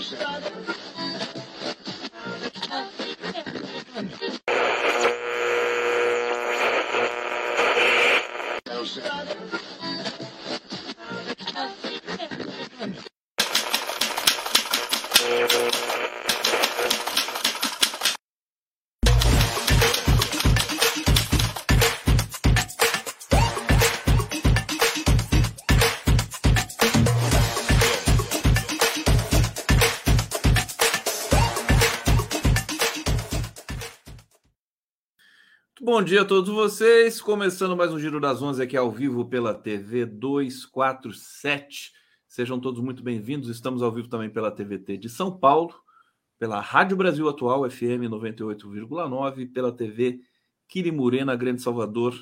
José. Bom dia a todos vocês. Começando mais um Giro das Onze aqui ao vivo pela TV 247. Sejam todos muito bem-vindos. Estamos ao vivo também pela TVT de São Paulo, pela Rádio Brasil Atual, FM 98,9, pela TV Quirimurena, Grande Salvador,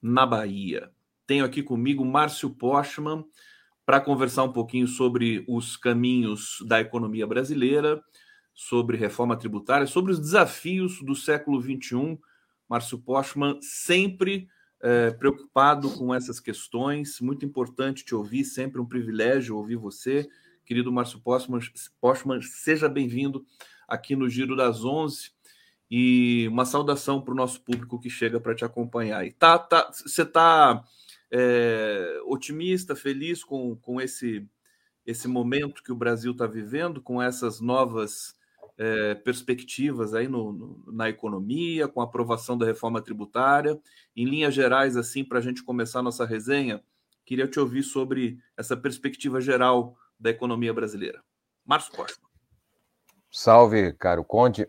na Bahia. Tenho aqui comigo Márcio Postman para conversar um pouquinho sobre os caminhos da economia brasileira, sobre reforma tributária, sobre os desafios do século XXI Márcio Postman sempre é, preocupado com essas questões, muito importante te ouvir, sempre um privilégio ouvir você. Querido Márcio Postman, Postman seja bem-vindo aqui no Giro das Onze e uma saudação para o nosso público que chega para te acompanhar. E tá, tá, você está é, otimista, feliz com, com esse, esse momento que o Brasil está vivendo, com essas novas é, perspectivas aí no, no, na economia, com a aprovação da reforma tributária. Em linhas gerais, assim, para a gente começar a nossa resenha, queria te ouvir sobre essa perspectiva geral da economia brasileira. Márcio Costa. Salve, caro Conde.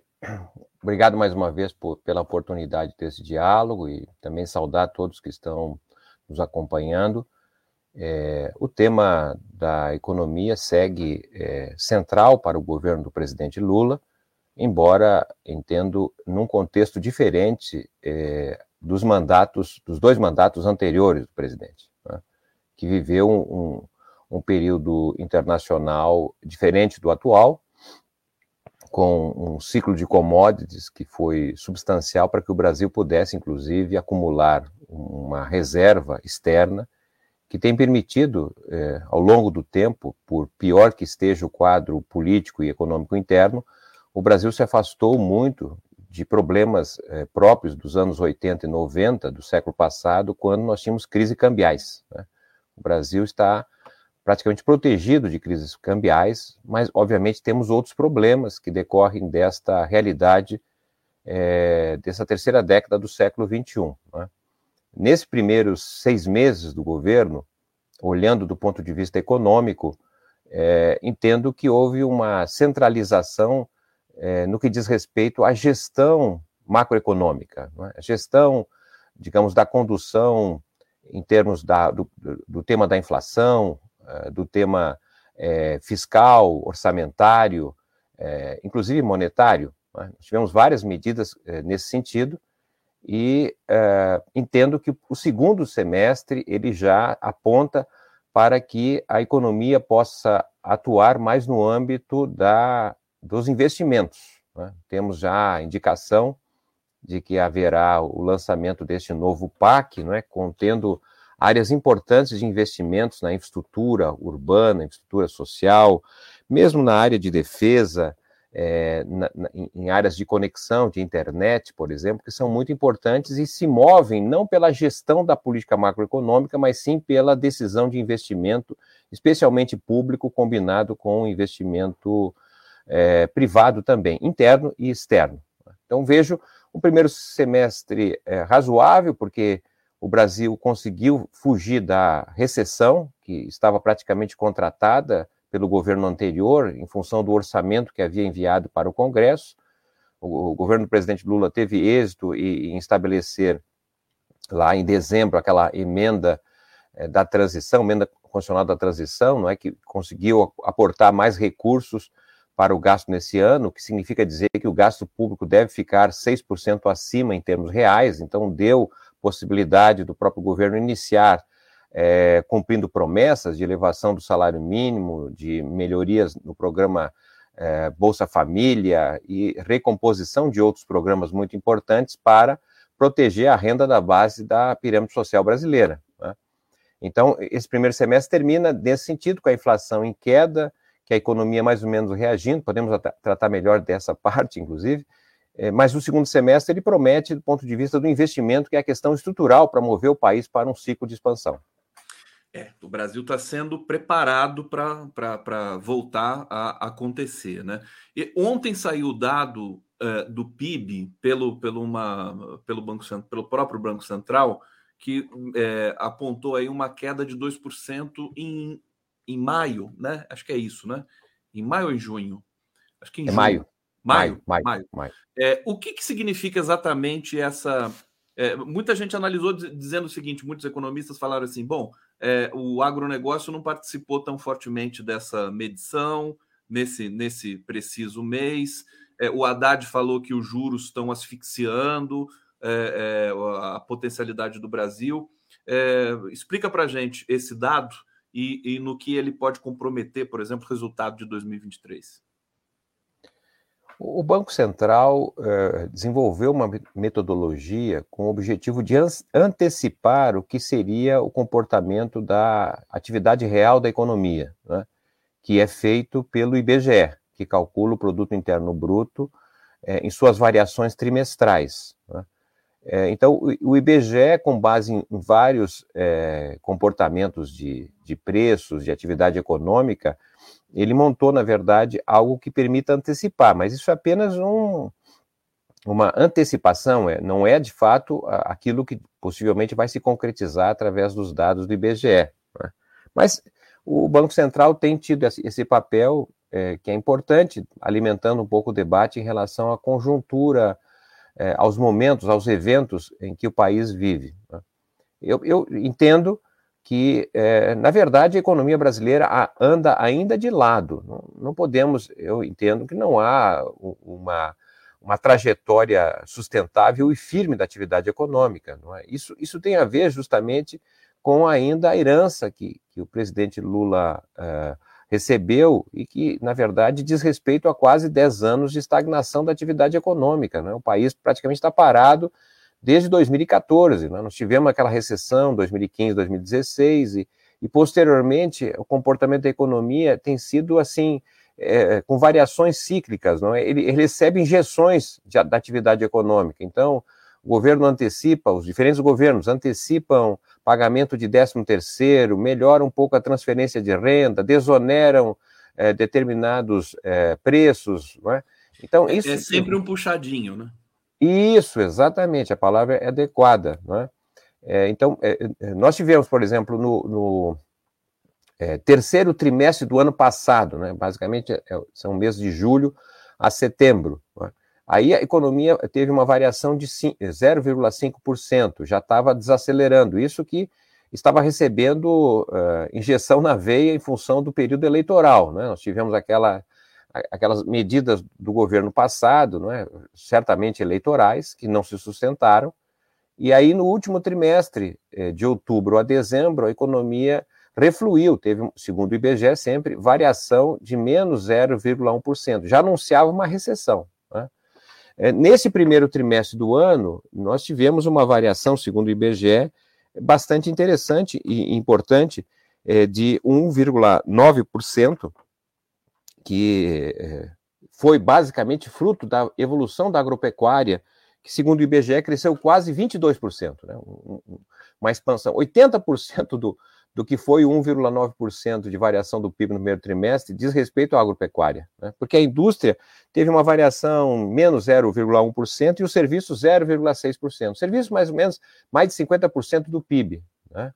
Obrigado mais uma vez por, pela oportunidade desse diálogo e também saudar todos que estão nos acompanhando. É, o tema da economia segue é, central para o governo do presidente Lula, embora entendo num contexto diferente é, dos mandatos, dos dois mandatos anteriores do presidente, né, que viveu um, um, período internacional diferente do atual, com um ciclo de commodities que foi substancial para que o Brasil pudesse, inclusive, acumular uma reserva externa que tem permitido, é, ao longo do tempo, por pior que esteja o quadro político e econômico interno, o Brasil se afastou muito de problemas é, próprios dos anos 80 e 90 do século passado, quando nós tínhamos crises cambiais. Né? O Brasil está praticamente protegido de crises cambiais, mas, obviamente, temos outros problemas que decorrem desta realidade é, dessa terceira década do século XXI. Né? Nesses primeiros seis meses do governo, olhando do ponto de vista econômico, é, entendo que houve uma centralização é, no que diz respeito à gestão macroeconômica, é? a gestão, digamos, da condução em termos da, do, do, tema da inflação, é, do tema é, fiscal, orçamentário, é, inclusive monetário. Nós tivemos várias medidas nesse sentido, e uh, entendo que o segundo semestre ele já aponta para que a economia possa atuar mais no âmbito da, dos investimentos. Né? Temos já a indicação de que haverá o lançamento deste novo PAC, não é? contendo áreas importantes de investimentos na infraestrutura urbana, infraestrutura social, mesmo na área de defesa, é, na, na, em áreas de conexão, de internet, por exemplo, que são muito importantes e se movem não pela gestão da política macroeconômica, mas sim pela decisão de investimento, especialmente público, combinado com investimento é, privado também, interno e externo. Então, vejo um primeiro semestre é, razoável, porque o Brasil conseguiu fugir da recessão, que estava praticamente contratada pelo governo anterior, em função do orçamento que havia enviado para o Congresso. O, o governo do presidente Lula teve êxito em, em estabelecer, lá em dezembro, aquela emenda é, da transição, emenda constitucional da transição, não é que conseguiu aportar mais recursos para o gasto nesse ano, que significa dizer que o gasto público deve ficar 6% acima em termos reais, então deu possibilidade do próprio governo iniciar é, cumprindo promessas de elevação do salário mínimo, de melhorias no programa é, Bolsa Família e recomposição de outros programas muito importantes para proteger a renda da base da pirâmide social brasileira. Né? Então, esse primeiro semestre termina nesse sentido, com a inflação em queda, que a economia mais ou menos reagindo, podemos tratar melhor dessa parte, inclusive, é, mas o segundo semestre ele promete, do ponto de vista do investimento, que é a questão estrutural para mover o país para um ciclo de expansão. É, o Brasil está sendo preparado para voltar a acontecer. Né? E ontem saiu o dado uh, do PIB pelo, pelo, uma, pelo, banco, pelo próprio Banco Central, que é, apontou aí uma queda de 2% em, em maio, né? Acho que é isso, né? Em maio ou em junho? Acho que em é junho. maio. Maio, maio. maio. maio. É, o que, que significa exatamente essa. É, muita gente analisou dizendo o seguinte: muitos economistas falaram assim, bom, é, o agronegócio não participou tão fortemente dessa medição nesse, nesse preciso mês. É, o Haddad falou que os juros estão asfixiando é, é, a potencialidade do Brasil. É, explica para a gente esse dado e, e no que ele pode comprometer, por exemplo, o resultado de 2023. O Banco Central uh, desenvolveu uma metodologia com o objetivo de antecipar o que seria o comportamento da atividade real da economia, né? que é feito pelo IBGE, que calcula o produto interno bruto eh, em suas variações trimestrais. Né? É, então, o, IBGE, com base em, vários comportamentos de, de preços, de atividade econômica, ele montou, na verdade, algo que permita antecipar, mas isso é apenas um, uma antecipação, é, não é de fato aquilo que possivelmente vai se concretizar através dos dados do IBGE. Né? Mas o Banco Central tem tido esse papel é, que é importante, alimentando um pouco o debate em relação à conjuntura, é, aos momentos, aos eventos em que o país vive. Né? Eu, eu entendo que, é, na verdade, a economia brasileira anda ainda de lado. Não, não podemos, eu entendo que não há uma, uma trajetória sustentável e firme da atividade econômica. É? isso, isso tem a ver justamente com ainda a herança que, que o presidente Lula uh, recebeu e que, na verdade, diz respeito a quase 10 anos de estagnação da atividade econômica. Né? O país praticamente está parado desde 2014. Né? Nós tivemos aquela recessão 2015, 2016 e, e posteriormente o comportamento da economia tem sido assim é, com variações cíclicas. Não é? ele, ele recebe injeções de, da atividade econômica. Então o governo antecipa, os diferentes governos antecipam pagamento de 13 terceiro, melhoram um pouco a transferência de renda, desoneram é, determinados é, preços, não é? Então isso é sempre um puxadinho, né? Isso, exatamente, a palavra é adequada. Não é? Então, é, é, nós tivemos, por exemplo, no, no terceiro trimestre do ano passado, né, basicamente são meses de julho a setembro, é? Aí a economia teve uma variação de 0,5%, já estava desacelerando, isso que estava recebendo uh, injeção na veia em função do período eleitoral. Né? Nós tivemos aquela aquelas medidas do governo passado, não é? certamente eleitorais, que não se sustentaram. E aí, no último trimestre, eh, de outubro a dezembro, a economia refluiu, teve, segundo o IBGE, sempre variação de menos 0,1%. Já anunciava uma recessão. Eh, nesse primeiro trimestre do ano, nós tivemos uma variação, segundo o IBGE, bastante interessante e importante, eh, de 1,9% que é, foi basicamente fruto da evolução da agropecuária, que, segundo o IBGE, cresceu quase 22%, né? uma expansão. 80% do, do que foi 1,9% de variação do PIB no primeiro trimestre diz respeito à agropecuária, né? porque a indústria teve uma variação menos 0,1% e o serviço 0,6%. O serviço, mais ou menos, mais de 50% do PIB. Né?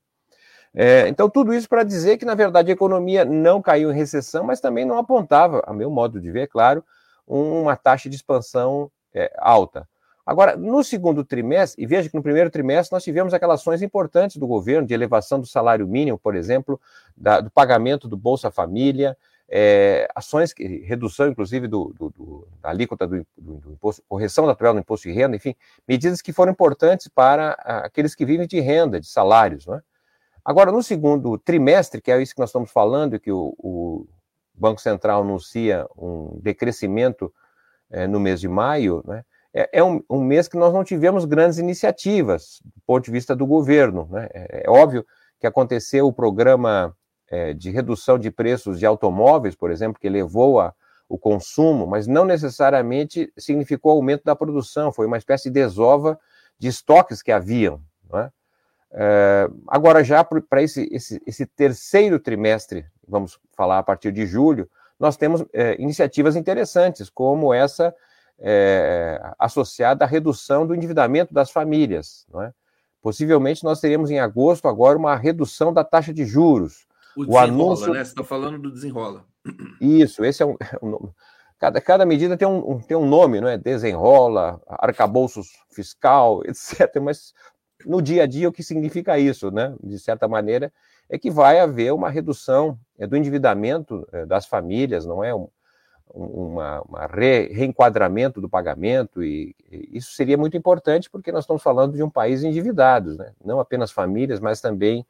É, então, tudo isso para dizer que, na verdade, a economia não caiu em recessão, mas também não apontava, a meu modo de ver, é claro, uma taxa de expansão é, alta. Agora, no segundo trimestre, e veja que no primeiro trimestre nós tivemos aquelas ações importantes do governo, de elevação do salário mínimo, por exemplo, da, do pagamento do Bolsa Família, é, ações que, redução, inclusive, do, do, do da alíquota do, do, imposto, correção natural do imposto de renda, enfim, medidas que foram importantes para aqueles que vivem de renda, de salários, não é? Agora, no segundo trimestre, que é isso que nós estamos falando, que o, o Banco Central anuncia um decrescimento é, no mês de maio, né, é, é um, um, mês que nós não tivemos grandes iniciativas do ponto de vista do governo. Né? É, é óbvio que aconteceu o programa é, de redução de preços de automóveis, por exemplo, que levou a, o consumo, mas não necessariamente significou aumento da produção, foi uma espécie de desova de estoques que haviam. É? É, agora, já para esse, esse, esse, terceiro trimestre, vamos falar a partir de julho, nós temos é, iniciativas interessantes, como essa é, associada à redução do endividamento das famílias. Não é? Possivelmente nós teremos em agosto agora uma redução da taxa de juros. O, o anúncio, né? Você está falando do desenrola. Isso, esse é um, um cada, cada medida tem um, tem um nome, não é? Desenrola, arcabouços fiscal, etc. Mas no dia a dia o que significa isso, né? De certa maneira, é que vai haver uma redução é, do endividamento é, das famílias, não é? Um, uma, uma re, reenquadramento do pagamento, e, e, isso seria muito importante porque nós estamos falando de um país endividado, né? não apenas famílias, mas também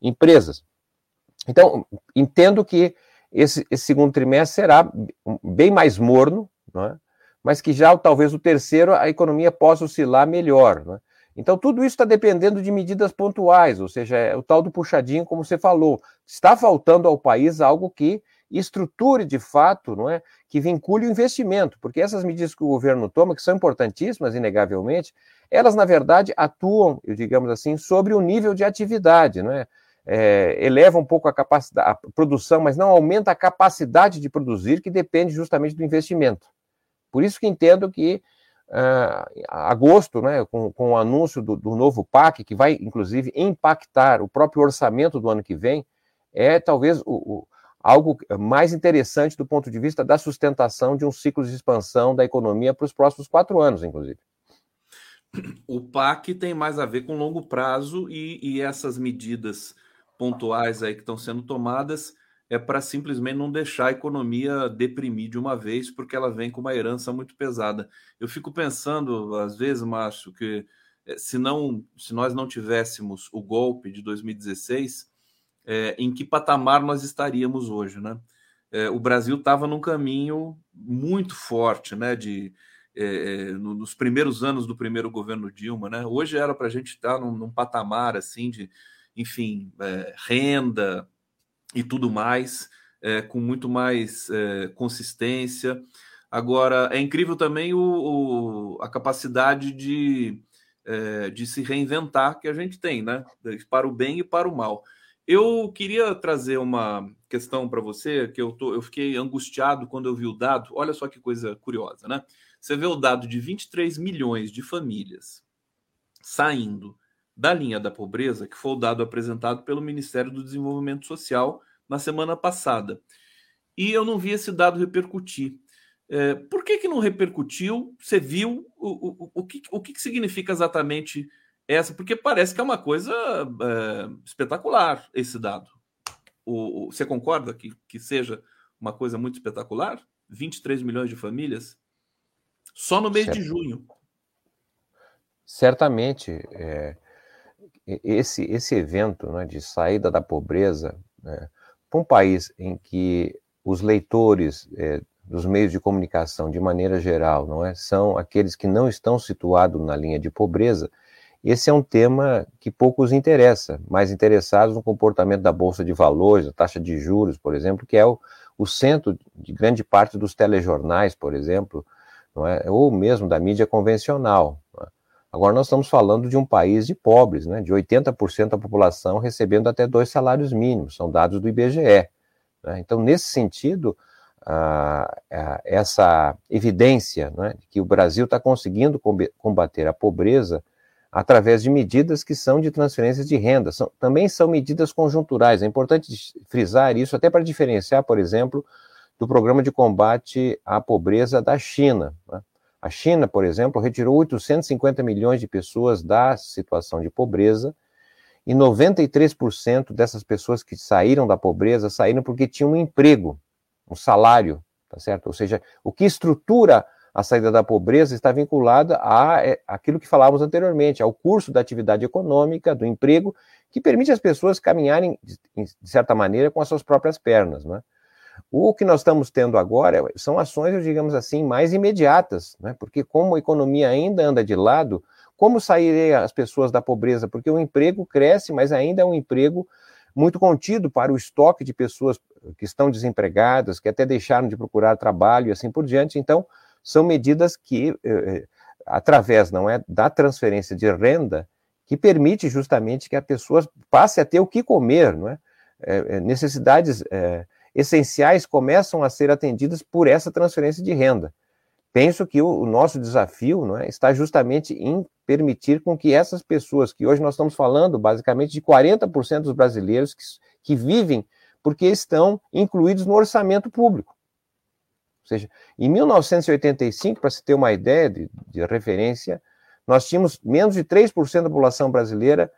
empresas. Então, entendo que esse, esse segundo trimestre será bem mais morno, é? mas que já talvez o terceiro a economia possa oscilar melhor. É? Então, tudo isso está dependendo de medidas pontuais, ou seja, é o tal do puxadinho, como você falou. Está faltando ao país algo que estruture de fato, não é, que vincule o investimento, porque essas medidas que o governo toma, que são importantíssimas, inegavelmente, elas na verdade atuam, eu digamos assim, sobre o nível de atividade, não é? é eleva um pouco a capacidade, a produção, mas não aumenta a capacidade de produzir, que depende justamente do investimento. Por isso que entendo que uh, agosto, né, com, com o anúncio do, do novo PAC, que vai inclusive impactar o próprio orçamento do ano que vem, é talvez o, o algo mais interessante do ponto de vista da sustentação de um ciclo de expansão da economia para os próximos quatro anos, inclusive. O PAC tem mais a ver com longo prazo e, e essas medidas pontuais aí que estão sendo tomadas é para simplesmente não deixar a economia deprimir de uma vez, porque ela vem com uma herança muito pesada. Eu fico pensando, às vezes, Márcio, que eh, se, não, se nós não tivéssemos o golpe de 2016, é, em que patamar nós estaríamos hoje, né? É, o Brasil estava num caminho muito forte, né? De é, é nos primeiros anos do primeiro governo Dilma, né? Hoje era para a gente estar num, num, patamar assim de, enfim, é, renda e tudo mais, é, com muito mais consistência. Agora é incrível também o, o a capacidade de, de se reinventar que a gente tem, né? Para o bem e para o mal. Eu queria trazer uma questão para você, que eu, tô, eu fiquei angustiado quando eu vi o dado. Olha só que coisa curiosa, né? Você vê o dado de 23 milhões de famílias saindo da linha da pobreza, que foi o dado apresentado pelo Ministério do Desenvolvimento Social na semana passada. E eu não vi esse dado repercutir. É, por que, que não repercutiu? Você viu o, o, o, que, o que significa exatamente essa, porque parece que é uma coisa é, espetacular esse dado. O, o, você concorda que, que seja uma coisa muito espetacular? 23 milhões de famílias só no mês certo. de junho. Certamente, é, esse, esse evento né, de saída da pobreza né, para um país em que os leitores é, dos meios de comunicação, de maneira geral, não é, são aqueles que não estão situados na linha de pobreza, esse é um tema que poucos interessa, mais interessados no comportamento da Bolsa de Valores, a taxa de juros, por exemplo, que é o, o centro de grande parte dos telejornais, por exemplo, é? ou mesmo da mídia convencional. É? Agora nós estamos falando de um país de pobres, né? de 80% da população recebendo até dois salários mínimos, são dados do IBGE. Né? Então, nesse sentido, ah, essa evidência né, de que o Brasil está conseguindo combater a pobreza através de medidas que são de transferências de renda. São, também são medidas conjunturais. É importante frisar isso, até para diferenciar, por exemplo, do programa de combate à pobreza da China. Né? A China, por exemplo, retirou 850 milhões de pessoas da situação de pobreza e 93% dessas pessoas que saíram da pobreza saíram porque tinham um emprego, um salário, tá certo? Ou seja, o que estrutura a saída da pobreza está vinculada a, é, aquilo que falávamos anteriormente, ao curso da atividade econômica, do emprego, que permite às pessoas caminharem, de certa maneira, com as suas próprias pernas. Né? O que nós estamos tendo agora são ações, digamos assim, mais imediatas, né? porque como a economia ainda anda de lado, como sairem as pessoas da pobreza? Porque o emprego cresce, mas ainda é um emprego muito contido para o estoque de pessoas que estão desempregadas, que até deixaram de procurar trabalho e assim por diante. Então, são medidas que, eh, eh através não é, da transferência de renda, que permite justamente que a pessoa passe a ter o que comer, não é? é, é necessidades é, essenciais começam a ser atendidas por essa transferência de renda. Penso que o, o nosso desafio não é, está justamente em permitir com que essas pessoas, que hoje nós estamos falando basicamente de 40% dos brasileiros que, que vivem porque estão incluídos no orçamento público. Ou seja, em 1985, para se ter uma ideia de, de referência, nós tínhamos menos de 3% da população brasileira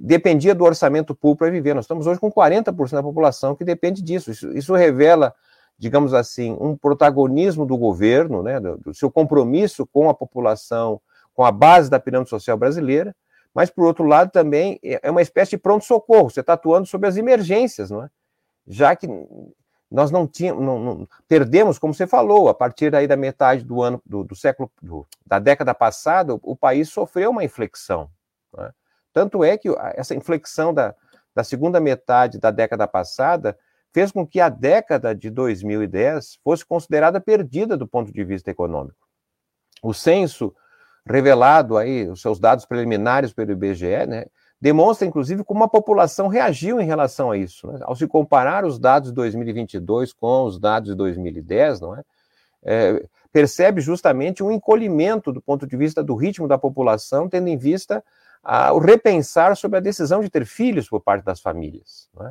dependia do orçamento público para viver. Nós estamos hoje com 40% da população que depende disso. Isso, isso, revela, digamos assim, um protagonismo do governo, né, do, do, seu compromisso com a população, com a base da pirâmide social brasileira, mas, por outro lado, também é, é uma espécie de pronto-socorro. Você está atuando sobre as emergências, não é? Já que nós não tínhamos, não, não, perdemos, como você falou, a partir aí da metade do ano do, do século, do, da década passada, o, o, país sofreu uma inflexão. Né? Tanto é que essa inflexão da, da segunda metade da década passada fez com que a década de 2010 fosse considerada perdida do ponto de vista econômico. O censo revelado aí, os seus dados preliminares pelo IBGE, né, demonstra, inclusive, como a população reagiu em relação a isso. Né? Ao se comparar os dados de 2022 com os dados de 2010, não é? é? percebe justamente um encolhimento do ponto de vista do ritmo da população, tendo em vista o repensar sobre a decisão de ter filhos por parte das famílias. É?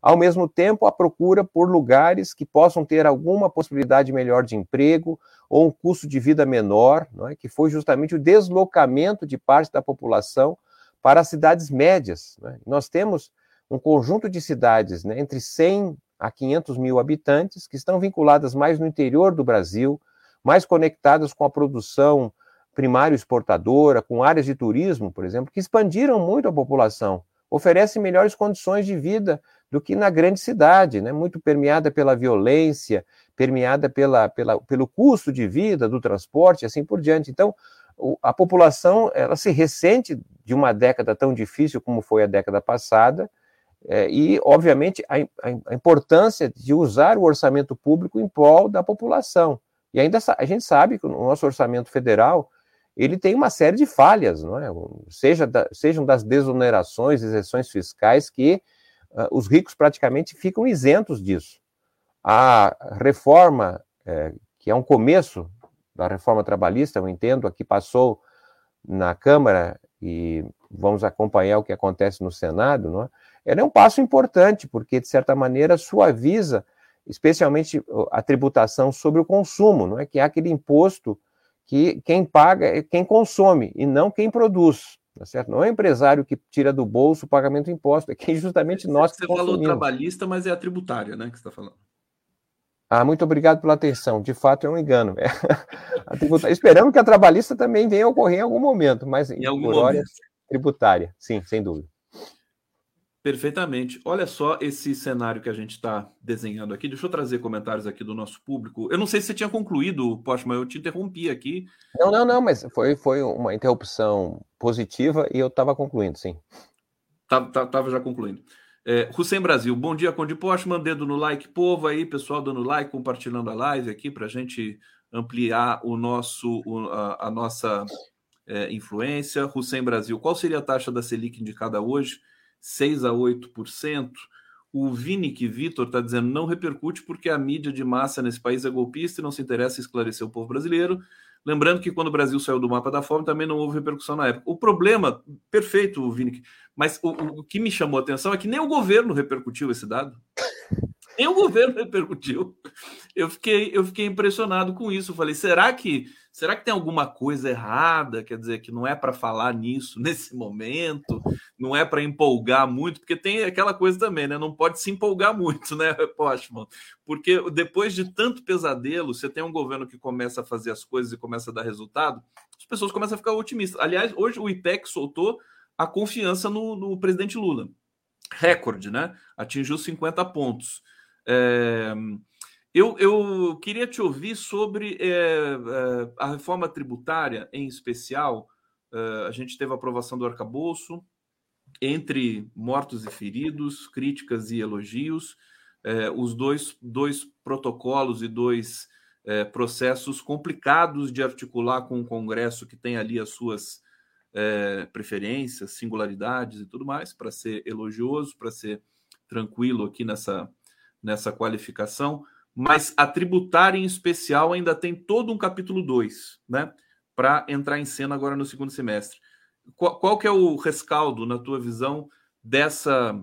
Ao mesmo tempo, a procura por lugares que possam ter alguma possibilidade melhor de emprego ou um custo de vida menor, é? que foi justamente o deslocamento de parte da população para as cidades médias. Né? Nós temos um conjunto de cidades né, entre 100 a 500 mil habitantes que estão vinculadas mais no interior do Brasil, mais conectadas com a produção primária exportadora, com áreas de turismo, por exemplo, que expandiram muito a população, oferecem melhores condições de vida do que na grande cidade, né? muito permeada pela violência, permeada pela, pela, pelo custo de vida do transporte, assim por diante. Então, a população ela se ressente de uma década tão difícil como foi a década passada, é, e, obviamente, a, a, importância de usar o orçamento público em prol da população. E ainda a gente sabe que o nosso orçamento federal ele tem uma série de falhas, não é? Seja da, sejam das desonerações, isenções fiscais, que uh, os ricos praticamente ficam isentos disso. A reforma, é, que é um começo da reforma trabalhista, eu entendo, aqui passou na Câmara e vamos acompanhar o que acontece no Senado, não é? ela é um passo importante, porque, de certa maneira, suaviza especialmente a tributação sobre o consumo, não é? que é aquele imposto que quem paga é quem consome e não quem produz. Tá certo? Não é o empresário que tira do bolso o pagamento de imposto, é quem justamente nós Você falou trabalhista, mas é a tributária, né, que você está falando. Ah, muito obrigado pela atenção. De fato, é um engano. É. Esperamos que a trabalhista também venha a ocorrer em algum momento, mas em algum por hora tributária, sim, sem dúvida. Perfeitamente. Olha só esse cenário que a gente está desenhando aqui. Deixa eu trazer comentários aqui do nosso público. Eu não sei se você tinha concluído, Poxa, mas eu te interrompi aqui. Não, não, não, mas foi, foi uma interrupção positiva e eu estava concluindo, sim. Estava já concluindo. É, Hussein Brasil, bom dia, Conde Postman, dedo no like, povo aí, pessoal dando like, compartilhando a live aqui para a gente ampliar o nosso, o, a, a, nossa é, influência. Hussein Brasil, qual seria a taxa da Selic indicada hoje? 6 a 8%. O Vinic Vitor está dizendo não repercute porque a mídia de massa nesse país é golpista e não se interessa em esclarecer o povo brasileiro. Lembrando que quando o Brasil saiu do mapa da fome também não houve repercussão na época. O problema, perfeito, Vinic, mas o, o que me chamou a atenção é que nem o governo repercutiu esse dado. Nem o governo repercutiu. Eu fiquei, eu fiquei impressionado com isso. Falei, será que será que tem alguma coisa errada? Quer dizer, que não é para falar nisso nesse momento, não é para empolgar muito, porque tem aquela coisa também, né? Não pode se empolgar muito, né, Postman? Porque depois de tanto pesadelo, você tem um governo que começa a fazer as coisas e começa a dar resultado, as pessoas começam a ficar otimistas. Aliás, hoje o IPEC soltou a confiança no, no presidente Lula. Recorde, né? Atingiu 50 pontos. É, eu, eu queria te ouvir sobre é, a reforma tributária, em especial. É, a gente teve a aprovação do arcabouço, entre mortos e feridos, críticas e elogios, é, os dois, dois protocolos e dois é, processos complicados de articular com o Congresso que tem ali as suas é, preferências, singularidades e tudo mais, para ser elogioso, para ser tranquilo aqui nessa, nessa qualificação, mas a tributária em especial ainda tem todo um capítulo 2, né? Para entrar em cena agora no segundo semestre. Qual, qual que é o rescaldo, na tua visão, dessa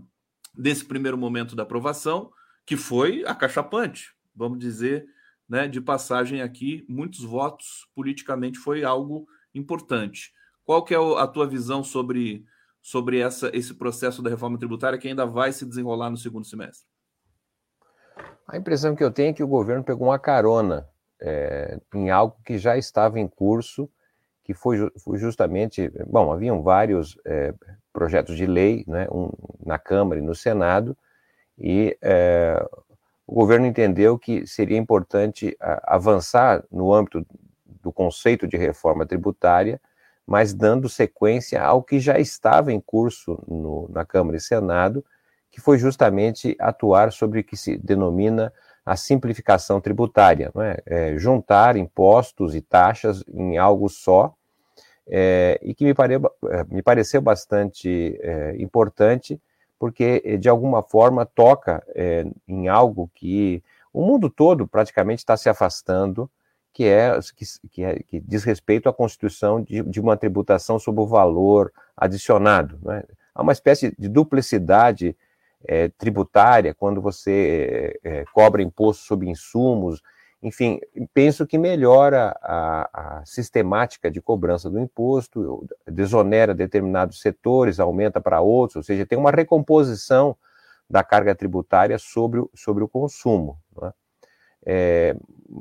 desse primeiro momento da aprovação, que foi acachapante, vamos dizer, né, de passagem aqui, muitos votos politicamente foi algo importante. Qual que é a tua visão sobre, sobre essa, esse processo da reforma tributária que ainda vai se desenrolar no segundo semestre? A impressão que eu tenho é que o governo pegou uma carona é, em algo que já estava em curso, que foi, foi justamente, bom, haviam vários é, projetos de lei, né, um na Câmara e no Senado, e é, o governo entendeu que seria importante avançar no âmbito do conceito de reforma tributária, mas dando sequência ao que já estava em curso no, na Câmara e Senado, que foi justamente atuar sobre o que se denomina a simplificação tributária, é? É, juntar impostos e taxas em algo só, é, e que me, pare, é, me, pareceu bastante é, importante, porque de alguma forma toca é, em algo que o mundo todo praticamente está se afastando, que é que, que, é, que diz respeito à constituição de, de, uma tributação sobre o valor adicionado. Há uma espécie de duplicidade é, tributária, quando você é, é, cobra imposto sobre insumos, enfim, penso que melhora a, a, sistemática de cobrança do imposto, desonera determinados setores, aumenta para outros, ou seja, tem uma recomposição da carga tributária sobre o, sobre o consumo. É? É,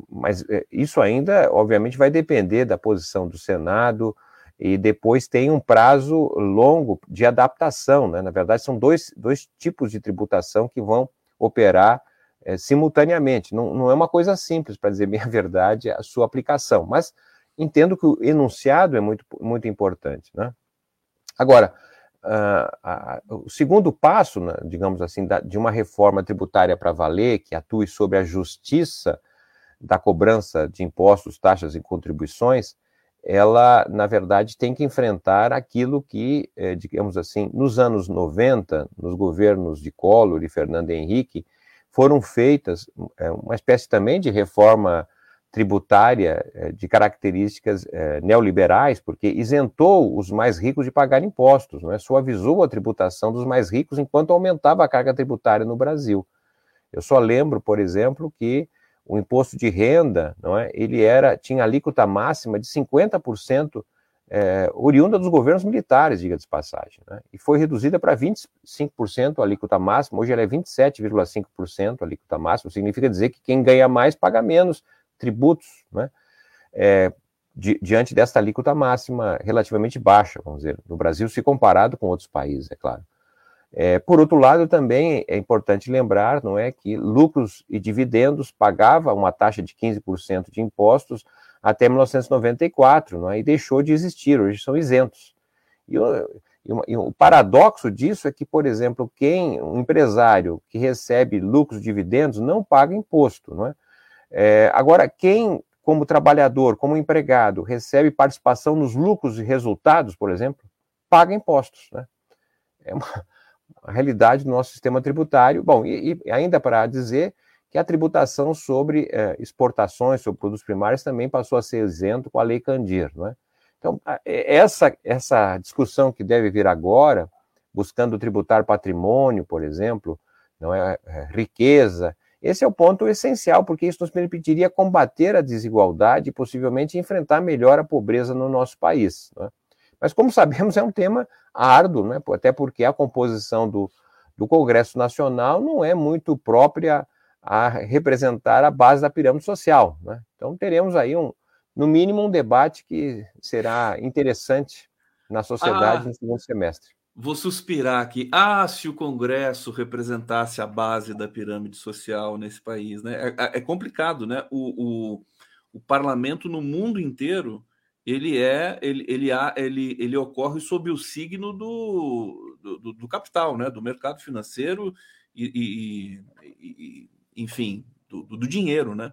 mas é, isso ainda, obviamente, vai depender da posição do Senado, e depois tem um prazo longo de adaptação. Né? Na verdade, são dois, dois tipos de tributação que vão operar é, simultaneamente. Não, não é uma coisa simples, para dizer bem a verdade, a sua aplicação, mas entendo que o enunciado é muito, muito importante. Né? Agora, uh, o segundo passo, né, digamos assim, da, de uma reforma tributária para valer, que atue sobre a justiça da cobrança de impostos, taxas e contribuições, ela, na verdade, tem que enfrentar aquilo que, eh, digamos assim, nos anos 90, nos governos de Collor e Fernando Henrique, foram feitas eh, uma espécie também de reforma tributária eh, de características neoliberais, porque isentou os mais ricos de pagar impostos, não é? suavizou a tributação dos mais ricos enquanto aumentava a carga tributária no Brasil. Eu só lembro, por exemplo, que o imposto de renda, não é? Ele era tinha alíquota máxima de 50% é, oriunda dos governos militares, diga de passagem, né? e foi reduzida para 25% a alíquota máxima, hoje ela é 27,5% a alíquota máxima, significa dizer que quem ganha mais paga menos tributos, né? É, di, diante desta alíquota máxima relativamente baixa, vamos dizer, no Brasil, se comparado com outros países, é claro. É, por outro lado, também é importante lembrar, não é, que lucros e dividendos pagava uma taxa de 15% de impostos até 1994, não é, e deixou de existir, hoje são isentos. E o, e o paradoxo disso é que, por exemplo, quem, um empresário que recebe lucros e dividendos não paga imposto, não é? é agora, quem, como trabalhador, como empregado, recebe participação nos lucros e resultados, por exemplo, paga impostos, né? É uma, a realidade do nosso sistema tributário. Bom, e, e ainda para dizer que a tributação sobre é, exportações, sobre produtos primários, também passou a ser isento com a Lei Candir. Não é? Então, essa, essa discussão que deve vir agora, buscando tributar patrimônio, por exemplo, não é, é riqueza, esse é o ponto essencial, porque isso nos permitiria combater a desigualdade e possivelmente enfrentar melhor a pobreza no nosso país. Não é? Mas, como sabemos, é um tema árduo, né? até porque a composição do, do Congresso Nacional não é muito própria a representar a base da pirâmide social. Né? Então, teremos aí, um, no mínimo, um debate que será interessante na sociedade ah, no segundo semestre. Vou suspirar aqui. Ah, se o Congresso representasse a base da pirâmide social nesse país. Né? É, é, é complicado, né? O, o, o parlamento no mundo inteiro ele é ele ele, ele, ele ocorre sob o signo do, do, do, capital, né, do mercado financeiro e, e, e enfim, do, do, dinheiro, né?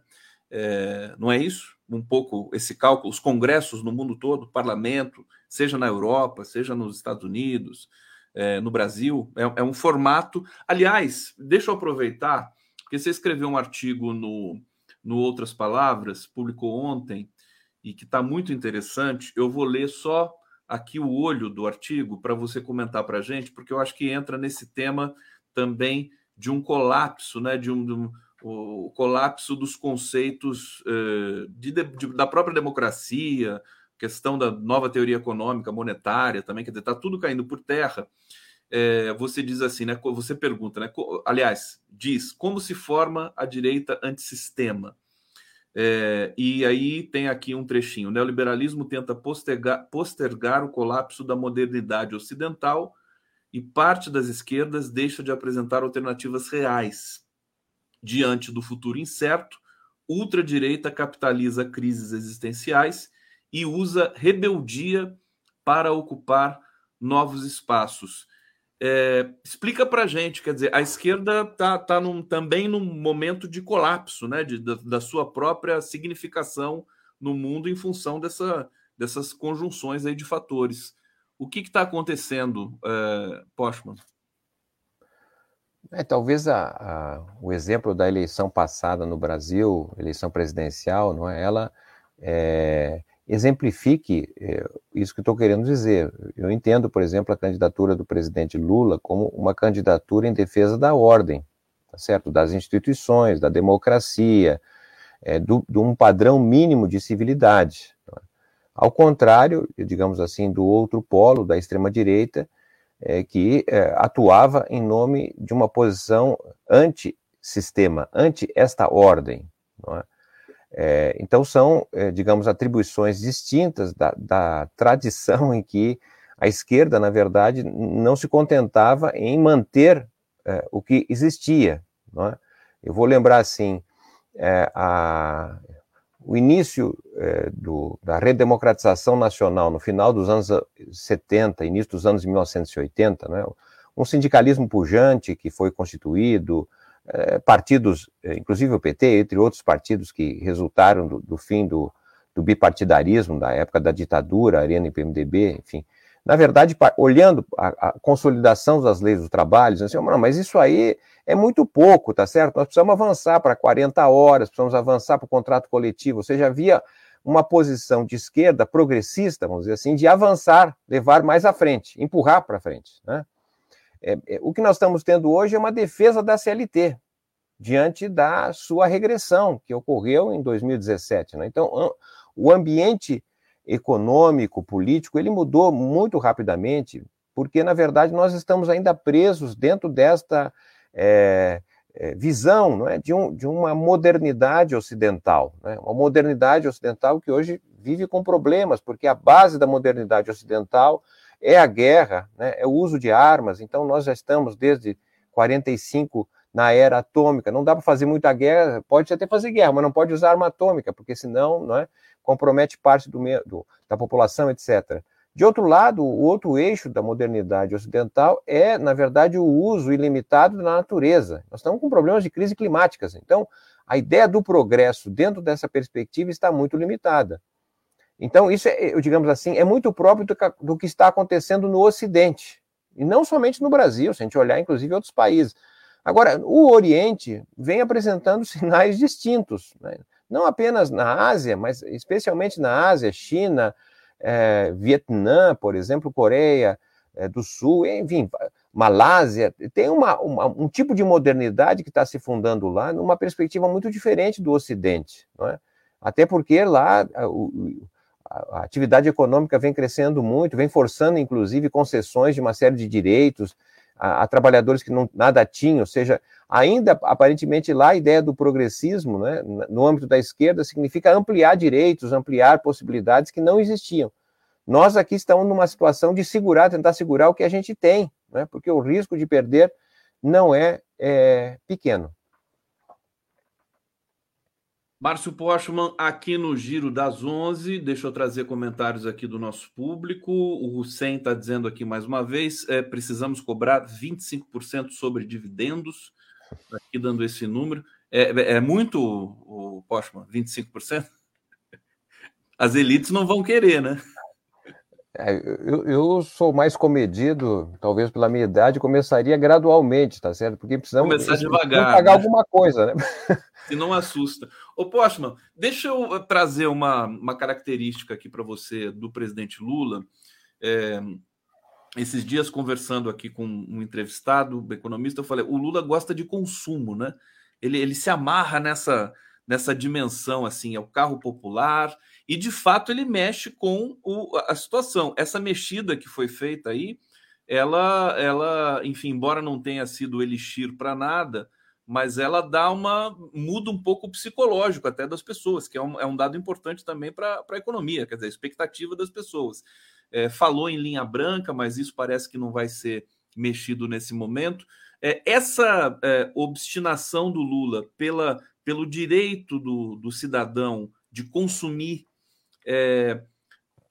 É, não é isso? Um pouco esse cálculo, os congressos no mundo todo, parlamento, seja na Europa, seja nos Estados Unidos, é, no Brasil, é, é, um formato. Aliás, deixa eu aproveitar, porque você escreveu um artigo no, no Outras Palavras, publicou ontem, e que está muito interessante. Eu vou ler só aqui o olho do artigo para você comentar para a gente, porque eu acho que entra nesse tema também de um colapso, né, de um, de um o colapso dos conceitos eh, de, de, da própria democracia, questão da nova teoria econômica, monetária também, quer dizer, está tudo caindo por terra. É, você diz assim, né? Você pergunta, né? Aliás, diz como se forma a direita antissistema. É, e aí tem aqui um trechinho. O neoliberalismo tenta postergar, postergar o colapso da modernidade ocidental e parte das esquerdas deixa de apresentar alternativas reais diante do futuro incerto, ultradireita capitaliza crises existenciais e usa rebeldia para ocupar novos espaços. É, explica para gente, quer dizer, a esquerda está tá num, também num momento de colapso, né, de, da, da, sua própria significação no mundo em função dessa, dessas conjunções aí de fatores. O que está acontecendo, é, Postman? É, talvez a, a, o exemplo da eleição passada no Brasil, eleição presidencial, não é? Ela é, exemplifique é, isso que estou querendo dizer. Eu entendo, por exemplo, a candidatura do presidente Lula como uma candidatura em defesa da ordem, tá certo? Das instituições, da democracia, é, do, de um padrão mínimo de civilidade. É? Ao contrário, digamos assim, do outro polo, da extrema direita, é, que é, atuava em nome de uma posição anti-sistema, anti esta ordem. É? É, então, são, é, digamos, atribuições distintas da, da, tradição em que a esquerda, na verdade, não se contentava em manter é, o que existia. É? Eu vou lembrar, assim, é, a, o início é, do, da redemocratização nacional no final dos anos 70, início dos anos 1980, né, um sindicalismo pujante que foi constituído, é, partidos, é, inclusive o PT, entre outros partidos que resultaram do, do fim do, do, bipartidarismo, da época da ditadura, Arena e PMDB, enfim. Na verdade, olhando a, a consolidação das leis do trabalho, assim, não, mas isso aí é muito pouco, tá certo? Nós precisamos avançar para 40 horas, precisamos avançar para o contrato coletivo. Ou seja, havia uma posição de esquerda progressista, vamos dizer assim, de avançar, levar mais à frente, empurrar para frente. Né? É, é, o que nós estamos tendo hoje é uma defesa da CLT, diante da sua regressão, que ocorreu em 2017. Né? Então, o ambiente econômico, político, ele mudou muito rapidamente, porque, na verdade, nós estamos ainda presos dentro desta é, é, visão não é, de, um, de uma modernidade ocidental, né, uma modernidade ocidental que hoje vive com problemas, porque a base da modernidade ocidental é a guerra, né, é o uso de armas, então nós já estamos desde 45 na era atômica, não dá para fazer muita guerra, pode até fazer guerra, mas não pode usar arma atômica, porque senão não é, compromete parte do, do, da população, etc. De outro lado, o outro eixo da modernidade ocidental é, na verdade, o uso ilimitado da natureza. Nós estamos com problemas de crise climáticas. Então, a ideia do progresso dentro dessa perspectiva está muito limitada. Então, isso, é, digamos assim, é muito próprio do, do que está acontecendo no Ocidente. E não somente no Brasil, se a gente olhar, inclusive, outros países. Agora, o Oriente vem apresentando sinais distintos, né? não apenas na Ásia, mas especialmente na Ásia, China, é, Vietnã, por exemplo, Coreia é, do Sul, enfim, Malásia, tem uma, uma, um tipo de modernidade que está se fundando lá numa perspectiva muito diferente do Ocidente, não é? Até porque lá a, a, atividade econômica vem crescendo muito, vem forçando, inclusive, concessões de uma série de direitos, a, a, trabalhadores que não, nada tinham, ou seja, ainda aparentemente lá a ideia do progressismo, né, no âmbito da esquerda, significa ampliar direitos, ampliar possibilidades que não existiam. Nós aqui estamos numa situação de segurar, tentar segurar o que a gente tem, né, porque o risco de perder não é, é pequeno. Márcio Postman, aqui no Giro das 11, deixa eu trazer comentários aqui do nosso público. O Hussein está dizendo aqui mais uma vez: é, precisamos cobrar 25% sobre dividendos, aqui dando esse número. É, é muito, o Postman, 25%? As elites não vão querer, né? É, eu, eu, sou mais comedido, talvez pela minha idade, começaria gradualmente, tá certo? Porque precisamos começar devagar, pagar né? alguma coisa, né? Se não assusta. Ô, Postman, deixa eu trazer uma, uma característica aqui para você do presidente Lula. É, esses dias, conversando aqui com um entrevistado, um economista, eu falei: o Lula gosta de consumo, né? Ele, ele se amarra nessa, nessa dimensão, assim, é o carro popular e de fato ele mexe com o, a situação. Essa mexida que foi feita aí, ela, ela, enfim, embora não tenha sido elixir para nada, mas ela dá uma muda um pouco o psicológico até das pessoas, que é um, é um dado importante também para a economia, quer dizer, a expectativa das pessoas. É, falou em linha branca, mas isso parece que não vai ser mexido nesse momento. É, essa é, obstinação do Lula pela, pelo direito do, do cidadão de consumir é,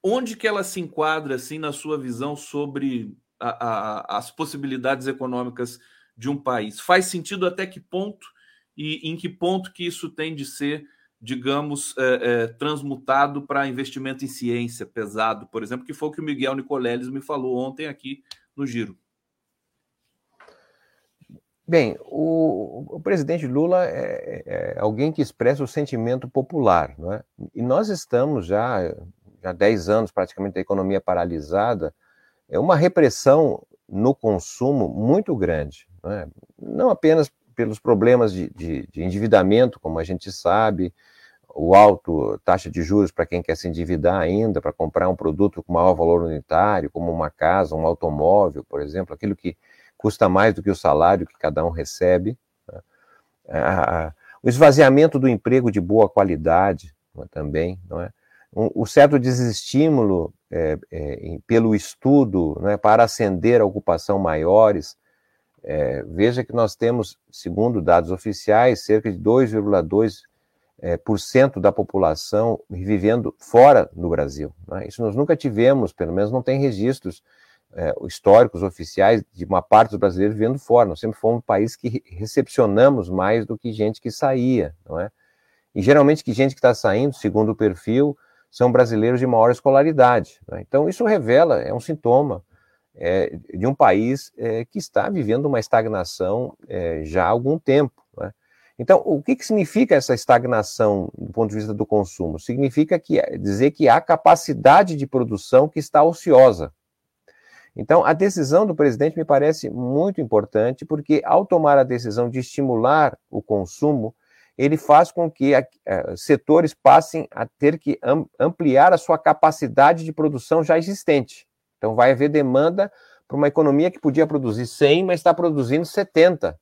onde que ela se enquadra, assim, na sua visão sobre a, a, as possibilidades econômicas de um país? Faz sentido até que ponto e em que ponto que isso tem de ser, digamos, é, é, transmutado para investimento em ciência pesado, por exemplo, que foi o que o Miguel Nicoleles me falou ontem aqui no Giro. Bem, o, o, presidente Lula é, é, alguém que expressa o sentimento popular, não é? E nós estamos já já 10 anos praticamente da economia paralisada, é uma repressão no consumo muito grande, não, é? não apenas pelos problemas de, de, de, endividamento, como a gente sabe, o alto taxa de juros para quem quer se endividar ainda, para comprar um produto com maior valor unitário, como uma casa, um automóvel, por exemplo, aquilo que custa mais do que o salário que cada um recebe. Né? o esvaziamento do emprego de boa qualidade é? também, não é? O certo desestímulo é, é, pelo estudo é, para ascender a ocupação maiores. É, veja que nós temos, segundo dados oficiais, cerca de 2,2% é, da população vivendo fora do Brasil. Isso nós nunca tivemos, pelo menos não tem registros é, históricos oficiais de uma parte dos brasileiros vivendo fora. Nós sempre fomos um país que recepcionamos mais do que gente que saía, não é? E geralmente que gente que está saindo, segundo o perfil, são brasileiros de maior escolaridade. Né? Então isso revela, é um sintoma é, de um país é, que está vivendo uma estagnação é, já há algum tempo. Né? Então, o que, que significa essa estagnação do ponto de vista do consumo? Significa que dizer que há capacidade de produção que está ociosa. Então, a decisão do presidente me parece muito importante, porque ao tomar a decisão de estimular o consumo, ele faz com que a, a, setores passem a ter que am, ampliar a sua capacidade de produção já existente. Então, vai haver demanda para uma economia que podia produzir 100, mas está produzindo 70.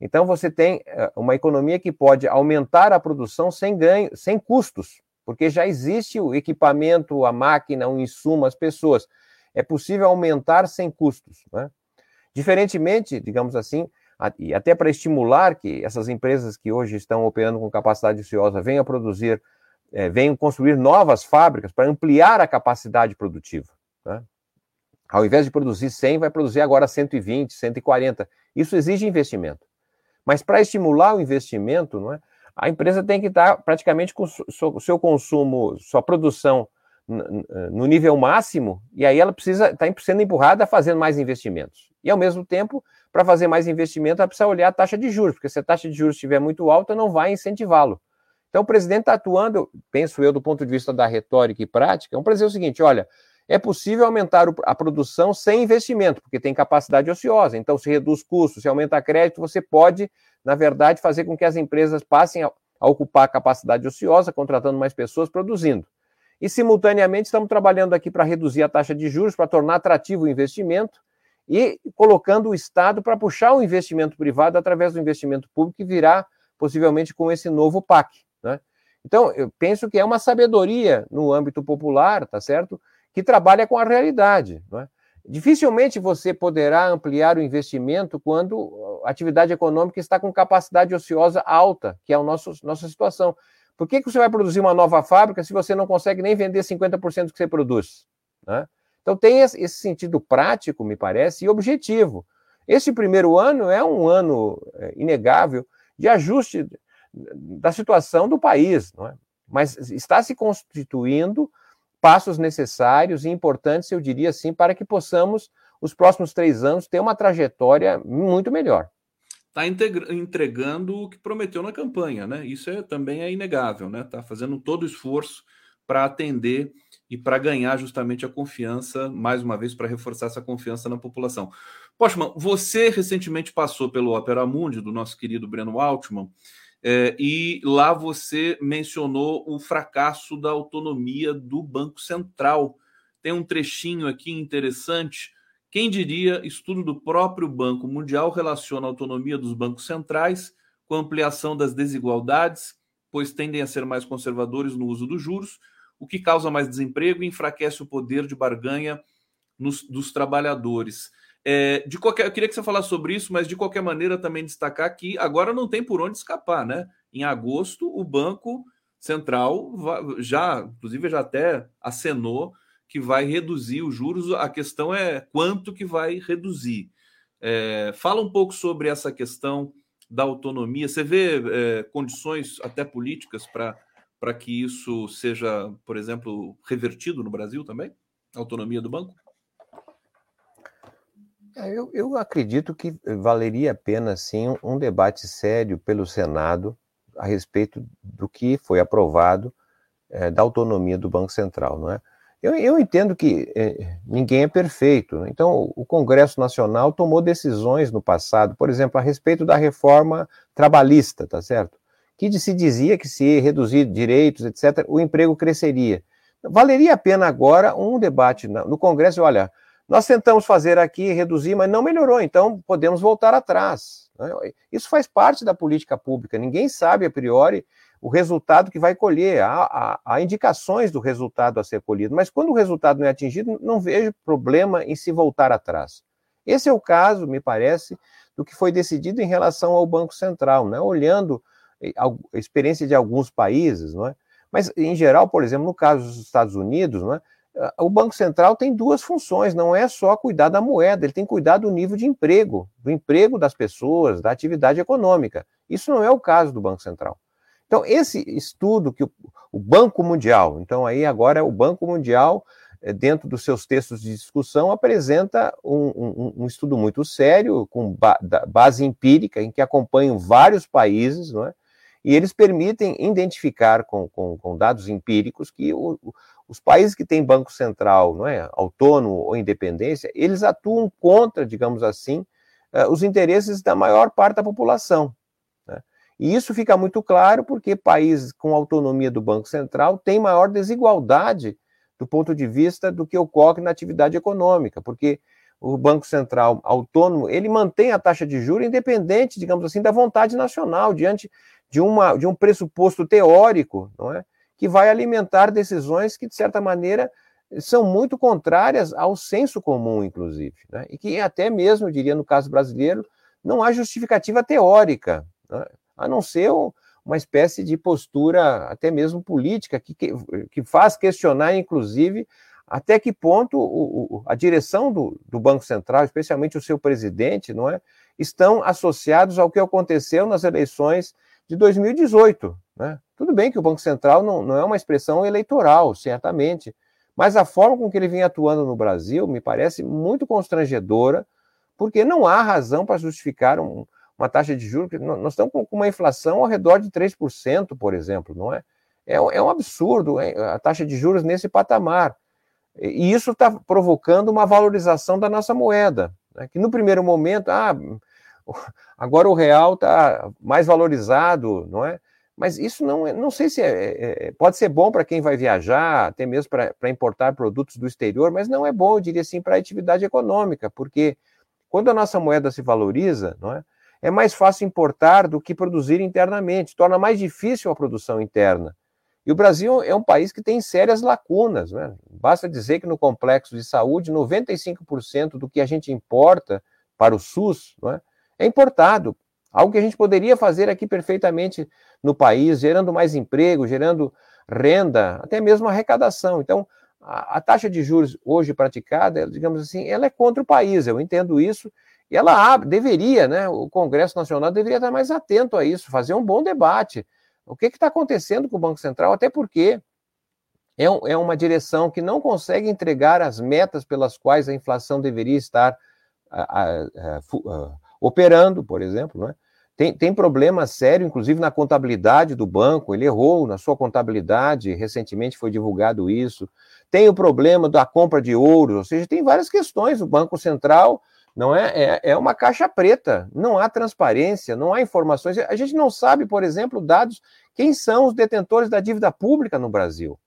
Então, você tem uh, uma economia que pode aumentar a produção sem ganho, sem custos, porque já existe o equipamento, a máquina, o insumo, as pessoas é possível aumentar sem custos. Né? Diferentemente, digamos assim, e até para estimular que essas empresas que hoje estão operando com capacidade ociosa venham a produzir, é, venham construir novas fábricas para ampliar a capacidade produtiva. Né? Ao invés de produzir 100, vai produzir agora 120, 140. Isso exige investimento. Mas para estimular o investimento, não é, a empresa tem que estar praticamente com o seu consumo, sua produção no nível máximo, e aí ela precisa estar tá sendo empurrada a fazer mais investimentos. E ao mesmo tempo, para fazer mais investimento, ela precisa olhar a taxa de juros, porque se a taxa de juros estiver muito alta, não vai incentivá-lo. Então o presidente está atuando, penso eu, do ponto de vista da retórica e prática, um dizer o seguinte: olha, é possível aumentar a produção sem investimento, porque tem capacidade ociosa. Então, se reduz custos, se aumenta crédito, você pode, na verdade, fazer com que as empresas passem a, a ocupar a capacidade ociosa, contratando mais pessoas, produzindo. E, simultaneamente, estamos trabalhando aqui para reduzir a taxa de juros, para tornar atrativo o investimento e colocando o Estado para puxar o investimento privado através do investimento público que virá possivelmente com esse novo PAC. Né? Então, eu penso que é uma sabedoria no âmbito popular, tá certo? Que trabalha com a realidade. Né? Dificilmente você poderá ampliar o investimento quando a atividade econômica está com capacidade ociosa alta, que é a nosso, nossa situação. Por que, que você vai produzir uma nova fábrica se você não consegue nem vender 50% do que você produz? Né? Então tem esse sentido prático, me parece, e objetivo. Esse primeiro ano é um ano é, inegável de ajuste da situação do país, não é? mas está se constituindo passos necessários e importantes, eu diria assim, para que possamos, os próximos três anos, ter uma trajetória muito melhor. Está entregando o que prometeu na campanha, né? Isso é, também é inegável, né? Está fazendo todo o esforço para atender e para ganhar justamente a confiança, mais uma vez, para reforçar essa confiança na população. Postman, você recentemente passou pelo Opera Mundi, do nosso querido Breno Altman, é, e lá você mencionou o fracasso da autonomia do Banco Central. Tem um trechinho aqui interessante. Quem diria, estudo do próprio Banco Mundial relaciona a autonomia dos bancos centrais com a ampliação das desigualdades, pois tendem a ser mais conservadores no uso dos juros, o que causa mais desemprego e enfraquece o poder de barganha nos, dos trabalhadores. É, de qualquer, eu queria que você falasse sobre isso, mas de qualquer maneira também destacar que agora não tem por onde escapar, né? Em agosto, o Banco Central já, inclusive, já até acenou que vai reduzir os juros. A questão é quanto que vai reduzir. É, fala um pouco sobre essa questão da autonomia. Você vê é, condições até políticas para que isso seja, por exemplo, revertido no Brasil também? A autonomia do banco? É, eu, eu acredito que valeria a pena, sim, um debate sério pelo Senado a respeito do que foi aprovado é, da autonomia do Banco Central, não é? Eu, eu entendo que é, ninguém é perfeito, então o Congresso Nacional tomou decisões no passado, por exemplo, a respeito da reforma trabalhista, tá certo? Que se dizia que se reduzir direitos, etc., o emprego cresceria. Valeria a pena agora um debate no Congresso, olha, nós tentamos fazer aqui, reduzir, mas não melhorou, então podemos voltar atrás. Né? Isso faz parte da política pública. Ninguém sabe a priori o resultado que vai colher. Há, há, há, indicações do resultado a ser colhido, mas quando o resultado não é atingido, não vejo problema em se voltar atrás. Esse é o caso, me parece, do que foi decidido em relação ao Banco Central, né? olhando eh, a experiência de alguns países, não é? mas em geral, por exemplo, no caso dos Estados Unidos, não é? o Banco Central tem duas funções, não é só cuidar da moeda, ele tem que cuidar do nível de emprego, do emprego das pessoas, da atividade econômica. Isso não é o caso do Banco Central. Então, esse estudo que o, o Banco Mundial, então aí agora o Banco Mundial, eh, dentro dos seus textos de discussão, apresenta um, um, um estudo muito sério, com ba base empírica, em que acompanham vários países, não é? e eles permitem identificar com, com, com dados empíricos que o, os países que têm banco central, não é, autônomo ou independência, eles atuam contra, digamos assim, uh, os interesses da maior parte da população. E isso fica muito claro porque países com autonomia do banco central têm maior desigualdade do ponto de vista do que ocorre na atividade econômica, porque o Banco Central autônomo, ele mantém a taxa de juros independente, digamos assim, da vontade nacional, diante de, uma, de um pressuposto teórico, não é? que vai alimentar decisões que, de certa maneira, são muito contrárias ao senso comum, inclusive, né? e que até mesmo, eu diria, no caso brasileiro, não há justificativa teórica, né? A não ser uma espécie de postura, até mesmo política, que, que, que faz questionar, inclusive, até que ponto o, o, a direção do, do, Banco Central, especialmente o seu presidente, não é, estão associados ao que aconteceu nas eleições de 2018. Né? Tudo bem que o Banco Central não, não é uma expressão eleitoral, certamente, mas a forma com que ele vem atuando no Brasil me parece muito constrangedora, porque não há razão para justificar um, uma taxa de juros. Nós estamos com uma inflação ao redor de 3%, por exemplo, não é? É, é um absurdo a taxa de juros nesse patamar. E isso está provocando uma valorização da nossa moeda, né? que no primeiro momento, ah, agora o real está mais valorizado, não é? Mas isso não, é, não sei se é, é, é pode ser bom para quem vai viajar, até mesmo para importar produtos do exterior, mas não é bom, eu diria assim, para a atividade econômica, porque quando a nossa moeda se valoriza, não é? É mais fácil importar do que produzir internamente, torna mais difícil a produção interna. E o Brasil é um país que tem sérias lacunas. Né? Basta dizer que no complexo de saúde, 95% do que a gente importa para o SUS é, é importado. Algo que a gente poderia fazer aqui perfeitamente no país, gerando mais emprego, gerando renda, até mesmo arrecadação. Então, a, a taxa de juros hoje praticada, digamos assim, ela é contra o país, eu entendo isso, e ela abre, deveria, né? O Congresso Nacional deveria estar mais atento a isso, fazer um bom debate. O que está acontecendo com o Banco Central? Até porque é, um, é, uma direção que não consegue entregar as metas pelas quais a inflação deveria estar a, a, a, operando, por exemplo, né? Tem, tem problema sério, inclusive na contabilidade do banco, ele errou na sua contabilidade, recentemente foi divulgado isso. Tem o problema da compra de ouro, ou seja, tem várias questões. O Banco Central não é, é, é uma caixa preta, não há transparência, não há informações. A gente não sabe, por exemplo, dados, quem são os detentores da dívida pública no Brasil.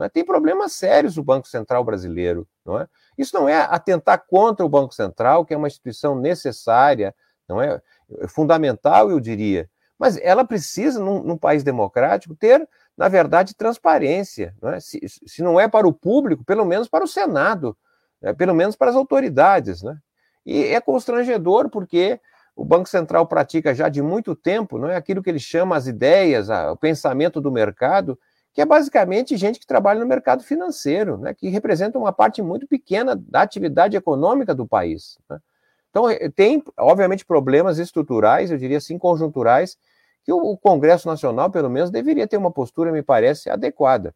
É? Tem problemas sérios o Banco Central brasileiro. Não é? Isso não é atentar contra o Banco Central, que é uma instituição necessária, não é? É fundamental, eu diria. Mas ela precisa, num, num país democrático, ter, na verdade, transparência. Não é? Se, se, não é para o público, pelo menos para o Senado, né? pelo menos para as autoridades. Né? E é constrangedor porque o Banco Central pratica já de muito tempo não é aquilo que ele chama as ideias, o pensamento do mercado, que é basicamente gente que trabalha no mercado financeiro, né, que representa uma parte muito pequena da atividade econômica do país. Né? Então, eh, tem, obviamente, problemas estruturais, eu diria assim, conjunturais, que o Congresso Nacional, pelo menos, deveria ter uma postura, me parece, adequada.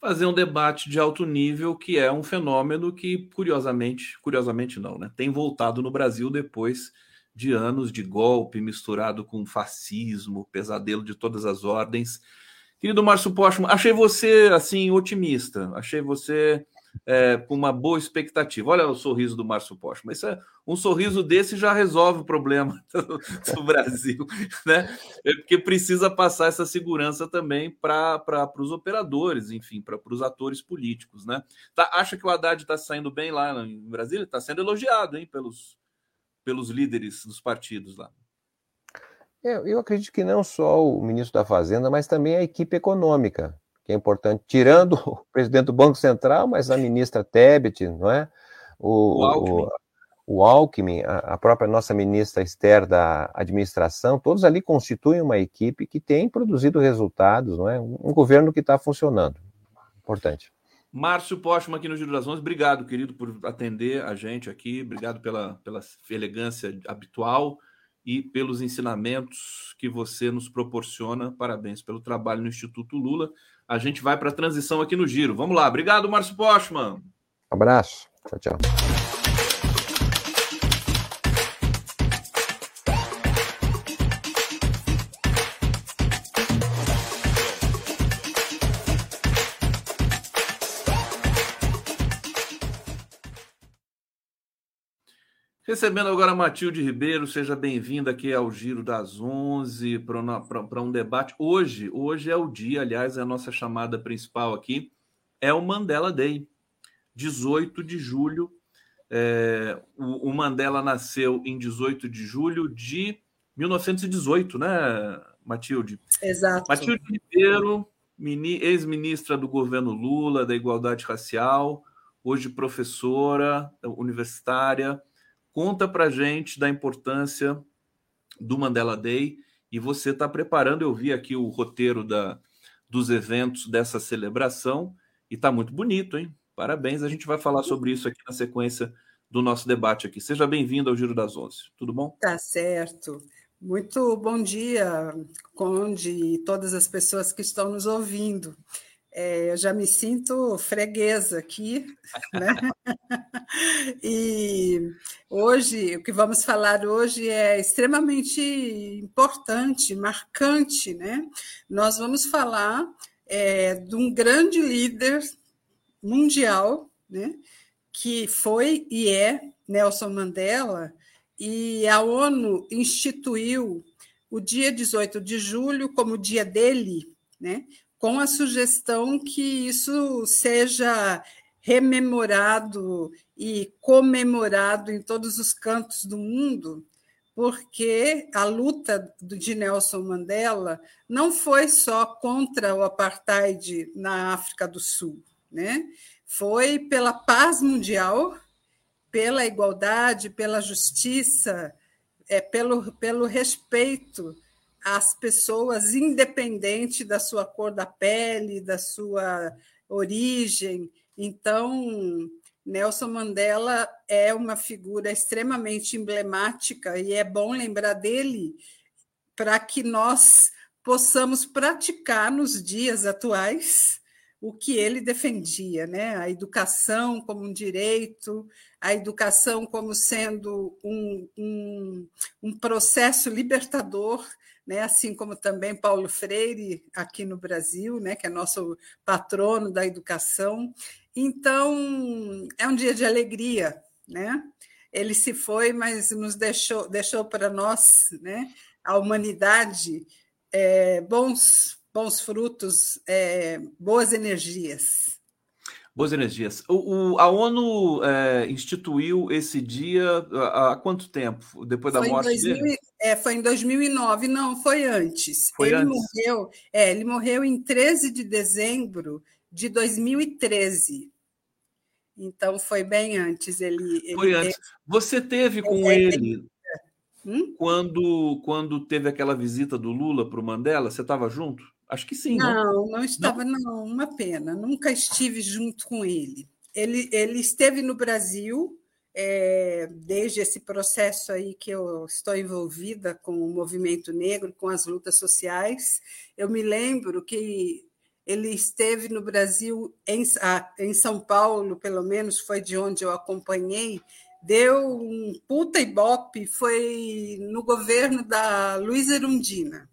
Fazer um debate de alto nível, que é um fenômeno que, curiosamente, curiosamente não, né? Tem voltado no Brasil depois de anos de golpe misturado com fascismo, pesadelo de todas as ordens. Querido Márcio Postman, achei você assim otimista, achei você é, com uma boa expectativa. Olha o sorriso do Márcio Postman. Isso é, um sorriso desse já resolve o problema do, do Brasil, né? É porque precisa passar essa segurança também para os operadores, enfim, para os atores políticos, né? Tá, acha que o Haddad está saindo bem lá em Brasília? Está sendo elogiado, hein, pelos, pelos líderes dos partidos lá. Eu, eu acredito que não só o ministro da Fazenda, mas também a equipe econômica que é importante, tirando o presidente do Banco Central, mas a ministra Tebet, não é? O, o Alckmin, o, o Alckmin a, a, própria nossa ministra Esther da administração, todos ali constituem uma equipe que tem produzido resultados, não é? Um governo que está funcionando. Importante. Márcio Postman aqui no Giro das Onze, obrigado, querido, por atender a gente aqui, obrigado pela, pela elegância habitual e pelos ensinamentos que você nos proporciona. Parabéns pelo trabalho no Instituto Lula a gente vai para a transição aqui no Giro. Vamos lá. Obrigado, Márcio Postman. Abraço. Tchau, tchau. Recebendo agora a Matilde Ribeiro, seja bem-vinda aqui ao Giro das 11 para um debate. Hoje, hoje é o dia, aliás, é a nossa chamada principal aqui, é o Mandela Day, 18 de julho. É, o, o, Mandela nasceu em 18 de julho de 1918, né, Matilde? Exato. Matilde Ribeiro, ex-ministra do governo Lula, da Igualdade Racial, hoje professora universitária Conta para gente da importância do Mandela Day e você está preparando. Eu vi aqui o roteiro da, dos eventos dessa celebração e está muito bonito, hein? Parabéns. A gente vai falar sobre isso aqui na sequência do nosso debate aqui. Seja bem-vindo ao Giro das Onze. Tudo bom? Tá certo. Muito bom dia, Conde e todas as pessoas que estão nos ouvindo. É, eu já me sinto freguesa aqui, né? e hoje, o que vamos falar hoje é extremamente importante, marcante, né? Nós vamos falar é, de um grande líder mundial, né? Que foi e é Nelson Mandela, e a ONU instituiu o dia 18 de julho como dia dele, né? Com a sugestão que isso seja rememorado e comemorado em todos os cantos do mundo, porque a luta de Nelson Mandela não foi só contra o apartheid na África do Sul, né? Foi pela paz mundial, pela igualdade, pela justiça, é pelo, pelo respeito às pessoas, independente da sua cor da pele, da sua origem. Então, Nelson Mandela é uma figura extremamente emblemática e é bom lembrar dele para que nós possamos praticar nos dias atuais o que ele defendia, né? A educação como um direito, a educação como sendo um, um, um processo libertador, né? Assim como também Paulo Freire aqui no Brasil, né? Que é nosso patrono da educação. Então é um dia de alegria, né? Ele se foi, mas nos deixou, deixou para nós, né? A humanidade é, bons bons frutos, é, boas energias. Boas energias. O, o a ONU é, instituiu esse dia há, há, quanto tempo? Depois da foi morte 2000, dele? É, foi em 2009. Não, foi antes. Foi ele antes. morreu. É, ele morreu em 13 de dezembro de 2013. Então foi bem antes. Ele, ele foi antes. Você teve com é, ele hum? quando quando teve aquela visita do Lula para o Mandela? Você estava junto? Acho que sim. Não, não, não estava, não? não, uma pena. Nunca estive junto com ele. Ele, ele esteve no Brasil é, desde esse processo aí que eu estou envolvida com o movimento negro, com as lutas sociais. Eu me lembro que ele esteve no Brasil, em, em São Paulo, pelo menos foi de onde eu acompanhei, deu um puta ibope, foi no governo da Luiz Erundina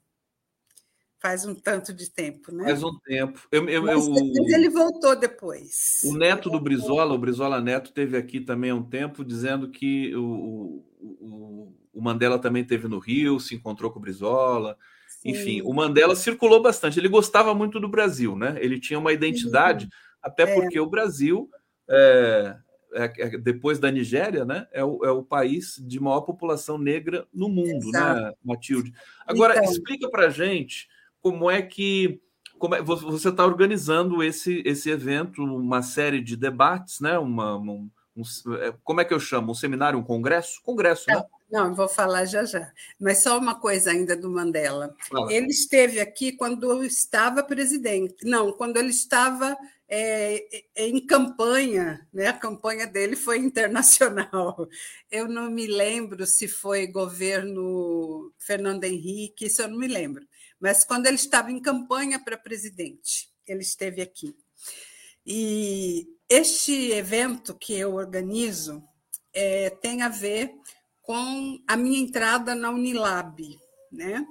faz um tanto de tempo, né? Faz um tempo. Eu, eu, mas, eu, ele voltou depois. O neto do Brizola, o Brizola Neto, teve aqui também há um tempo dizendo que o, o, o Mandela também teve no Rio, se encontrou com o Brizola. Sim. Enfim, o Mandela circulou bastante. Ele gostava muito do Brasil, né? Ele tinha uma identidade, Sim. até é. porque o Brasil, é, é, é, depois da Nigéria, né? É o, é o país de maior população negra no mundo, né, Exato. né, Matilde? Agora, então... explica para gente como é que como é, você está organizando esse, esse evento, uma série de debates, né? Uma, um, um, é, como é que eu chamo? Um seminário, um congresso? Congresso, né? Não, vou falar já já. Mas só uma coisa ainda do Mandela. Fala. Ele esteve aqui quando estava presidente. Não, quando ele estava é, é, em campanha, né? A campanha dele foi internacional. Eu não me lembro se foi governo Fernando Henrique, isso eu não me lembro mas quando ele estava em campanha para presidente, ele esteve aqui. E este evento que eu organizo é, tem a ver com a minha entrada na Unilab, né?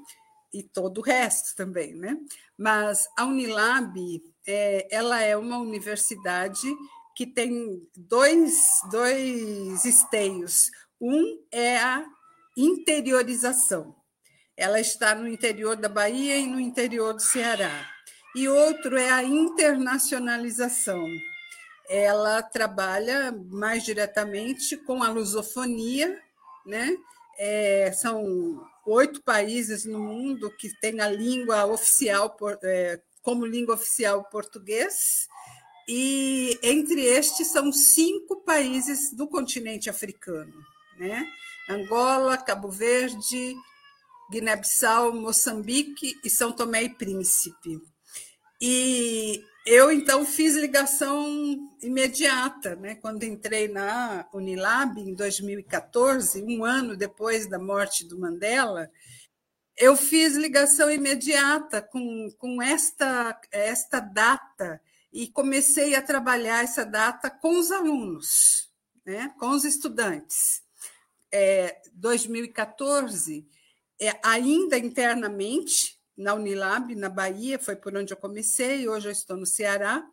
E todo o resto também, né? Mas a Unilab, é, ela é uma universidade que tem dois, dois esteios. Um é a interiorização, ela está no interior da Bahia e no interior do Ceará. E outro é a internacionalização. Ela trabalha mais diretamente com a lusofonia, né? É, são oito países no mundo que têm a língua oficial é, como língua oficial português, e entre estes são cinco países do continente africano, né? Angola, Cabo Verde, Guiné-Bissau, Moçambique e São Tomé e Príncipe. E eu então fiz ligação imediata, né? Quando entrei na Unilab em 2014, um ano depois da morte do Mandela, eu fiz ligação imediata com, com esta, esta data e comecei a trabalhar essa data com os alunos, né? com os estudantes. É, 2014 é, ainda internamente na Unilab, na Bahia, foi por onde eu comecei, hoje eu estou no Ceará,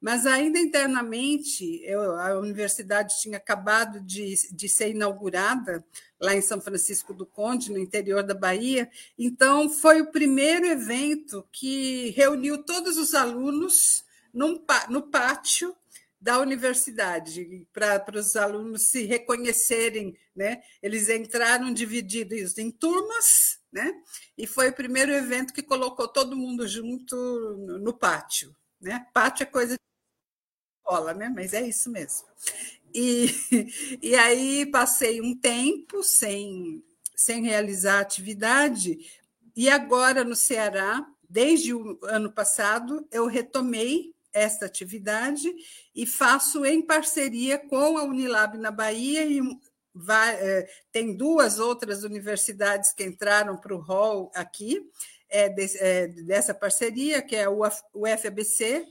mas ainda internamente, eu, a universidade tinha acabado de, de ser inaugurada lá em São Francisco do Conde, no interior da Bahia, então foi o primeiro evento que reuniu todos os alunos num, no pátio da universidade, para os alunos se reconhecerem. Né? Eles entraram divididos em turmas, né? e foi o primeiro evento que colocou todo mundo junto no, no pátio. Né? Pátio é coisa de escola, né? mas é isso mesmo. E, e aí passei um tempo sem, sem realizar atividade, e agora no Ceará, desde o ano passado, eu retomei esta atividade e faço em parceria com a Unilab na Bahia e vai, é, tem duas outras universidades que entraram para o hall aqui é, de, é, dessa parceria, que é o UFABC,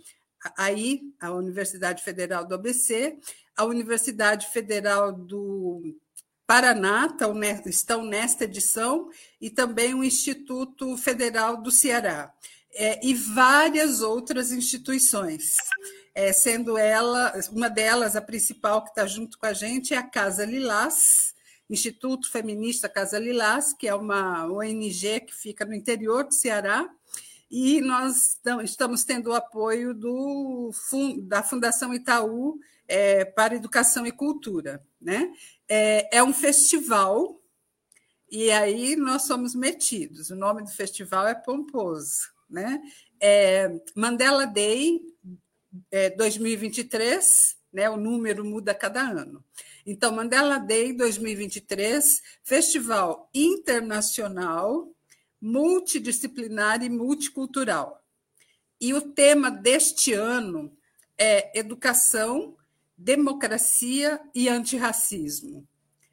aí a Universidade Federal do ABC, a Universidade Federal do Paraná estão nesta edição e também o Instituto Federal do Ceará é, e várias outras instituições. É, sendo ela, uma delas, a principal que está junto com a gente, é a Casa Lilás, Instituto Feminista Casa Lilás, que é uma ONG que fica no interior do Ceará, e nós estamos tendo o apoio do, da Fundação Itaú é, para Educação e Cultura. Né? É, é um festival, e aí nós somos metidos. O nome do festival é pomposo. Né? É Mandela Day é, 2023, né? o número muda cada ano. Então, Mandela Day 2023, festival internacional multidisciplinar e multicultural. E o tema deste ano é educação, democracia e antirracismo.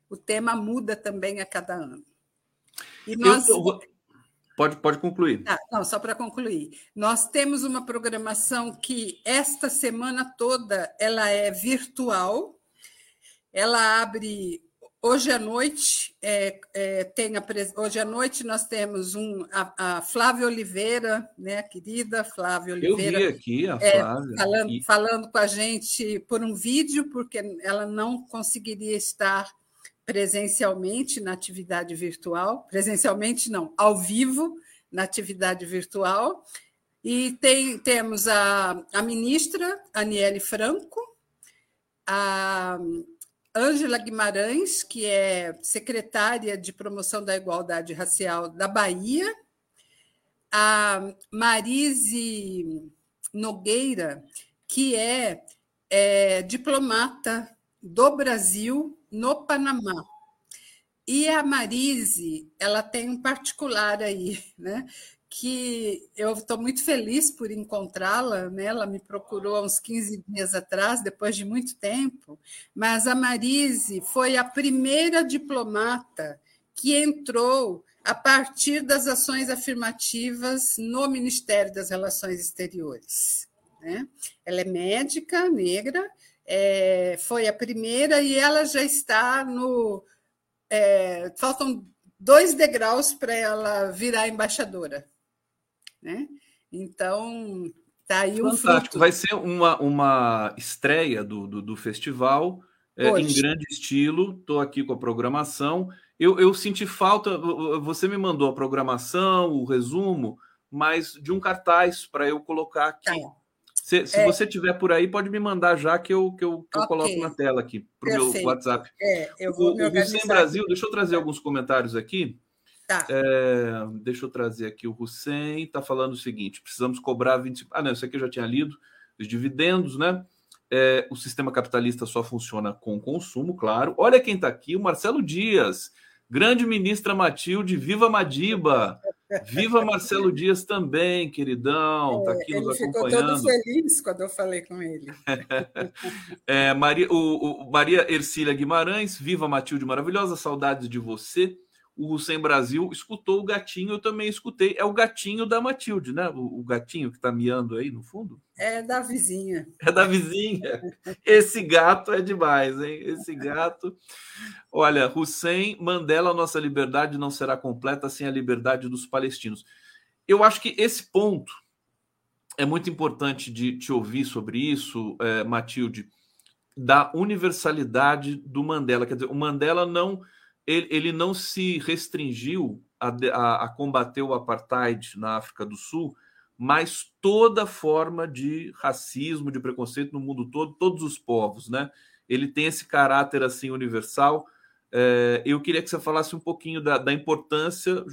O tema muda também a cada ano. E nós... Eu, pode, pode concluir. Ah, não, só para concluir. Nós temos uma programação que esta semana toda ela é virtual. Ela abre Hoje à noite é, é, tem a, hoje à noite nós temos um a, a Flávia Oliveira, né, querida Flávia Oliveira. Eu vi aqui a é, Flávia. É, falando, e... falando com a gente por um vídeo, porque ela não conseguiria estar presencialmente na atividade virtual, presencialmente não, ao vivo na atividade virtual. E tem, temos a, a ministra Aniele Franco, a Ângela Guimarães, que é secretária de promoção da igualdade racial da Bahia, a Marise Nogueira, que é, é diplomata do Brasil no Panamá. E a Marise, ela tem um particular aí, né? que eu estou muito feliz por encontrá-la, né? ela me procurou há uns 15 dias atrás, depois de muito tempo, mas a Marise foi a primeira diplomata que entrou a partir das ações afirmativas no Ministério das Relações Exteriores. Né? Ela é médica negra, é, foi a primeira e ela já está no. É, faltam dois degraus para ela virar embaixadora. Né? Então, tá aí um Fantástico. Vai ser uma, uma estreia do, do, do festival é, em grande estilo. Estou aqui com a programação. Eu, eu senti falta. Você me mandou a programação, o resumo, mas de um cartaz para eu colocar aqui. Tá. Se, se é. você tiver por aí, pode me mandar já que eu, que eu, que okay. eu coloco na tela aqui para o meu WhatsApp. É, eu vou o, o Sem Brasil, deixa eu trazer alguns comentários aqui. Tá. É, deixa eu trazer aqui o Hussein, está falando o seguinte: precisamos cobrar 20. Ah, não, isso aqui eu já tinha lido, os dividendos, né? É, o sistema capitalista só funciona com consumo, claro. Olha quem está aqui, o Marcelo Dias, grande ministra Matilde, viva Madiba! Viva Marcelo Dias também, queridão, está aqui é, nos acompanhando. Ele ficou todo feliz quando eu falei com ele. é, Maria, o, o, Maria Ercília Guimarães, viva Matilde maravilhosa, saudades de você o Hussein Brasil escutou o gatinho, eu também escutei. É o gatinho da Matilde, né? O, o gatinho que está miando aí no fundo. É da vizinha. É da vizinha. Esse gato é demais, hein? Esse gato. Olha, Hussein, Mandela, nossa liberdade não será completa sem a liberdade dos palestinos. Eu acho que esse ponto é muito importante de te ouvir sobre isso, é, Matilde, da universalidade do Mandela. Quer dizer, o Mandela não ele, ele não se restringiu a, a, a, combater o apartheid na África do Sul, mas toda forma de racismo, de preconceito no mundo todo, todos os povos, né? Ele tem esse caráter assim universal. É, eu queria que você falasse um pouquinho da, da importância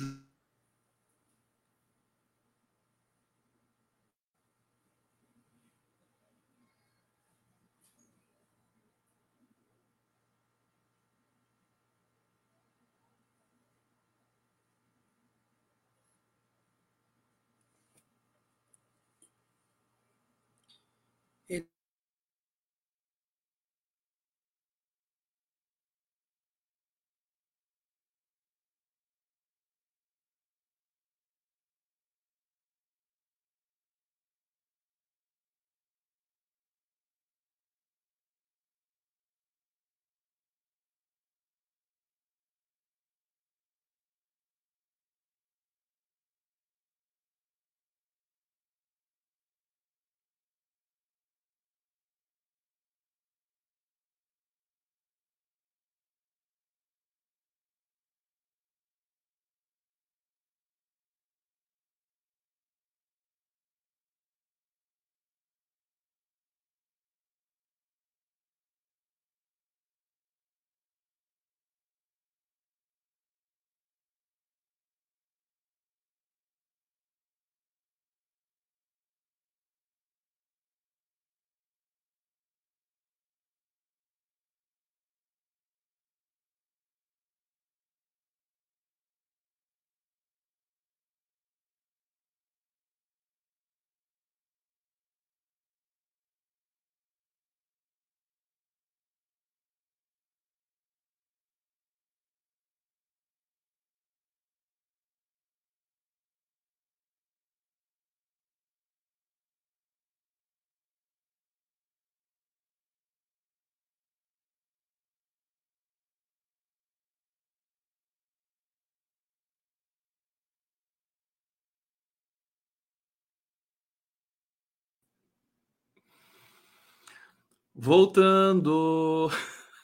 Voltando.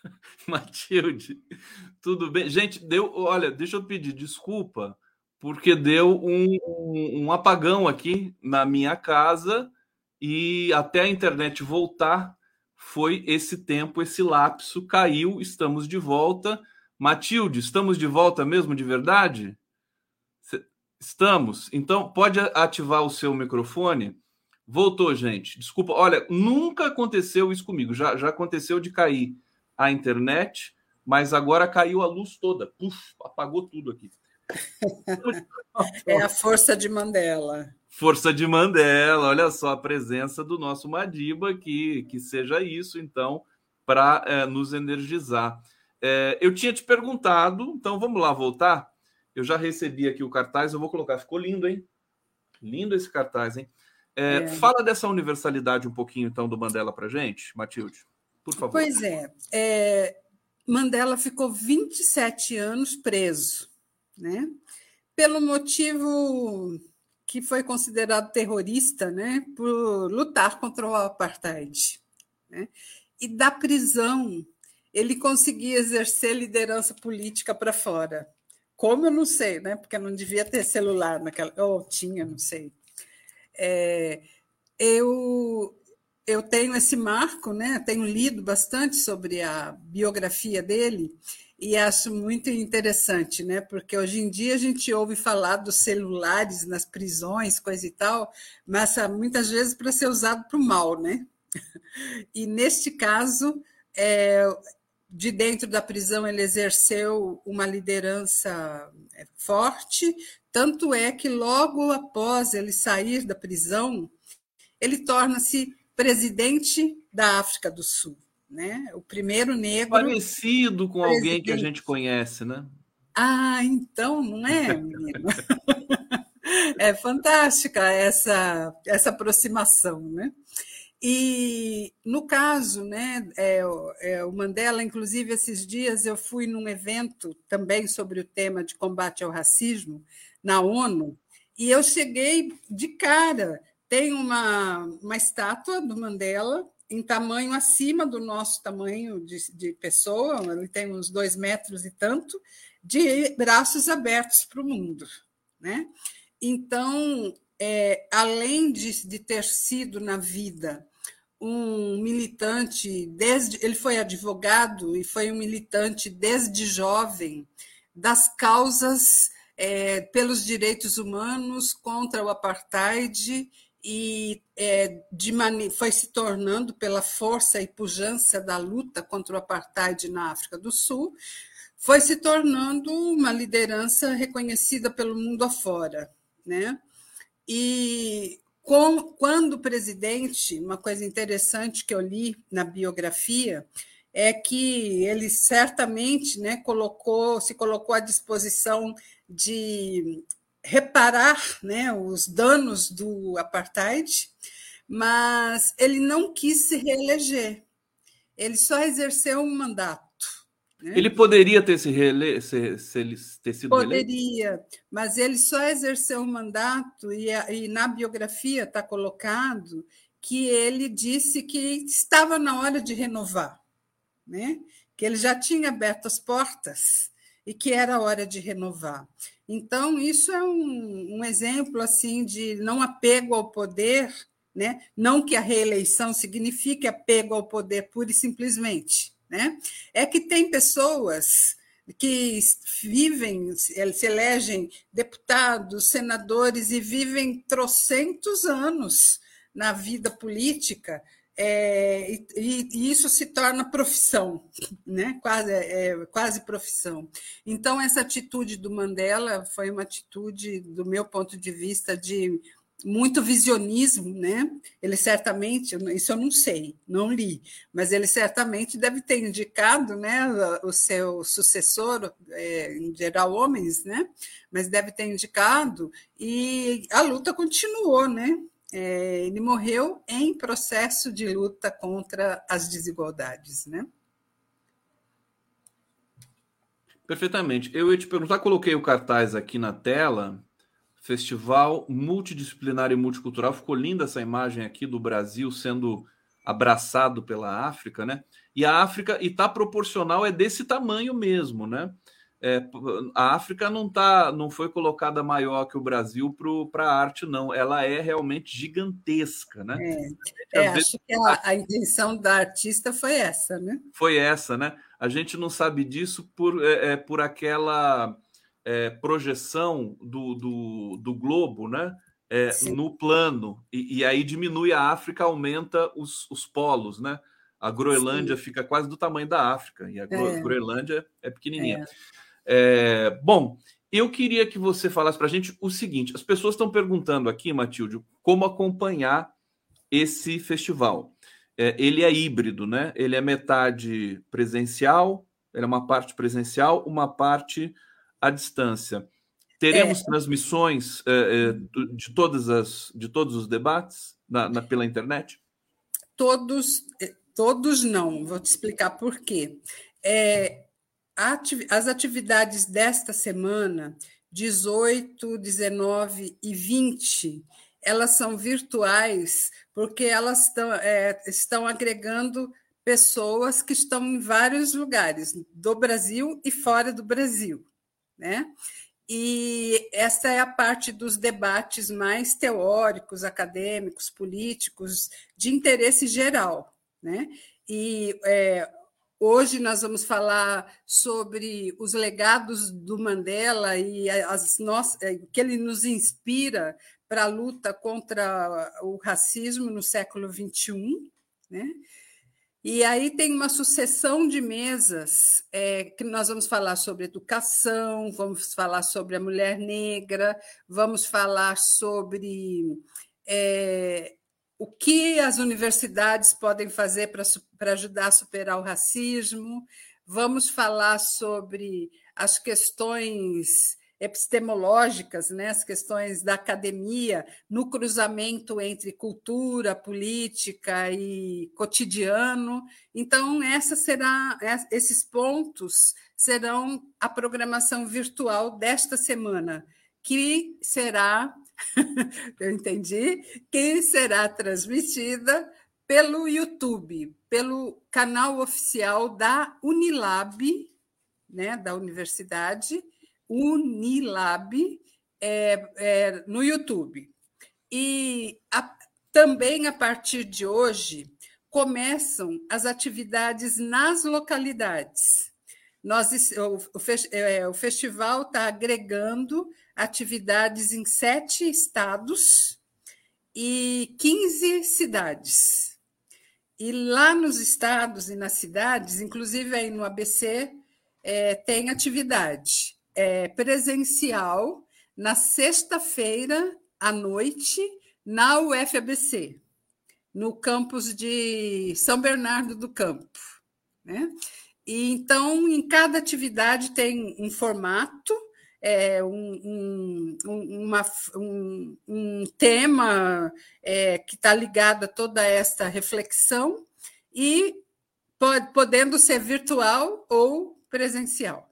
Matilde, tudo bem? Gente, deu. Olha, deixa eu pedir desculpa, porque deu um, um, um apagão aqui na minha casa e até a internet voltar foi esse tempo, esse lapso caiu, estamos de volta. Matilde, estamos de volta mesmo de verdade? Estamos. Então, pode ativar o seu microfone. Voltou, gente. Desculpa. Olha, nunca aconteceu isso comigo. Já, já aconteceu de cair a internet, mas agora caiu a luz toda. Puf, apagou tudo aqui. É a força de Mandela. Força de Mandela, olha só a presença do nosso Madiba, que, que seja isso, então, para é, nos energizar. É, eu tinha te perguntado, então vamos lá voltar. Eu já recebi aqui o cartaz, eu vou colocar, ficou lindo, hein? Lindo esse cartaz, hein? É, é. Fala dessa universalidade um pouquinho, então, do Mandela para gente, Matilde, por favor. Pois é, é, Mandela ficou 27 anos preso, né? Pelo motivo que foi considerado terrorista, né? Por lutar contra o apartheid, né? E da prisão ele conseguia exercer liderança política para fora. Como eu não sei, né? Porque não devia ter celular naquela. Ou tinha, não sei. É, eu, eu tenho esse marco, né? Tenho lido bastante sobre a biografia dele e acho muito interessante, né? Porque hoje em dia a gente ouve falar dos celulares nas prisões, coisa e tal, mas muitas vezes para ser usado para o mal, né? E neste caso, é, de dentro da prisão ele exerceu uma liderança é, forte, tanto é que logo após ele sair da prisão, ele torna-se presidente da África do Sul, né? O primeiro negro parecido com presidente. alguém que a gente conhece, né? Ah, então não é, menino? é fantástica essa essa aproximação, né? E no caso, né, é, é, o Mandela, inclusive esses dias eu fui num evento também sobre o tema de combate ao racismo na ONU e eu cheguei de cara. Tem uma, uma estátua do Mandela em tamanho acima do nosso tamanho de, de pessoa, ele tem uns dois metros e tanto, de braços abertos para o mundo. Né? Então, é, além de, de ter sido na vida um militante desde ele foi advogado e foi um militante desde jovem das causas é, pelos direitos humanos contra o apartheid e é, de foi se tornando pela força e pujança da luta contra o apartheid na África do Sul foi se tornando uma liderança reconhecida pelo mundo afora, né? E com, quando o presidente, uma coisa interessante que eu li na biografia é que ele certamente né, colocou, se colocou à disposição de reparar né, os danos do apartheid, mas ele não quis se reeleger. Ele só exerceu um mandato. Né? Ele poderia ter se reele... se, se ter sido Poderia, eleito? mas ele só exerceu o mandato e, e na biografia está colocado que ele disse que estava na hora de renovar, né? que ele já tinha aberto as portas e que era hora de renovar. Então, isso é um, um exemplo assim de não apego ao poder, né? não que a reeleição signifique apego ao poder pura e simplesmente, né? É que tem pessoas que vivem, se elegem deputados, senadores e vivem trocentos anos na vida política, é, e, e, isso se torna profissão, né? quase, é, quase profissão. Então, essa atitude do Mandela foi uma atitude, do meu ponto de vista, de muito visionismo, né? Ele certamente, isso eu não sei, não li, mas ele certamente deve ter indicado, né, o seu sucessor, é, em geral homens, né? Mas deve ter indicado e a luta continuou, né? É, ele morreu em processo de luta contra as desigualdades, né? Perfeitamente. Eu ia te perguntar, coloquei o cartaz aqui na tela Festival multidisciplinar e multicultural. Ficou linda essa imagem aqui do Brasil sendo abraçado pela África, né? E a África e tá proporcional é desse tamanho mesmo, né? É, a África não tá, não foi colocada maior que o Brasil para a arte, não. Ela é realmente gigantesca, né? É, é acho que a, a, intenção da artista foi essa, né? Foi essa, né? A gente não sabe disso por, é, é por aquela é, projeção do, do, do, globo, né? É, no plano e, e, aí diminui a África, aumenta os, os polos, né? A Groenlândia Sim. fica quase do tamanho da África e a Groenlândia é pequenininha. É, bom, eu queria que você falasse para a gente o seguinte: as pessoas estão perguntando aqui, Matilde, como acompanhar esse festival. É, ele é híbrido, né? Ele é metade presencial, ele é uma parte presencial, uma parte à distância. Teremos é. transmissões é, é de todas as de todos os debates na, na, pela internet? Todos, é, todos não. Vou te explicar por quê. É, as atividades desta semana, 18, 19 e 20, elas são virtuais porque elas estão, é, estão agregando pessoas que estão em vários lugares do Brasil e fora do Brasil, né? E essa é a parte dos debates mais teóricos, acadêmicos, políticos, de interesse geral, né? E é, Hoje nós vamos falar sobre os legados do Mandela e as nossas, eh, que ele nos inspira para a luta contra o racismo no século XXI. Né? E aí tem uma sucessão de mesas é, que nós vamos falar sobre educação, vamos falar sobre a mulher negra, vamos falar sobre é, o que as universidades podem fazer para ajudar a superar o racismo. Vamos falar sobre as questões epistemológicas, né, as questões da academia no cruzamento entre cultura, política e cotidiano. Então, essa será, esses pontos serão a programação virtual desta semana, que será eu entendi, que será transmitida pelo YouTube, pelo canal oficial da Unilab, né, da universidade, Unilab, é, é, no YouTube. E a, também a partir de hoje começam as atividades nas localidades. Nós, o, o, é, o festival está agregando atividades em sete estados e 15 cidades. E lá nos estados e nas cidades, inclusive aí no ABC, é, tem atividade é, presencial na sexta-feira à noite na UFABC, no campus de São Bernardo do Campo. Né? E, então, em cada atividade tem um formato, é, um, um, uma, um, um, tema é, que está ligado a toda esta reflexão e pode, podendo ser virtual ou presencial.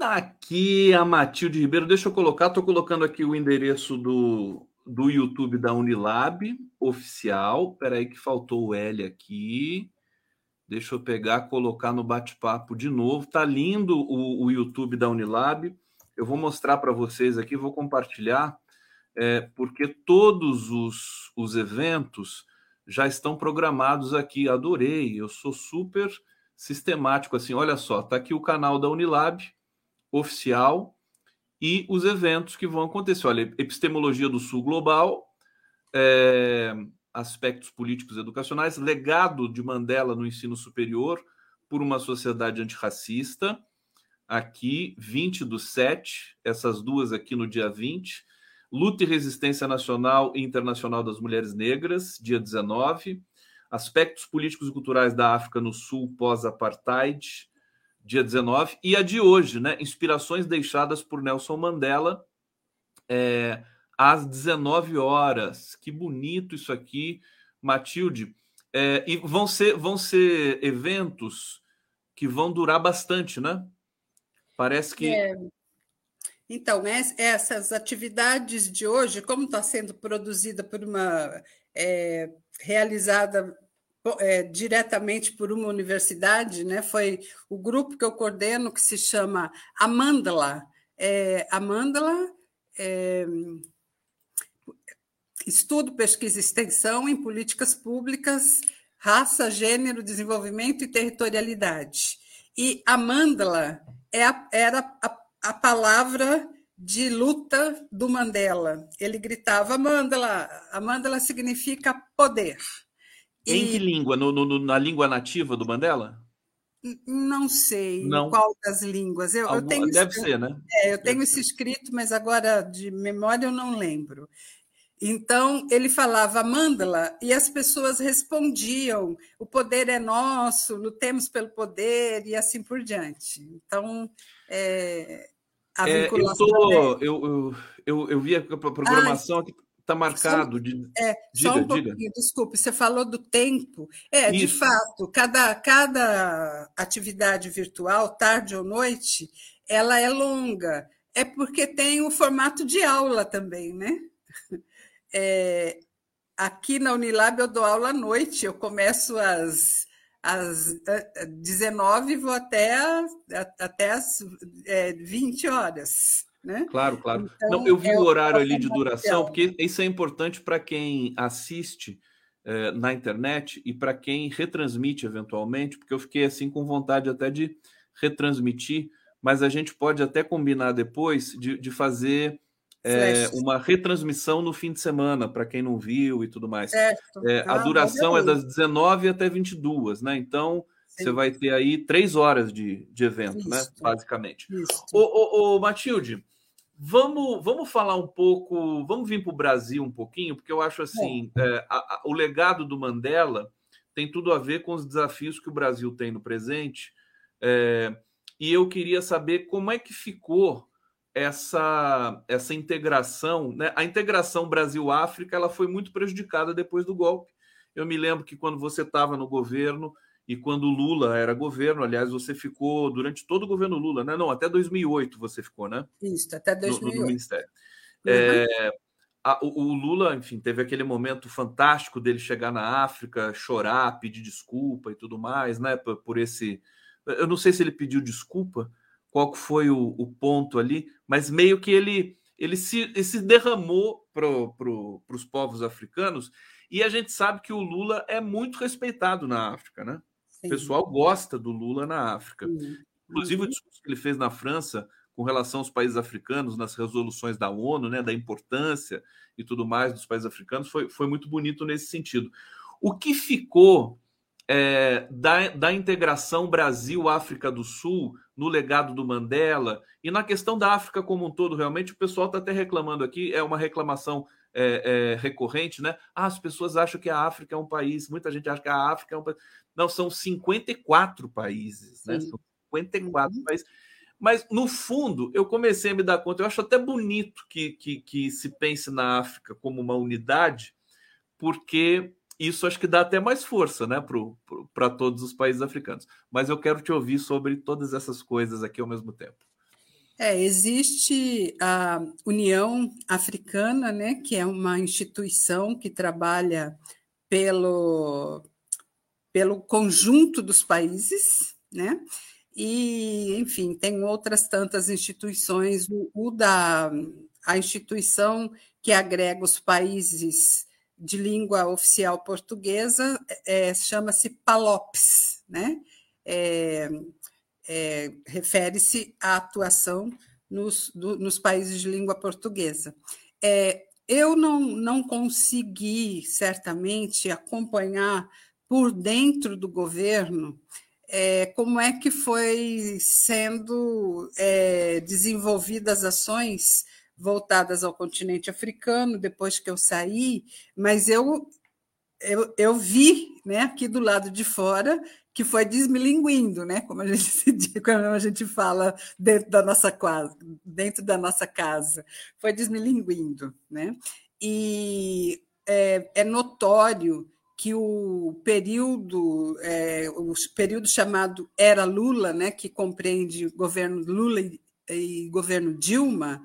Aqui a Matilde Ribeiro, deixa eu colocar, estou colocando aqui o endereço do, do YouTube da Unilab oficial. Espera aí que faltou o L aqui. Deixa eu pegar, colocar no bate-papo de novo. Tá lindo o, o YouTube da Unilab. Eu vou mostrar para vocês aqui, vou compartilhar, é, porque todos os, os eventos já estão programados aqui. Adorei, eu sou super sistemático assim. Olha só, tá aqui o canal da Unilab oficial e os eventos que vão acontecer. Olha, Epistemologia do Sul Global, é, aspectos políticos educacionais, legado de Mandela no ensino superior por uma sociedade antirracista, aqui, 20 do 7, essas duas aqui no dia 20, luta e resistência nacional e internacional das mulheres negras, dia 19, aspectos políticos e culturais da África no Sul pós-apartheid, dia 19, e a de hoje, né, inspirações deixadas por Nelson Mandela, é, às 19 horas. Que bonito isso aqui, Matilde. É, e vão ser, vão ser eventos que vão durar bastante, né? Parece que. É. Então, essas atividades de hoje, como está sendo produzida por uma é, realizada é, diretamente por uma universidade, né? Foi o grupo que eu coordeno que se chama Amandla. É, Amandla é, Estudo, Pesquisa e Extensão em Políticas Públicas, Raça, Gênero, Desenvolvimento e Territorialidade. E Amandla é a, era a, a palavra de luta do Mandela. Ele gritava Amandla. Amandla significa poder. Em que língua? No, no, na língua nativa do Mandela? Não sei não. qual das línguas. Eu, eu tenho deve ser, né? É, eu tenho esse escrito, mas agora de memória eu não lembro. Então, ele falava Mandala e as pessoas respondiam: o poder é nosso, lutemos pelo poder e assim por diante. Então, é, a vinculação. É, eu, tô, é... eu, eu, eu, eu, vi a programação aqui está marcado. Só, de... é, diga, só um pouquinho, diga. desculpe, você falou do tempo. É, Isso. de fato, cada, cada atividade virtual, tarde ou noite, ela é longa. É porque tem o formato de aula também, né? É, aqui na Unilab eu dou aula à noite, eu começo às, às 19 e vou até, até às é, 20 horas. Né? Claro, claro. Então, Não, eu vi é o horário ali de duração, porque isso é importante para quem assiste é, na internet e para quem retransmite eventualmente, porque eu fiquei assim com vontade até de retransmitir, mas a gente pode até combinar depois de, de fazer é, uma retransmissão no fim de semana, para quem não viu e tudo mais. É, a ah, duração é das 19 até 22, né? Então, Sim. você vai ter aí três horas de, de evento, né? Isso. né? Basicamente. Isso. Ô, ô, ô, Matilde, Vamos, vamos falar um pouco, vamos vir para o Brasil um pouquinho, porque eu acho assim, é, a, a, o legado do Mandela tem tudo a ver com os desafios que o Brasil tem no presente. É, e eu queria saber como é que ficou essa, essa integração, né? A integração Brasil-África ela foi muito prejudicada depois do golpe. Eu me lembro que quando você estava no governo, e quando Lula era governo, aliás, você ficou durante todo o governo Lula, né? Não, até 2008 você ficou, né? Isso, até 2008. No, no Ministério. Uhum. É, a, o, o, Lula, enfim, teve aquele momento fantástico dele chegar na África, chorar, pedir desculpa e tudo mais, né? Por, por esse. Eu não sei se ele pediu desculpa, qual foi o, o ponto ali, mas meio que ele, ele, se, ele se derramou para pro, os povos africanos, e a gente sabe que o Lula é muito respeitado na África, né? O pessoal gosta do Lula na África. Uhum. Inclusive, o discurso que ele fez na França com relação aos países africanos, nas resoluções da ONU, né, da importância e tudo mais dos países africanos, foi, foi muito bonito nesse sentido. O que ficou é, da, da integração Brasil-África do Sul no legado do Mandela e na questão da África como um todo, realmente, o pessoal está até reclamando aqui, é uma reclamação é, é, recorrente, né? Ah, as pessoas acham que a África é um país, muita gente acha que a África é um país. Não, são 54 países, né? São 54 uhum. países. Mas, no fundo, eu comecei a me dar conta, eu acho até bonito que, que, que se pense na África como uma unidade, porque isso acho que dá até mais força né, para todos os países africanos. Mas eu quero te ouvir sobre todas essas coisas aqui ao mesmo tempo. É, existe a União Africana, né, que é uma instituição que trabalha pelo, pelo conjunto dos países, né? E, enfim, tem outras tantas instituições. O, o da a instituição que agrega os países de língua oficial portuguesa é, chama-se PALOPS, né? É, é, refere-se à atuação nos, do, nos países de língua portuguesa. É, eu não, não consegui, certamente, acompanhar por dentro do governo é, como é que foi sendo é, desenvolvidas ações voltadas ao continente africano depois que eu saí, mas eu, eu, eu vi né, aqui do lado de fora que foi desmilinguindo, né? Como a gente, como a gente fala dentro da nossa casa, dentro da nossa casa, foi desmilinguindo, né? E é, é notório que o período, é, o período chamado Era Lula, né, que compreende governo Lula e, e governo Dilma,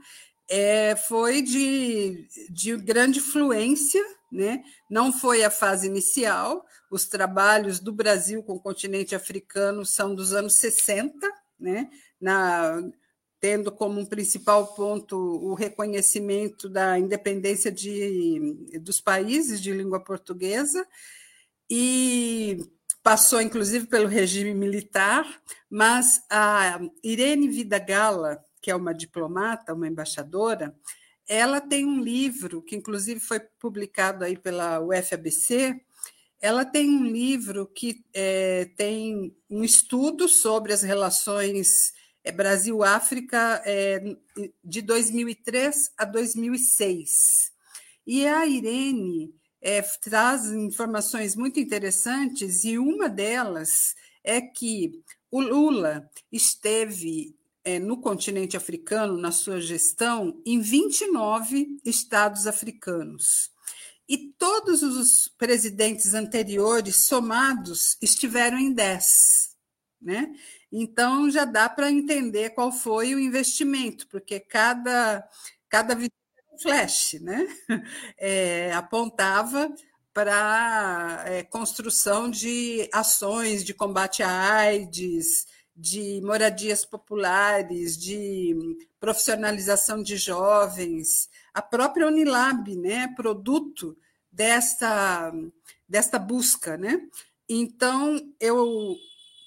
é, foi de, de grande influência né? Não foi a fase inicial. Os trabalhos do Brasil com o continente africano são dos anos 60, né? Na, tendo como um principal ponto o reconhecimento da independência de, dos países de língua portuguesa, e passou inclusive pelo regime militar, mas a Irene Vida Gala, que é uma diplomata, uma embaixadora, ela tem um livro que inclusive foi publicado aí pela UFABC. Ela tem um livro que é, tem um estudo sobre as relações é, Brasil-África é, de 2003 a 2006. E a Irene é, traz informações muito interessantes, e uma delas é que o Lula esteve é, no continente africano, na sua gestão, em 29 estados africanos. E todos os presidentes anteriores somados estiveram em 10. Né? Então já dá para entender qual foi o investimento, porque cada, cada flash, né? É, apontava para é, construção de ações de combate à AIDS, de moradias populares, de profissionalização de jovens, a própria Unilab, né, produto desta, desta busca, né? Então, eu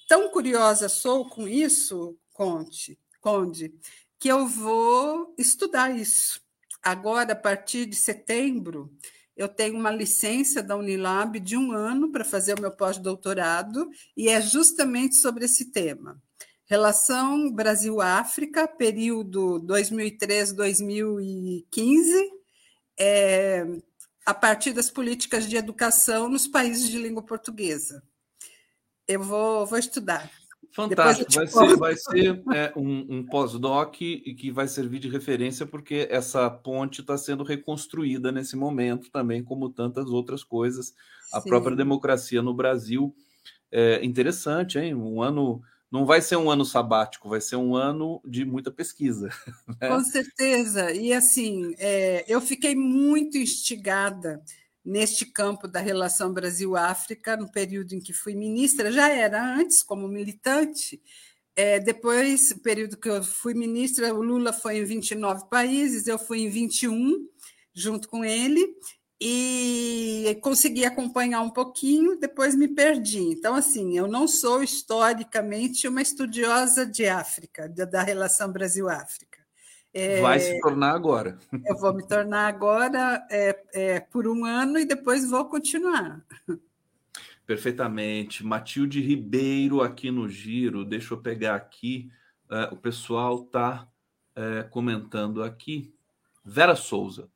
tão curiosa sou com isso, Conte, Conde, que eu vou estudar isso. Agora, a partir de setembro, eu tenho uma licença da Unilab de um ano para fazer o meu pós-doutorado, e é justamente sobre esse tema. Relação Brasil-África, período 2003-2015, é, a partir das políticas de educação nos países de língua portuguesa. Eu vou, vou estudar. Fantástico, vai ser, vai ser é, um, um pós-doc que vai servir de referência, porque essa ponte está sendo reconstruída nesse momento também, como tantas outras coisas. A Sim. própria democracia no Brasil é interessante, hein? Um ano não vai ser um ano sabático, vai ser um ano de muita pesquisa. Né? Com certeza. E assim, é, eu fiquei muito instigada neste campo da relação Brasil-África, no período em que fui ministra, já era antes como militante. É, depois, período que eu fui ministra, o Lula foi em 29 países, eu fui em 21, junto com ele, e consegui acompanhar um pouquinho, depois me perdi. Então, assim, eu não sou historicamente uma estudiosa de África, da, relação Brasil-África. É, Vai se tornar agora. Eu vou me tornar agora é, é, por um ano e depois vou continuar. Perfeitamente. Matilde Ribeiro aqui no Giro, deixa eu pegar aqui. Uh, o pessoal está uh, comentando aqui. Vera Souza.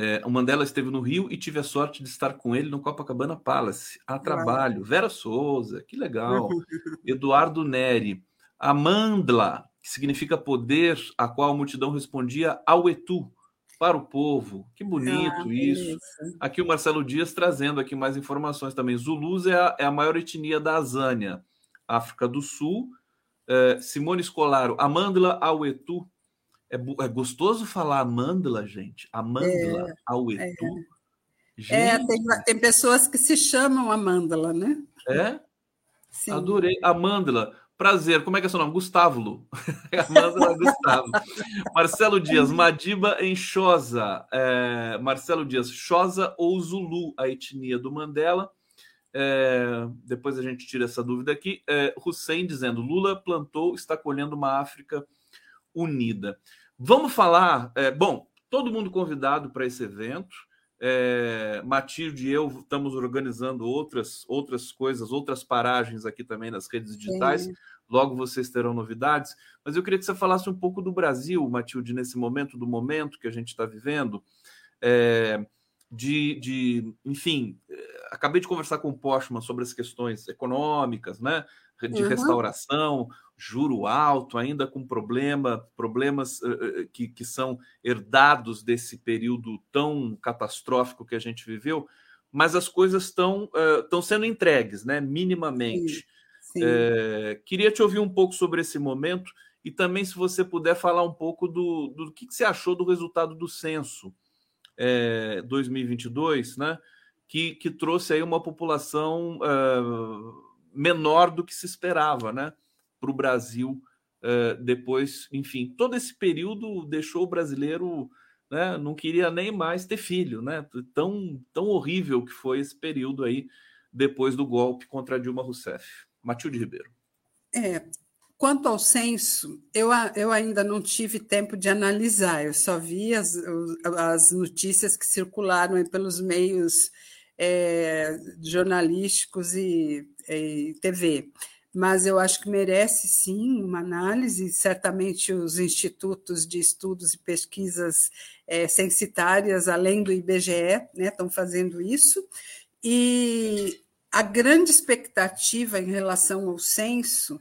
É, o Mandela esteve no Rio e tive a sorte de estar com ele no Copacabana Palace, a trabalho. Vera Souza, que legal. Eduardo Neri. Amandla, que significa poder, a qual a multidão respondia ao etu, para o povo. Que bonito ah, isso. isso. Aqui o Marcelo Dias trazendo aqui mais informações também. Zulus é a, é a maior etnia da Azânia, África do Sul. É, Simone Escolaro, Amandla Auetu. É, é gostoso falar Amandla, gente. Amandla é, Auetu. É, é tem, tem pessoas que se chamam Amandla, né? É? Sim. Adorei. Amandla, Prazer, como é que é seu nome? Gustavo Lu. Amanda Gustavo. Marcelo Dias, Madiba em Xosa. É, Marcelo Dias, Xosa ou Zulu, a etnia do Mandela. É, depois a gente tira essa dúvida aqui. É, Hussein dizendo: Lula plantou, está colhendo uma África unida. Vamos falar. É, bom, todo mundo convidado para esse evento. É, Matilde e eu estamos organizando outras, outras coisas, outras paragens aqui também nas redes digitais. Sim. Logo vocês terão novidades. Mas eu queria que você falasse um pouco do Brasil, Matilde, nesse momento, do momento que a gente está vivendo. É, de, de, enfim, é, acabei de conversar com o Postman sobre as questões econômicas, né? De uhum. restauração, juro alto, ainda com problema, problemas uh, que, que são herdados desse período tão catastrófico que a gente viveu, mas as coisas estão uh, sendo entregues, né, minimamente. Sim, sim. É, queria te ouvir um pouco sobre esse momento e também, se você puder, falar um pouco do, do que, que você achou do resultado do censo é, 2022, né? Que, que trouxe aí uma população uh, menor do que se esperava, né? Para o Brasil uh, depois, enfim, todo esse período deixou o brasileiro, né? Não queria nem mais ter filho, né? Tão, tão horrível que foi esse período aí depois do golpe contra Dilma Rousseff. Matilde Ribeiro. É, Quanto ao censo, eu, eu ainda não tive tempo de analisar, eu só vi as, as notícias que circularam pelos meios é, jornalísticos e, e TV. Mas eu acho que merece sim uma análise, certamente os institutos de estudos e pesquisas é, censitárias, além do IBGE, né, estão fazendo isso. E a grande expectativa em relação ao censo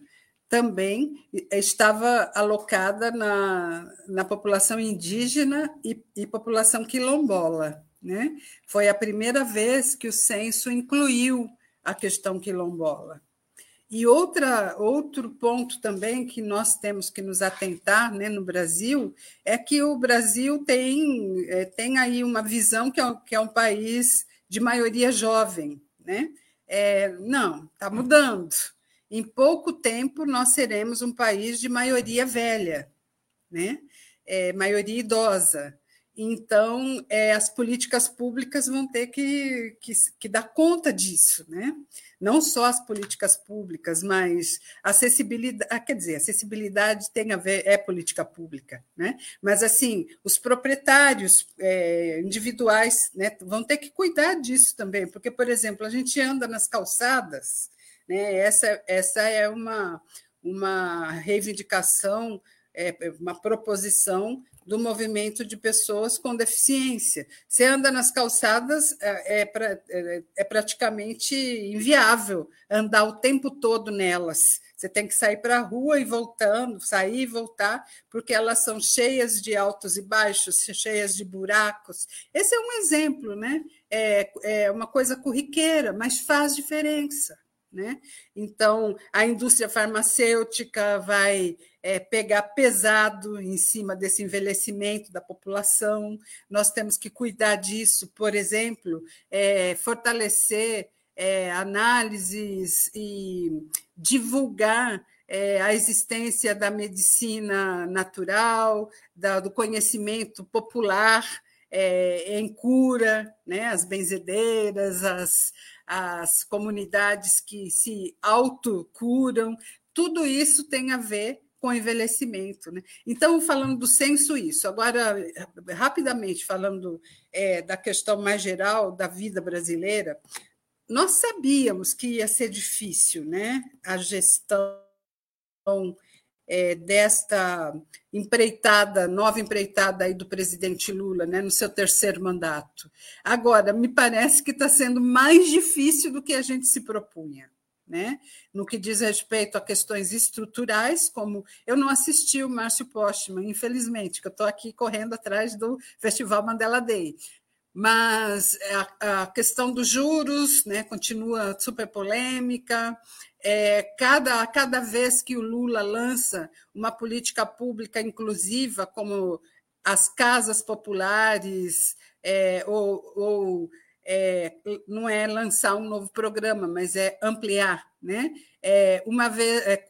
também estava alocada na, na população indígena e, e população quilombola. Né? Foi a primeira vez que o censo incluiu a questão quilombola. E outra, outro ponto também que nós temos que nos atentar né, no Brasil é que o Brasil tem, é, tem aí uma visão que é, que é um país de maioria jovem. Né? É, não, está mudando em pouco tempo nós seremos um país de maioria velha, né? É, maioria idosa. Então, é, as políticas públicas vão ter que, que, que, dar conta disso, né? Não só as políticas públicas, mas acessibilidade, ah, quer dizer, acessibilidade tem a ver, é política pública, né? Mas assim, os proprietários é, individuais né, vão ter que cuidar disso também, porque, por exemplo, a gente anda nas calçadas né? Essa, essa é uma, uma reivindicação, é, uma proposição do movimento de pessoas com deficiência. Você anda nas calçadas, é, é, é, é praticamente inviável andar o tempo todo nelas. Você tem que sair para a rua e voltando, sair e voltar, porque elas são cheias de altos e baixos, cheias de buracos. Esse é um exemplo, né? É, é uma coisa corriqueira, mas faz diferença. Né? Então, a indústria farmacêutica vai é, pegar pesado em cima desse envelhecimento da população. Nós temos que cuidar disso, por exemplo, é, fortalecer é, análises e divulgar é, a existência da medicina natural, da, do conhecimento popular é, em cura, né? as benzedeiras, as, as comunidades que se autocuram, tudo isso tem a ver com envelhecimento. Né? Então, falando do censo, isso. Agora, rapidamente, falando é, da questão mais geral da vida brasileira, nós sabíamos que ia ser difícil né? a gestão é, desta empreitada, nova empreitada aí do presidente Lula, né, no seu terceiro mandato. Agora, me parece que está sendo mais difícil do que a gente se propunha. Né? No que diz respeito a questões estruturais, como eu não assisti o Márcio Postman, infelizmente, que eu estou aqui correndo atrás do Festival Mandela Day. Mas a, a questão dos juros né, continua super polêmica, é, cada, cada vez que o Lula lança uma política pública inclusiva, como as casas populares, é, ou, ou é, não é lançar um novo programa, mas é ampliar. Né? É, uma vez, é,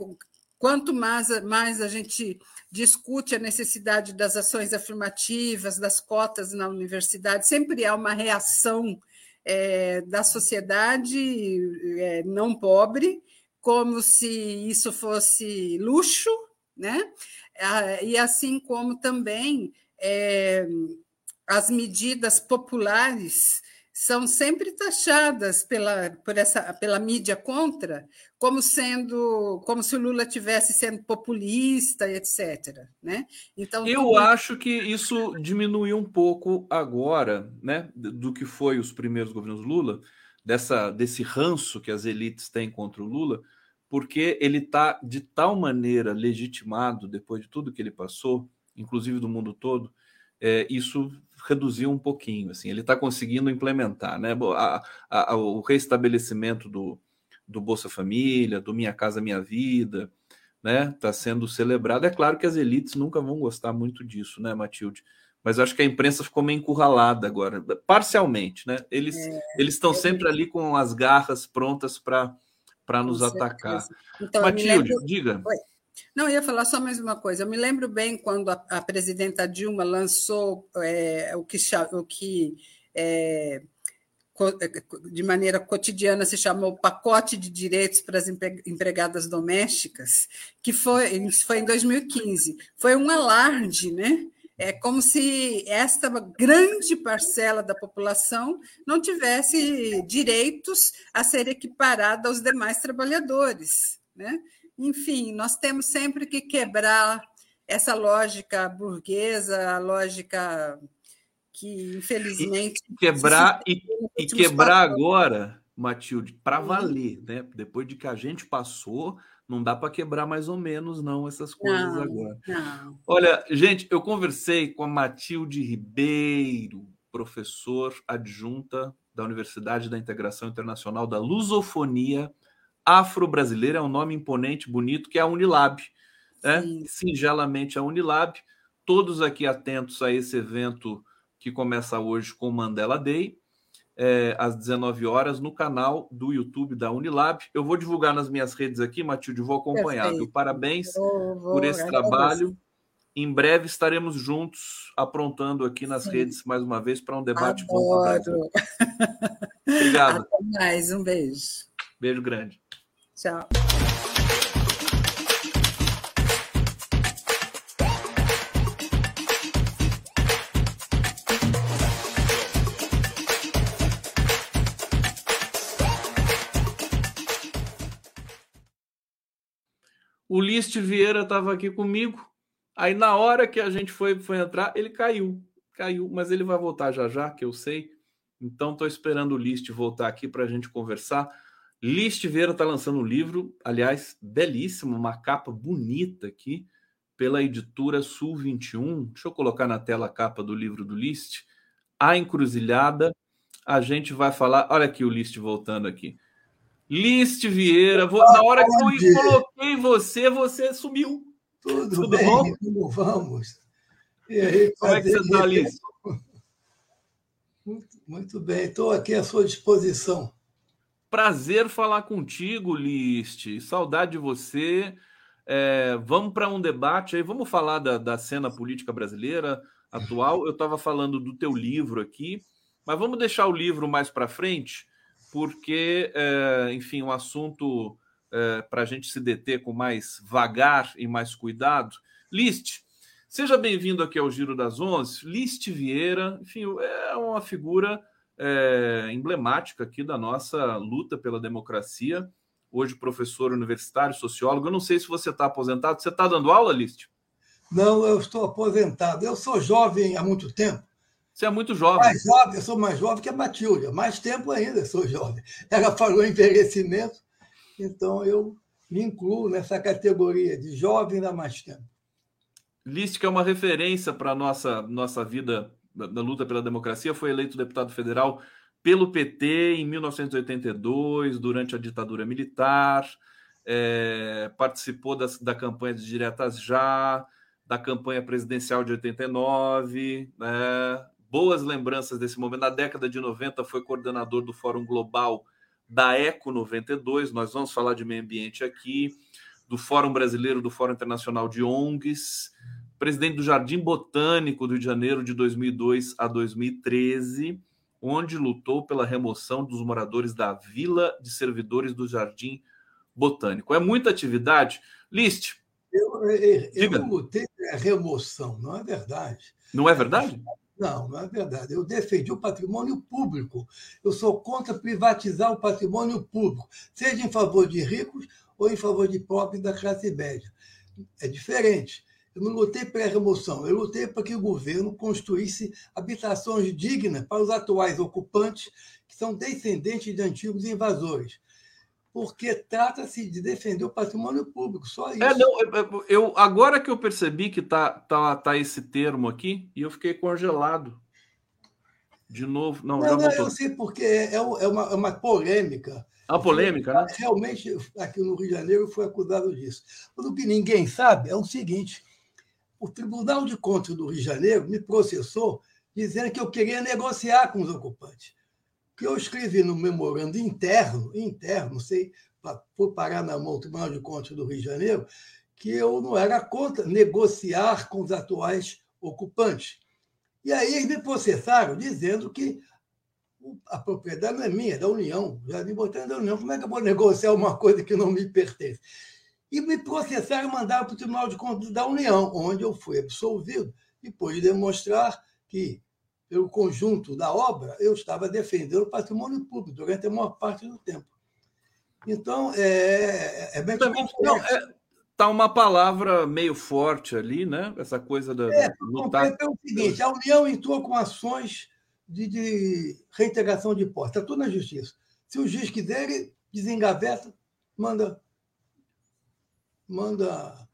quanto mais, mais a gente discute a necessidade das ações afirmativas, das cotas na universidade, sempre há uma reação é, da sociedade é, não pobre como se isso fosse luxo, né? Ah, e assim como também é, as medidas populares são sempre taxadas pela, por essa, pela mídia contra como sendo como se o Lula tivesse sendo populista, etc. Né? Então eu tudo... acho que isso diminuiu um pouco agora, né, do que foi os primeiros governos Lula, dessa desse ranço que as elites têm contra o Lula porque ele está de tal maneira legitimado depois de tudo que ele passou, inclusive do mundo todo, é, isso reduziu um pouquinho. Assim, ele está conseguindo implementar, né? A, a, o restabelecimento do, do Bolsa Família, do Minha Casa Minha Vida, né? Está sendo celebrado. É claro que as elites nunca vão gostar muito disso, né, Matilde? mas acho que a imprensa ficou meio encurralada agora, parcialmente, né? Eles é, eles estão é sempre ali com as garras prontas para para nos atacar. Então, Matilde, lembro... diga. Oi. Não, ia falar só mais uma coisa. Eu me lembro bem quando a, a presidenta Dilma lançou é, o que, o que é, de maneira cotidiana se chamou pacote de direitos para as empregadas domésticas, que foi, foi em 2015. Foi um alarde, né? É como se esta grande parcela da população não tivesse direitos a ser equiparada aos demais trabalhadores. Né? Enfim, nós temos sempre que quebrar essa lógica burguesa, a lógica que, infelizmente. E quebrar, e, e quebrar agora, Matilde, para valer, né? Depois de que a gente passou não dá para quebrar mais ou menos, não, essas coisas não, agora. Não. Olha, gente, eu conversei com a Matilde Ribeiro, professor adjunta da Universidade da Integração Internacional da Lusofonia Afro-Brasileira, é um nome imponente, bonito, que é a Unilab. Né? Singelamente a Unilab. Todos aqui atentos a esse evento que começa hoje com Mandela Day é, às 19 horas no canal do YouTube da Unilab. Eu vou divulgar nas minhas redes aqui, Matilde, vou acompanhar. Viu? Parabéns vou, vou, por esse trabalho. Em breve estaremos juntos aprontando aqui nas Sim. redes mais uma vez para um debate Adoro. bom. Obrigado. Até mais, um beijo. Beijo grande. O List Vieira estava aqui comigo. Aí, na hora que a gente foi, foi entrar, ele caiu. Caiu, mas ele vai voltar já já, que eu sei. Então, estou esperando o List voltar aqui para a gente conversar. List Vieira está lançando um livro, aliás, belíssimo, uma capa bonita aqui, pela editora Sul 21. Deixa eu colocar na tela a capa do livro do List. A Encruzilhada. A gente vai falar. Olha aqui o List voltando aqui. List Vieira, vou, na hora que eu coloquei você, você sumiu. Tudo, Tudo bem, bom? como vamos? E aí, como é que você está, List? Muito, muito bem, estou aqui à sua disposição. Prazer falar contigo, List. Saudade de você. É, vamos para um debate aí, vamos falar da, da cena política brasileira atual. Eu estava falando do teu livro aqui, mas vamos deixar o livro mais para frente porque, é, enfim, um assunto é, para a gente se deter com mais vagar e mais cuidado. List, seja bem-vindo aqui ao Giro das Onze. List Vieira, enfim, é uma figura é, emblemática aqui da nossa luta pela democracia. Hoje, professor universitário, sociólogo. Eu não sei se você está aposentado. Você está dando aula, List? Não, eu estou aposentado. Eu sou jovem há muito tempo. Você é muito jovem. Mais jovem, eu sou mais jovem que a Matilde, mais tempo ainda sou jovem. Ela falou em envelhecimento, então eu me incluo nessa categoria de jovem há mais tempo. Que é uma referência para a nossa, nossa vida da luta pela democracia, foi eleito deputado federal pelo PT em 1982, durante a ditadura militar, é, participou das, da campanha de Diretas Já, da campanha presidencial de 89, né, boas lembranças desse momento. Na década de 90, foi coordenador do Fórum Global da Eco 92. Nós vamos falar de meio ambiente aqui, do Fórum Brasileiro, do Fórum Internacional de ONGs, presidente do Jardim Botânico do Rio de Janeiro de 2002 a 2013, onde lutou pela remoção dos moradores da Vila de Servidores do Jardim Botânico. É muita atividade. List. Eu, eu, eu não lutei a remoção, não é verdade. Não é verdade? Não, não é verdade. Eu defendi o patrimônio público. Eu sou contra privatizar o patrimônio público, seja em favor de ricos ou em favor de pobres da classe média. É diferente. Eu não lutei pela remoção, eu lutei para que o governo construísse habitações dignas para os atuais ocupantes, que são descendentes de antigos invasores porque trata-se de defender o patrimônio público, só é, isso. É, não, eu, agora que eu percebi que tá, tá, tá esse termo aqui, e eu fiquei congelado. De novo, não, não, não eu sei porque é, é uma, é uma polêmica. É uma polêmica, né? Realmente, aqui no Rio de Janeiro, foi acusado disso. Mas o que ninguém sabe é o seguinte: o Tribunal de Contas do Rio de Janeiro me processou dizendo que eu queria negociar com os ocupantes. Que eu escrevi no memorando interno, interno, não sei, por parar na mão do Tribunal de Contas do Rio de Janeiro, que eu não era contra negociar com os atuais ocupantes. E aí eles me processaram dizendo que a propriedade não é minha, é da União. Já me botaram é da União. Como é que eu vou negociar uma coisa que não me pertence? E me processaram e mandaram para o Tribunal de Contas da União, onde eu fui absolvido, depois de demonstrar que, pelo conjunto da obra, eu estava defendendo o patrimônio público durante a maior parte do tempo. Então, é, é bem Também, não, é, tá uma palavra meio forte ali, né? Essa coisa da é, lutar. É o seguinte: a União entrou com ações de, de reintegração de impostos. Está tudo na justiça. Se o juiz quiser, ele desengaveta, manda, manda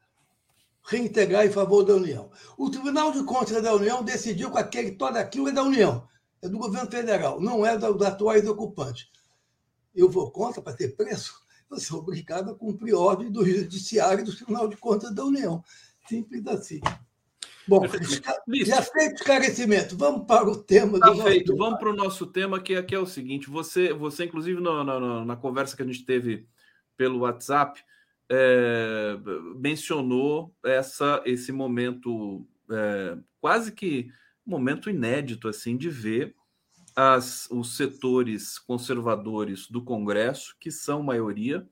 reintegrar em favor da União. O Tribunal de Contas da União decidiu que aquele, todo aquilo é da União, é do governo federal, não é dos atuais ocupantes. Eu vou contra para ter preço? Eu sou obrigado a cumprir ordem do Judiciário e do Tribunal de Contas da União. Simples assim. Bom, já feito esclarecimento, vamos para o tema. Está feito, vamos para o nosso tema, que aqui é o seguinte: você, você inclusive, na conversa que a gente teve pelo WhatsApp, é, mencionou essa, esse momento é, quase que momento inédito assim de ver as, os setores conservadores do Congresso, que são maioria,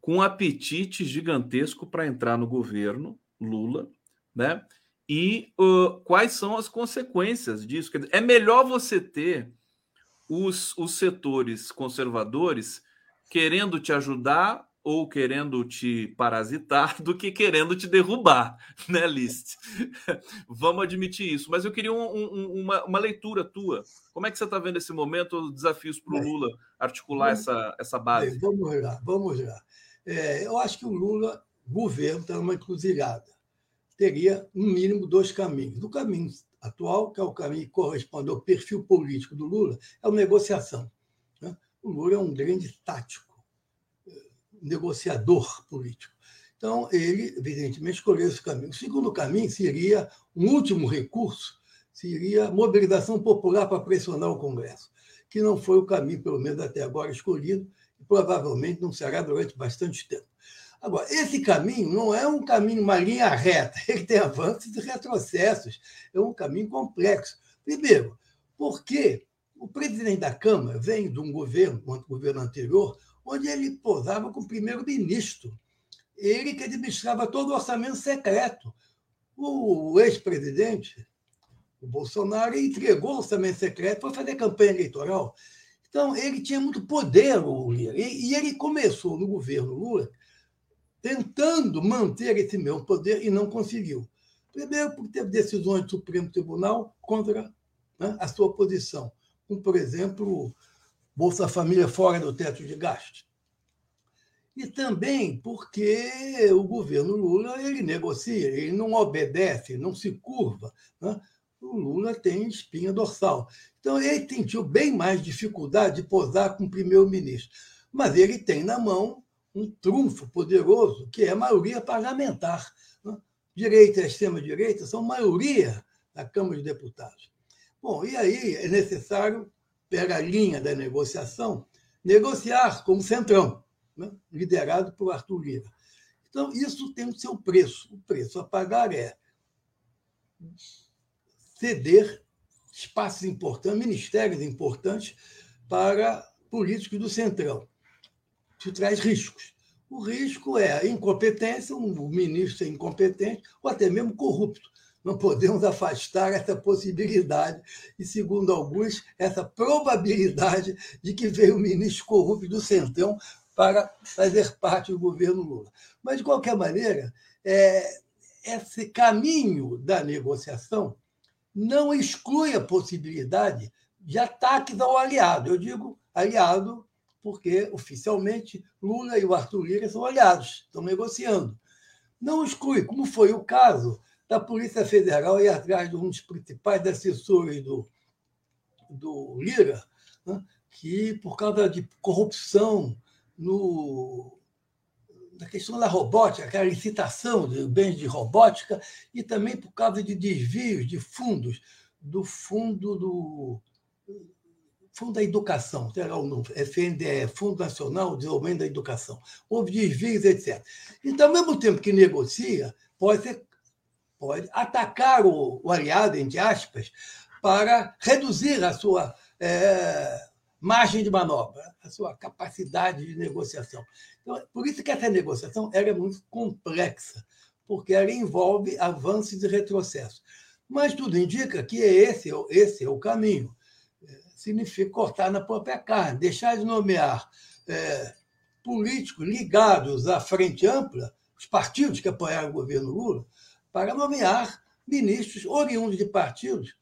com apetite gigantesco para entrar no governo Lula, né? e uh, quais são as consequências disso. Dizer, é melhor você ter os, os setores conservadores querendo te ajudar ou querendo te parasitar do que querendo te derrubar, né, List? Vamos admitir isso. Mas eu queria um, um, uma, uma, leitura tua. Como é que você está vendo esse momento, os desafios para o Lula articular vamos, essa, essa base? Vamos lá, vamos lá. É, eu acho que o Lula, governo, está numa encruzilhada teria, no mínimo, dois caminhos. O caminho atual, que é o caminho que corresponde ao perfil político do Lula, é a negociação. Né? O Lula é um grande tático, negociador político. Então, ele, evidentemente, escolheu esse caminho. O segundo caminho seria um último recurso, seria mobilização popular para pressionar o Congresso, que não foi o caminho, pelo menos até agora, escolhido, e provavelmente não será durante bastante tempo. Agora, esse caminho não é um caminho, uma linha reta, ele tem avanços e retrocessos, é um caminho complexo. Primeiro, porque o presidente da Câmara vem de um governo, um governo anterior, onde ele posava com o primeiro-ministro. Ele que administrava todo o orçamento secreto. O ex-presidente, o Bolsonaro, entregou o orçamento secreto para fazer campanha eleitoral. Então, ele tinha muito poder, o Lula. E ele começou no governo Lula tentando manter esse mesmo poder e não conseguiu. Primeiro, porque teve decisões do Supremo Tribunal contra né, a sua posição, como, por exemplo, Bolsa Família fora do teto de gastos. E também porque o governo Lula ele negocia, ele não obedece, não se curva. Né? O Lula tem espinha dorsal. Então, ele sentiu bem mais dificuldade de posar com o primeiro-ministro. Mas ele tem na mão um trunfo poderoso, que é a maioria parlamentar. Né? Direita e extrema-direita são maioria na Câmara de Deputados. Bom, e aí é necessário, pela linha da negociação, negociar como centrão, né? liderado por Arthur Lira. Então, isso tem o seu preço. O preço a pagar é ceder espaços importantes, ministérios importantes para políticos do centrão te traz riscos. O risco é a incompetência, um ministro incompetente ou até mesmo corrupto. Não podemos afastar essa possibilidade e, segundo alguns, essa probabilidade de que veio um ministro corrupto do Centrão para fazer parte do governo Lula. Mas, de qualquer maneira, é, esse caminho da negociação não exclui a possibilidade de ataques ao aliado. Eu digo aliado porque oficialmente Lula e o Arthur Lira são aliados, estão negociando. Não exclui, como foi o caso da Polícia Federal ir atrás de um dos principais assessores do, do Lira, né, que, por causa de corrupção no, da questão da robótica, aquela licitação de bens de robótica, e também por causa de desvios de fundos, do fundo do Fundo da Educação, terá o nome, FNDE, Fundo Nacional de Desenvolvimento da Educação. Houve desvios, etc. Então, ao mesmo tempo que negocia, pode, ser, pode atacar o, o aliado, entre aspas, para reduzir a sua é, margem de manobra, a sua capacidade de negociação. Então, por isso que essa negociação era muito complexa, porque ela envolve avanços e retrocessos. Mas tudo indica que esse, esse é o caminho. É, significa cortar na própria carne, deixar de nomear é, políticos ligados à frente ampla, os partidos que apoiaram o governo Lula, para nomear ministros oriundos de partidos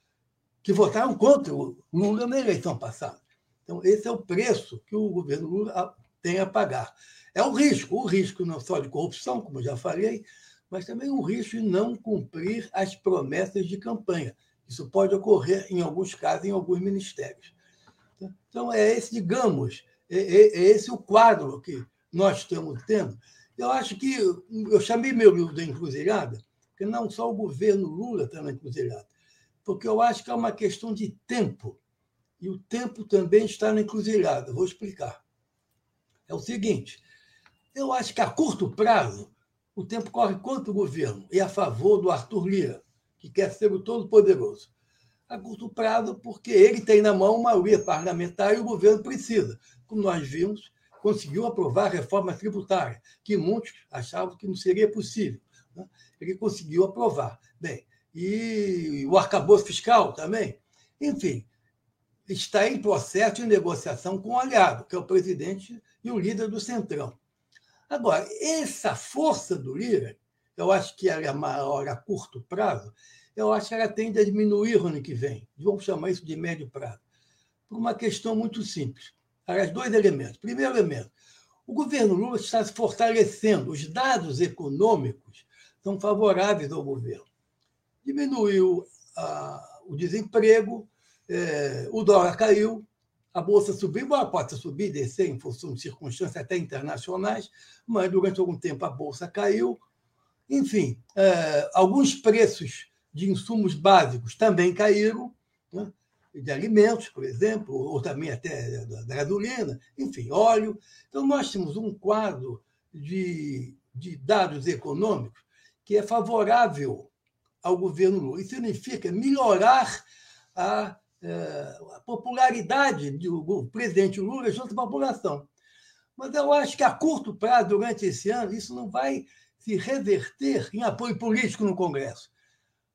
que votaram contra o Lula na eleição passada. Então, esse é o preço que o governo Lula tem a pagar. É o risco, o risco não só de corrupção, como já falei, mas também o risco de não cumprir as promessas de campanha. Isso pode ocorrer, em alguns casos, em alguns ministérios. Então, é esse, digamos, é, é, é esse o quadro que nós estamos tendo. Eu acho que eu chamei meu livro da encruzilhada, não só o governo Lula está na encruzilhada, porque eu acho que é uma questão de tempo e o tempo também está na encruzilhada. Vou explicar. É o seguinte: eu acho que a curto prazo o tempo corre contra o governo e a favor do Arthur Lira, que quer ser o todo-poderoso. A curto prazo, porque ele tem na mão uma maioria parlamentar e o governo precisa. Como nós vimos, conseguiu aprovar a reforma tributária, que muitos achavam que não seria possível. Né? Ele conseguiu aprovar. Bem, e o arcabouço fiscal também. Enfim, está em processo de negociação com o aliado, que é o presidente e o líder do Centrão. Agora, essa força do Lira, eu acho que ela é maior a curto prazo, eu acho que ela tende a diminuir no ano que vem. Vamos chamar isso de médio prazo. Por uma questão muito simples. Aliás, dois elementos. Primeiro elemento, o governo Lula está se fortalecendo. Os dados econômicos são favoráveis ao governo. Diminuiu a, o desemprego, é, o dólar caiu, a bolsa subiu, embora possa subir e descer em função de circunstâncias até internacionais, mas durante algum tempo a bolsa caiu. Enfim, é, alguns preços de insumos básicos também caíram, né? de alimentos, por exemplo, ou também até da, gasolina, enfim, óleo. Então, nós temos um quadro de, de dados econômicos que é favorável ao governo Lula. Isso significa melhorar a é, a popularidade do presidente Lula junto à população. Mas eu acho que a curto prazo, durante esse ano, isso não vai se reverter em apoio político no Congresso.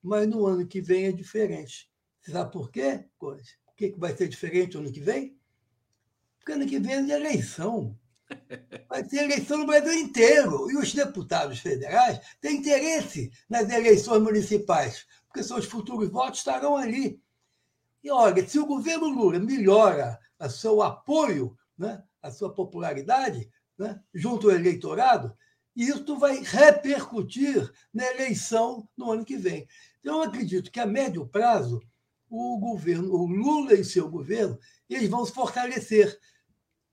Mas no ano que vem é diferente. Sabe por quê, Por que vai ser diferente no ano que vem? Porque ano que vem é eleição. Vai ter eleição no Brasil inteiro. E os deputados federais têm interesse nas eleições municipais, porque seus futuros votos estarão ali. E olha, se o governo Lula melhora o seu apoio, né, a sua popularidade né, junto ao eleitorado, isso vai repercutir na eleição no ano que vem. Então, eu acredito que a médio prazo, o governo, o Lula e seu governo, eles vão se fortalecer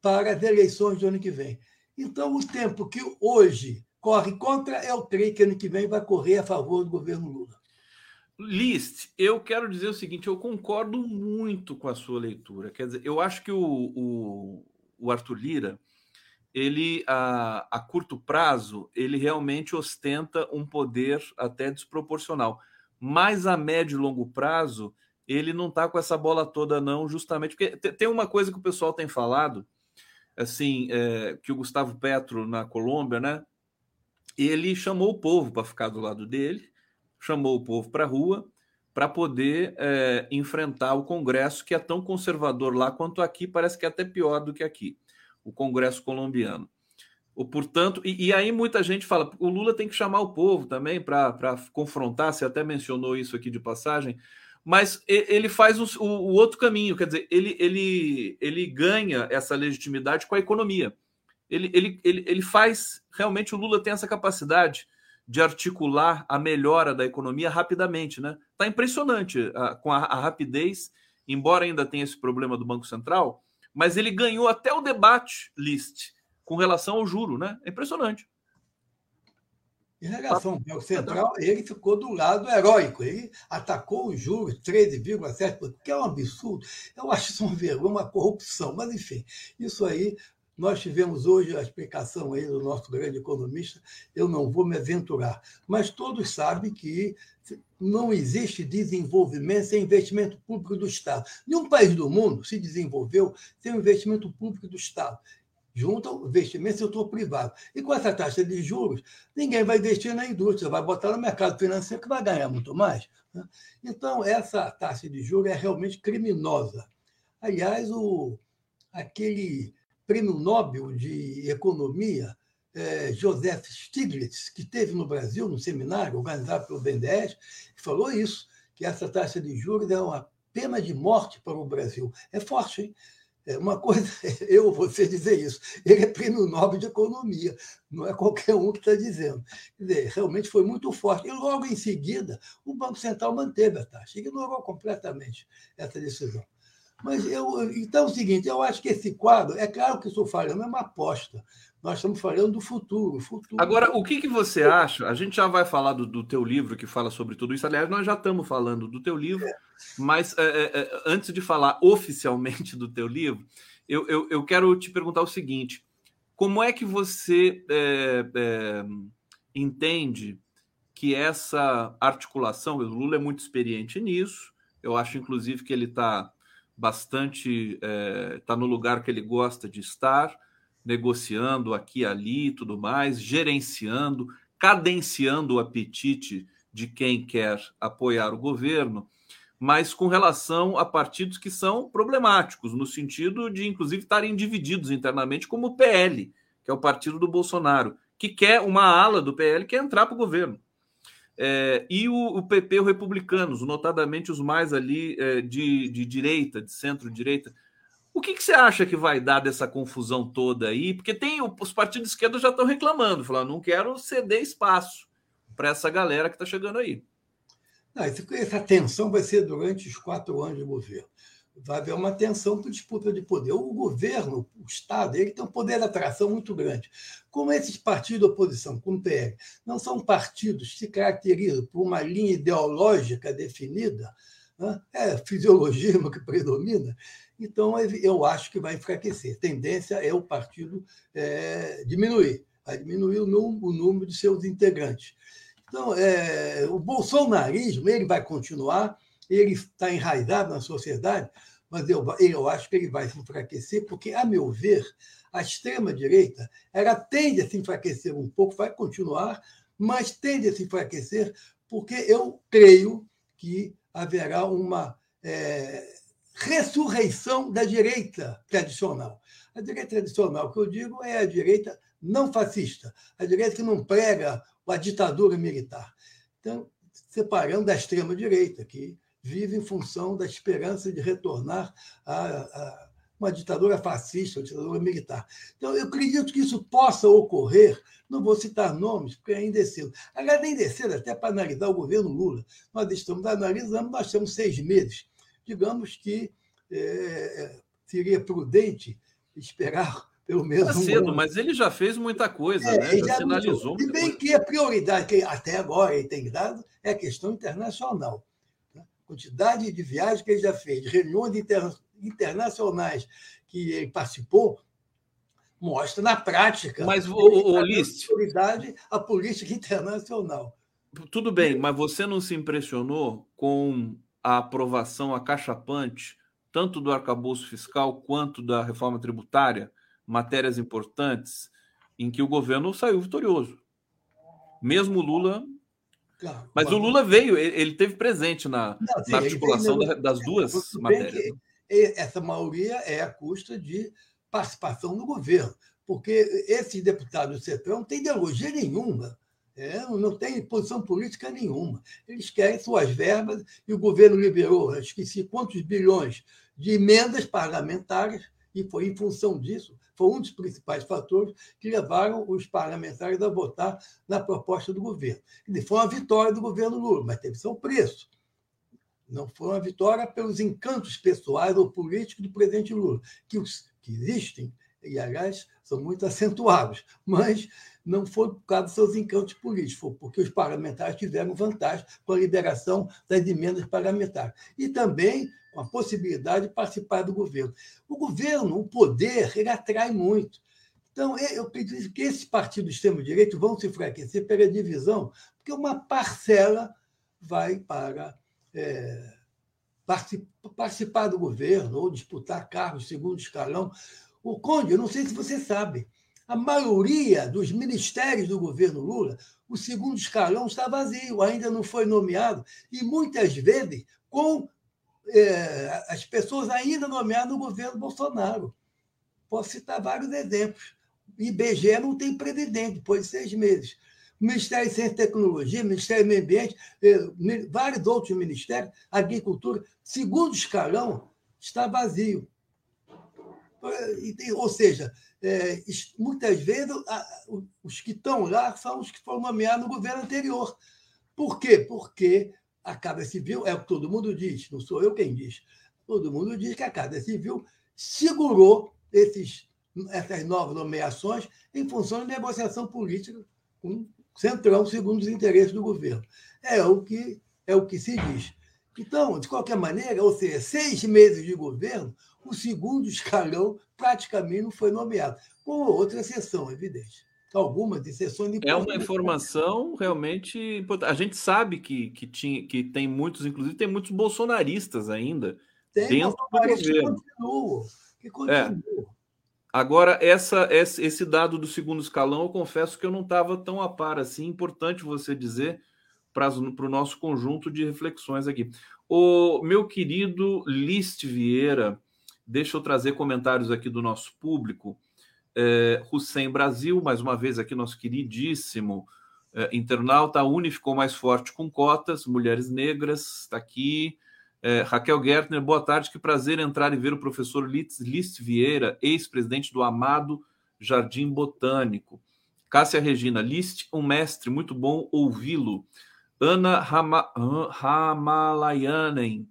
para as eleições do ano que vem. Então, o tempo que hoje corre contra é o trem que ano que vem vai correr a favor do governo Lula. List, eu quero dizer o seguinte: eu concordo muito com a sua leitura. Quer dizer, eu acho que o, o, o Arthur Lira, ele a, a, curto prazo, ele realmente ostenta um poder até desproporcional. Mas a médio e longo prazo, ele não está com essa bola toda, não, justamente porque tem uma coisa que o pessoal tem falado, assim, é, que o Gustavo Petro na Colômbia, né? Ele chamou o povo para ficar do lado dele chamou o povo para a rua para poder é, enfrentar o Congresso, que é tão conservador lá quanto aqui, parece que é até pior do que aqui, o Congresso colombiano. O, portanto, e, e aí muita gente fala, o Lula tem que chamar o povo também para confrontar, você até mencionou isso aqui de passagem, mas ele faz o, o, outro caminho, quer dizer, ele, ele, ele ganha essa legitimidade com a economia. Ele, ele, ele, ele faz, realmente o Lula tem essa capacidade de articular a melhora da economia rapidamente, né? Está impressionante a, com a, a, rapidez, embora ainda tenha esse problema do Banco Central, mas ele ganhou até o debate list com relação ao juro, né? É impressionante. Em relação ao Banco Central, ele ficou do lado heróico. Ele atacou os juros 13,7%, que é um absurdo. Eu acho isso uma vergonha, uma corrupção. Mas, enfim, isso aí nós tivemos hoje a explicação aí do nosso grande economista, eu não vou me aventurar, mas todos sabem que não existe desenvolvimento sem investimento público do Estado. Nenhum país do mundo se desenvolveu sem o investimento público do Estado junto ao investimento setor privado. E com essa taxa de juros, ninguém vai investir na indústria, vai botar no mercado financeiro que vai ganhar muito mais. Né? Então, essa taxa de juros é realmente criminosa. Aliás, o, aquele prêmio Nobel de Economia, é, Joseph Stiglitz, que teve no Brasil, num seminário organizado pelo BNDES, falou isso, que essa taxa de juros é uma pena de morte para o Brasil. É forte, hein? É uma coisa, eu você dizer isso. Ele é prêmio Nobel de Economia, não é qualquer um que está dizendo. Quer dizer, realmente foi muito forte. E logo em seguida, o Banco Central manteve a taxa, ignorou completamente essa decisão. Mas eu, então é o seguinte, eu acho que esse quadro, é claro que estou falando, é uma aposta. Nós estamos falando do futuro. futuro. Agora, o que, que você acha? A gente já vai falar do, do teu livro que fala sobre tudo isso. Aliás, nós já estamos falando do teu livro, é. mas é, é, antes de falar oficialmente do teu livro, eu, eu, eu, quero te perguntar o seguinte: como é que você é, é, entende que essa articulação, o Lula é muito experiente nisso, eu acho, inclusive, que ele está bastante. está no lugar que ele gosta de estar negociando aqui ali tudo mais, gerenciando, cadenciando o apetite de quem quer apoiar o governo, mas com relação a partidos que são problemáticos, no sentido de, inclusive, estarem divididos internamente, como o PL, que é o partido do Bolsonaro, que quer uma ala do PL que entrar para o governo. É, e o, o, PP, os republicanos, notadamente os mais ali é, de, de direita, de centro-direita, o que, que, você acha que vai dar dessa confusão toda aí? Porque tem os partidos de esquerda já estão reclamando, falando, não quero ceder espaço para essa galera que está chegando aí. Não, essa tensão vai ser durante os quatro anos de governo. Vai haver uma tensão por disputa de poder. O governo, o Estado, ele tem um poder de atração muito grande. Como esses partidos de oposição, como o PL, não são partidos que se caracterizam por uma linha ideológica definida, né? é fisiologismo que predomina, então, eu acho que vai enfraquecer. A tendência é o partido é, diminuir, vai diminuir o número, o número de seus integrantes. Então, é, o bolsonarismo ele vai continuar, ele está enraizado na sociedade, mas eu, eu acho que ele vai se enfraquecer, porque, a meu ver, a extrema-direita ela tende a se enfraquecer um pouco, vai continuar, mas tende a se enfraquecer, porque eu creio que haverá uma. É, ressurreição da direita tradicional. A direita tradicional que eu digo é a direita não fascista, a direita que não prega a ditadura militar. Então, separando da extrema-direita, que vive em função da esperança de retornar a, a uma ditadura fascista, uma ditadura militar. Então, eu acredito que isso possa ocorrer, não vou citar nomes, porque ainda é cedo. Aliás, ainda é cedo até para analisar o governo Lula. Nós estamos analisando, nós temos seis meses digamos que é, seria prudente esperar pelo menos. Tá cedo, um mas ele já fez muita coisa, é, né? Já, já sinalizou. E bem que a prioridade que até agora ele tem dado é a questão internacional. Quantidade de viagens que ele já fez, reuniões inter, internacionais que ele participou, mostra na prática. Mas, o, o, List, prioridade a política internacional. Tudo bem, mas você não se impressionou com a aprovação acachapante, tanto do arcabouço fiscal quanto da reforma tributária, matérias importantes, em que o governo saiu vitorioso. Mesmo Lula. Claro, mas claro. o Lula veio, ele teve presente na, Não, sim, na articulação das duas matérias. essa maioria é a custa de participação no governo, porque esses deputados do Centrão não têm ideologia nenhuma. É, não tem posição política nenhuma. Eles querem suas verbas e o governo liberou, esqueci quantos bilhões de emendas parlamentares, e foi em função disso, foi um dos principais fatores que levaram os parlamentares a votar na proposta do governo. Foi uma vitória do governo Lula, mas teve seu preço. Não foi uma vitória pelos encantos pessoais ou políticos do presidente Lula, que, os, que existem e, aliás, são muito acentuados, mas não foi por causa dos seus encantos políticos, foi porque os parlamentares tiveram vantagem com a liberação das emendas parlamentares. E também com a possibilidade de participar do governo. O governo, o poder, ele atrai muito. Então, eu acredito que esses partidos extremo-direito vão se enfraquecer pela divisão, porque uma parcela vai para é, participar do governo ou disputar cargos segundo escalão. O Conde, eu não sei se você sabe, a maioria dos ministérios do governo Lula, o segundo escalão está vazio, ainda não foi nomeado, e muitas vezes com é, as pessoas ainda nomeadas no governo Bolsonaro. Posso citar vários exemplos. IBGE não tem presidente depois de seis meses. Ministério de Ciência e Tecnologia, Ministério do Meio Ambiente, é, vários outros ministérios, Agricultura, segundo escalão, está vazio. Ou seja, é, muitas vezes os que estão lá são os que foram nomeados no governo anterior. Por quê? Porque a Casa Civil, é o que todo mundo diz, não sou eu quem diz, todo mundo diz que a Casa Civil segurou esses, essas novas nomeações em função de negociação política com o Centrão, segundo os interesses do governo. É o que, é o que se diz. Então, de qualquer maneira, ou seja, seis meses de governo, o segundo escalão praticamente não foi nomeado, com outra exceção, evidente algumas exceções É uma informação realmente importante. A gente sabe que, que, tinha, que tem muitos, inclusive tem muitos bolsonaristas ainda tem dentro do governo. Que continua, que É. Agora, essa, esse dado do segundo escalão, eu confesso que eu não estava tão a par assim. Importante você dizer para o nosso conjunto de reflexões aqui. O meu querido List Vieira, deixa eu trazer comentários aqui do nosso público é, Hussein Brasil, mais uma vez aqui, nosso queridíssimo é, internauta. A Uni ficou mais forte com cotas, mulheres negras, está aqui. É, Raquel Gertner, boa tarde, que prazer entrar e ver o professor List, List Vieira, ex-presidente do Amado Jardim Botânico. Cássia Regina, List, um mestre, muito bom ouvi-lo. Ana Rama, Ramalayanen,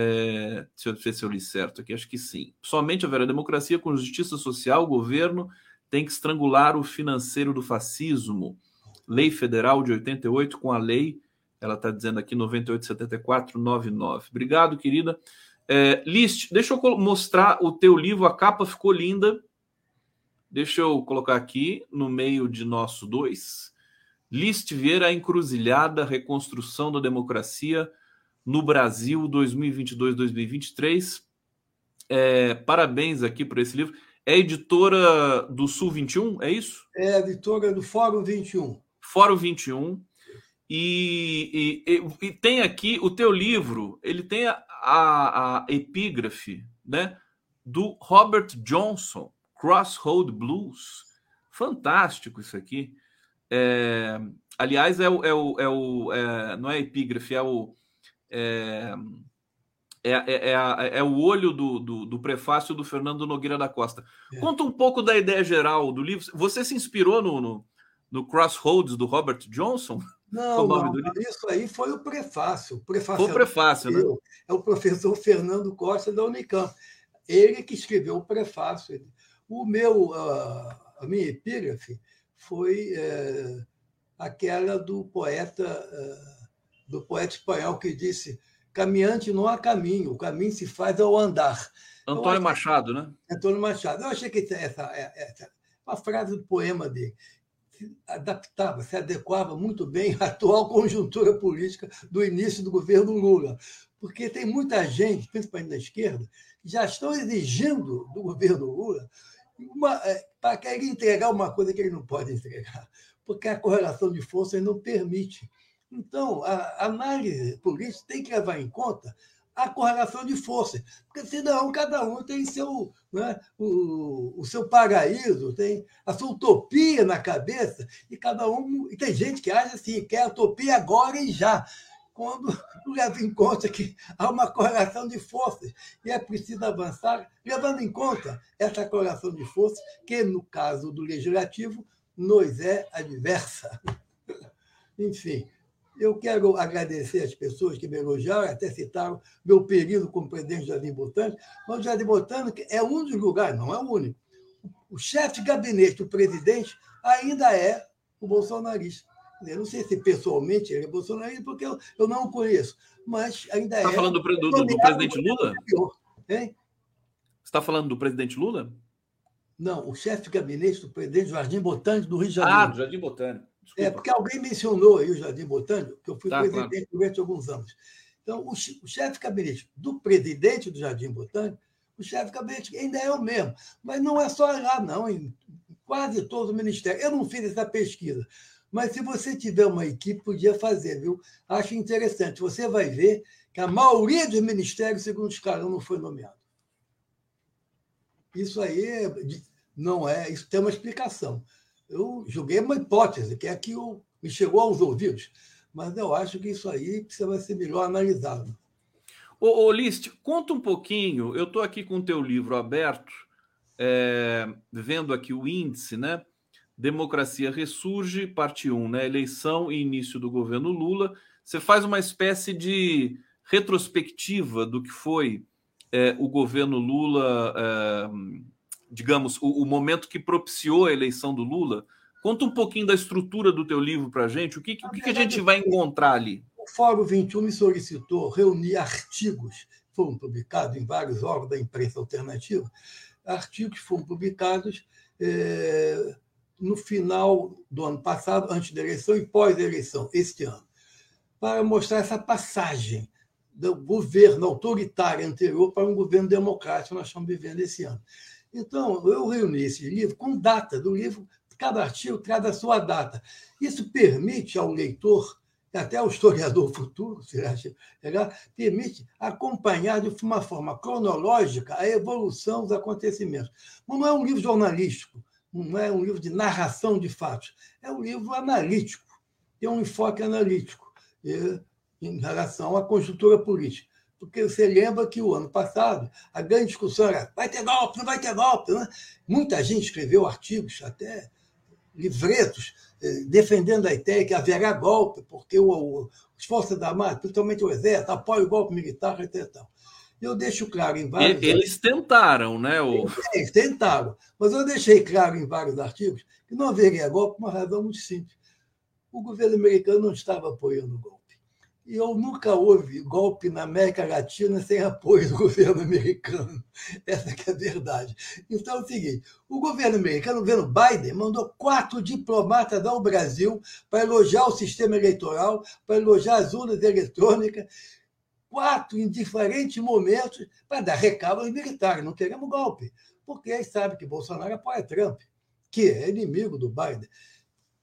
é, deixa eu se eu li certo aqui, acho que sim. Somente haverá democracia com justiça social, o governo tem que estrangular o financeiro do fascismo. Lei Federal de 88 com a lei, ela está dizendo aqui 987499. Obrigado, querida. É, List, deixa eu mostrar o teu livro, a capa ficou linda. Deixa eu colocar aqui no meio de nosso dois. List Vieira, a encruzilhada, reconstrução da democracia no Brasil 2022-2023. É, parabéns aqui por esse livro. É editora do Sul 21, é isso? É editora do Fórum 21. Fórum 21. E, e, e, tem aqui o teu livro, ele tem a, a, a epígrafe né, do Robert Johnson, Crossroad Blues. Fantástico isso aqui. É, aliás, é o, é o, é o é, não é epígrafe, é o é, é, é, é, é, o olho do, do, do, prefácio do Fernando Nogueira da Costa. É. Conta um pouco da ideia geral do livro. Você se inspirou no, no, no Crossroads do Robert Johnson? Não, não isso aí foi o prefácio. O prefácio foi o prefácio, né? É o professor Fernando Costa da Unicamp. Ele que escreveu o prefácio. O meu, a minha epígrafe foi é, aquela do poeta é, do poeta espanhol que disse: caminhante não há caminho, o caminho se faz ao andar. Antônio Machado, né? Antônio Machado. Eu achei que essa, essa uma frase do poema dele se adaptava, se adequava muito bem à atual conjuntura política do início do governo Lula. Porque tem muita gente, principalmente da esquerda, que já estão exigindo do governo Lula é, para querer entregar uma coisa que ele não pode entregar, porque a correlação de forças não permite. Então, a análise política tem que levar em conta a correlação de forças, porque senão cada um tem seu, né, o, o seu paraíso, tem a sua utopia na cabeça, e cada um. E tem gente que acha assim, quer utopia agora e já, quando leva em conta que há uma correlação de forças e é preciso avançar, levando em conta essa correlação de forças, que no caso do legislativo nos é adversa. Enfim, eu quero agradecer as pessoas que me elogiaram, até citaram meu período como presidente do Jardim Botânico, mas o Jardim Botânico é um dos lugares, não é o único, o chefe de gabinete do presidente ainda é o bolsonarista. Eu não sei se pessoalmente ele é bolsonarista, porque eu, eu não o conheço, mas ainda Você é. Está falando do, do, do presidente Lula? Hein? Você está falando do presidente Lula? Não, o chefe de gabinete do presidente do Jardim Botânico do Rio de Janeiro. Ah, do Jardim Botânico. Desculpa. É, porque alguém mencionou aí o Jardim Botânico, que eu fui tá, presidente claro. durante alguns anos. Então, o, chefe de gabinete do presidente do Jardim Botânico, o chefe de gabinete ainda é o mesmo. Mas não é só lá, não, em quase todo o ministério. Eu não fiz essa pesquisa. Mas se você tiver uma equipe, podia fazer, viu? Acho interessante. Você vai ver que a maioria dos ministérios, segundo os caras, não foi nomeado. Isso aí não é, isso tem uma explicação. Eu joguei uma hipótese, que é que me chegou aos ouvidos, mas eu acho que isso aí precisa ser melhor analisado. Ô, ô List, conta um pouquinho. Eu estou aqui com o teu livro aberto, é, vendo aqui o índice, né? Democracia Ressurge, parte 1, né? Eleição e início do governo Lula. Você faz uma espécie de retrospectiva do que foi é, o governo Lula, é, digamos, o, o, momento que propiciou a eleição do Lula. Conta um pouquinho da estrutura do teu livro para a gente. O que, o que, a gente vai encontrar ali? O Fórum 21 me solicitou reunir artigos que foram publicados em vários órgãos da imprensa alternativa, artigos foram publicados é, no final do ano passado, antes da eleição e pós-eleição, este ano, para mostrar essa passagem do governo autoritário anterior para um governo democrático que nós estamos vivendo esse ano. Então, eu reuni esse livro com data do livro, cada artigo traz a sua data. Isso permite ao leitor, até ao historiador futuro, se acha legal, permite acompanhar de uma forma cronológica a evolução dos acontecimentos. Não é um livro jornalístico, não é um livro de narração de fatos, é um livro analítico, tem um enfoque analítico em relação à conjuntura política. Porque você lembra que o ano passado a grande discussão era vai ter golpe, não vai ter golpe. Né? Muita gente escreveu artigos, até livretos, eh, defendendo a ideia que haverá golpe, porque o, o, as Forças Armadas, principalmente o Exército, apoiam o golpe militar, etc. Eu deixo claro em vários. Eles artigos, tentaram, né? O... Eles tentaram, mas eu deixei claro em vários artigos que não haveria golpe por uma razão muito simples. O governo americano não estava apoiando o golpe. E eu nunca houve golpe na América Latina sem apoio do governo americano. Essa é a verdade. Então é o seguinte: o governo americano, o governo Biden, mandou quatro diplomatas ao Brasil para elogiar o sistema eleitoral, para elogiar as urnas eletrônicas, quatro em diferentes momentos, para dar recado aos militares. Não queremos golpe, porque eles sabem que Bolsonaro apoia Trump, que é inimigo do Biden.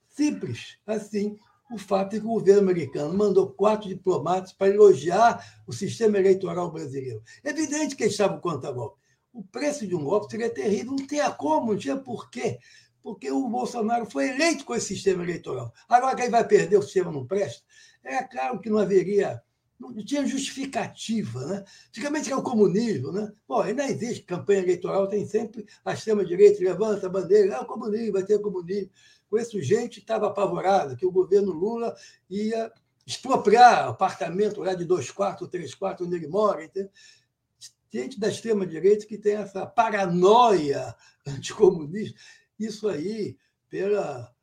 Simples assim o fato é que o governo americano mandou quatro diplomatas para elogiar o sistema eleitoral brasileiro. É evidente que eles estavam contra golpe. O preço de um golpe seria terrível, não tinha como, não tinha porquê, porque o Bolsonaro foi eleito com esse sistema eleitoral. Agora, quem vai perder o sistema não presta? É claro que não haveria não tinha justificativa. Né? Antigamente era o comunismo. Né? Bom, ainda existe campanha eleitoral, tem sempre a extrema-direita, levanta a bandeira, é o comunismo, vai ter comunismo. Esse gente estava apavorado que o governo Lula ia expropriar apartamento lá de dois quartos, três quartos, onde ele mora. Entendeu? Gente da extrema-direita que tem essa paranoia anticomunista. Isso aí, pela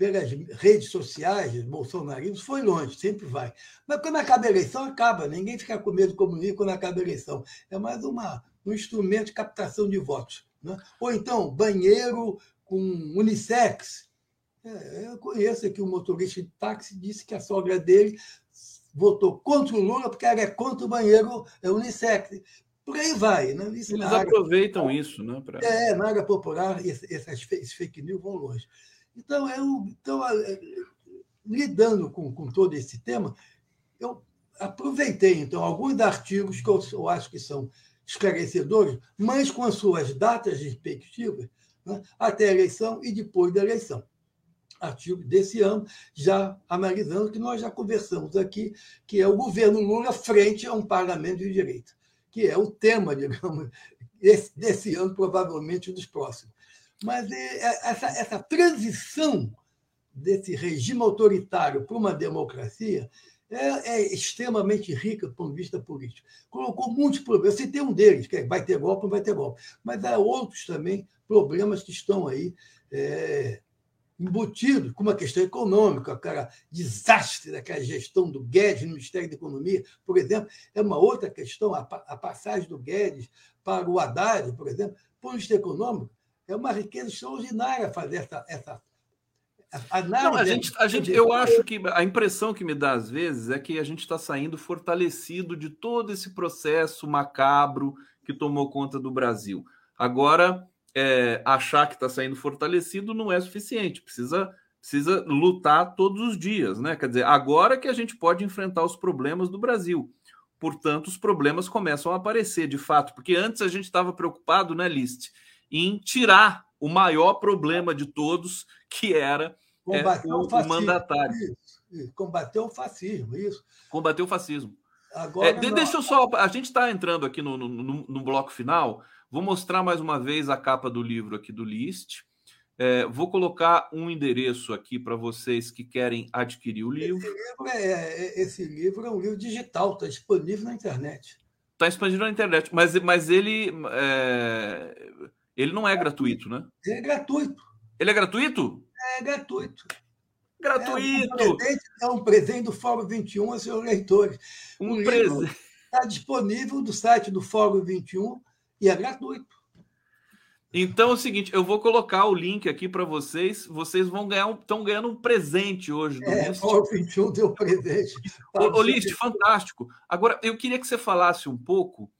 pelas redes sociais, bolsonarismo, foi longe, sempre vai. Mas quando acaba a eleição, acaba. Ninguém fica com medo do comunismo quando acaba a eleição. É mais uma, um instrumento de captação de votos. Né? Ou então, banheiro com unissex. É, eu conheço aqui um motorista de táxi disse que a sogra dele votou contra o Lula porque ela é contra o banheiro é unissex. Por aí vai. Né? Isso Eles aproveitam área, isso. Né, pra... É, na área popular, essas fake news vão longe. Então, eu, então lidando com, com todo esse tema, eu aproveitei, então, alguns artigos que eu, eu acho que são esclarecedores, mas com as suas datas respectivas, né, até a eleição e depois da eleição. Artigo desse ano, já analisando que nós já conversamos aqui, que é o governo Lula frente a um parlamento de direita, que é o tema, digamos, desse ano, provavelmente dos próximos. Mas é, é, essa, essa transição desse regime autoritário para uma democracia é, é, extremamente rica do ponto de vista político. Colocou muitos problemas. Você tem um deles, que é, vai ter golpe, não vai ter golpe. Mas há outros também problemas que estão aí é, embutidos, como a questão econômica, aquele desastre daquela gestão do Guedes no Ministério da Economia, por exemplo, é uma outra questão. A, a passagem do Guedes para o Haddad, por exemplo, ponto de vista econômico, é uma riqueza extraordinária fazer essa, essa não, a gente, a gente, eu acho que a impressão que me dá às vezes é que a gente está saindo fortalecido de todo esse processo macabro que tomou conta do Brasil. Agora, é, achar que está saindo fortalecido não é suficiente, precisa, precisa lutar todos os dias, né? Quer dizer, agora que a gente pode enfrentar os problemas do Brasil. Portanto, os problemas começam a aparecer de fato, porque antes a gente estava preocupado, né, List, em tirar o maior problema de todos, que era é, o, o, mandatário. Isso. Combater o fascismo, isso. Combater o fascismo. Agora, é, deixa eu só. A gente está entrando aqui no, no, no, no, bloco final. Vou mostrar mais uma vez a capa do livro aqui do List. É, vou colocar um endereço aqui para vocês que querem adquirir o livro. Esse livro é, é esse livro é um livro digital, está disponível na internet. Está disponível na internet, mas, mas ele. É ele não é gratuito, né? Ele é gratuito. Ele é gratuito? É gratuito. Gratuito! É um presente, é um presente do Fórum 21 aos seus leitores. Um presente. Está disponível do site do Fórum 21 e é gratuito. Então é o seguinte, eu vou colocar o link aqui para vocês. Vocês vão ganhar, estão ganhando um presente hoje. Do é, List. Fórum 21 deu presente. Ô List, fantástico. Agora, eu queria que você falasse um pouco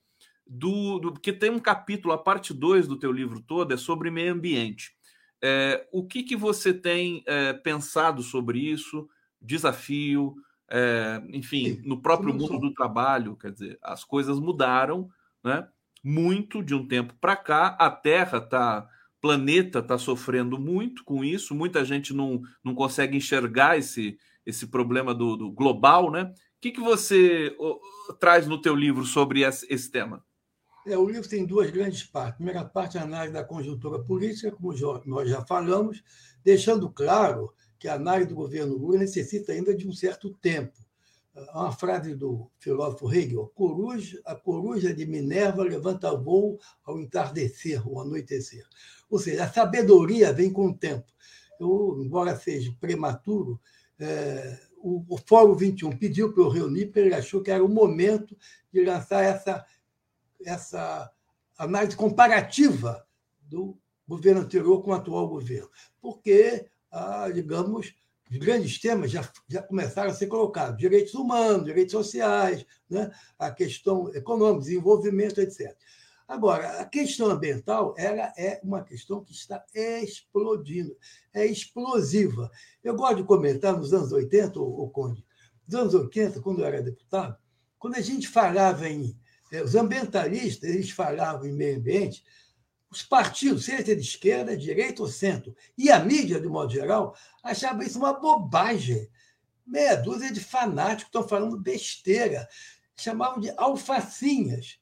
do, do porque tem um capítulo, a parte 2 do teu livro todo é sobre meio ambiente. É, o que, que você tem é, pensado sobre isso? Desafio, é, enfim, no próprio mundo do trabalho, quer dizer, as coisas mudaram, né? Muito de um tempo para cá, a Terra tá, planeta está sofrendo muito com isso. Muita gente não, não consegue enxergar esse, esse problema do, do global, né? O que, que você traz no teu livro sobre esse, esse tema? É, o livro tem duas grandes partes. A primeira parte é a análise da conjuntura política, como nós já falamos, deixando claro que a análise do governo Lula necessita ainda de um certo tempo. Há uma frase do filósofo Hegel: coruja, a coruja de Minerva levanta voo ao entardecer, ou anoitecer. Ou seja, a sabedoria vem com o tempo. Eu, embora seja prematuro, é, o, o Fórum 21 pediu para eu reunir, porque ele achou que era o momento de lançar essa essa análise comparativa do governo anterior com o atual governo, porque, ah, digamos, os grandes temas já, já começaram a ser colocados: direitos humanos, direitos sociais, né? a questão econômica, desenvolvimento, etc. Agora, a questão ambiental ela é uma questão que está explodindo, é explosiva. Eu gosto de comentar nos anos 80, o Conde, nos anos 80, quando eu era deputado, quando a gente falava em os ambientalistas eles falavam em meio ambiente, os partidos, seja de esquerda, direita ou centro, e a mídia, de modo geral, achavam isso uma bobagem. Meia dúzia de fanáticos estão falando besteira. Chamavam de alfacinhas.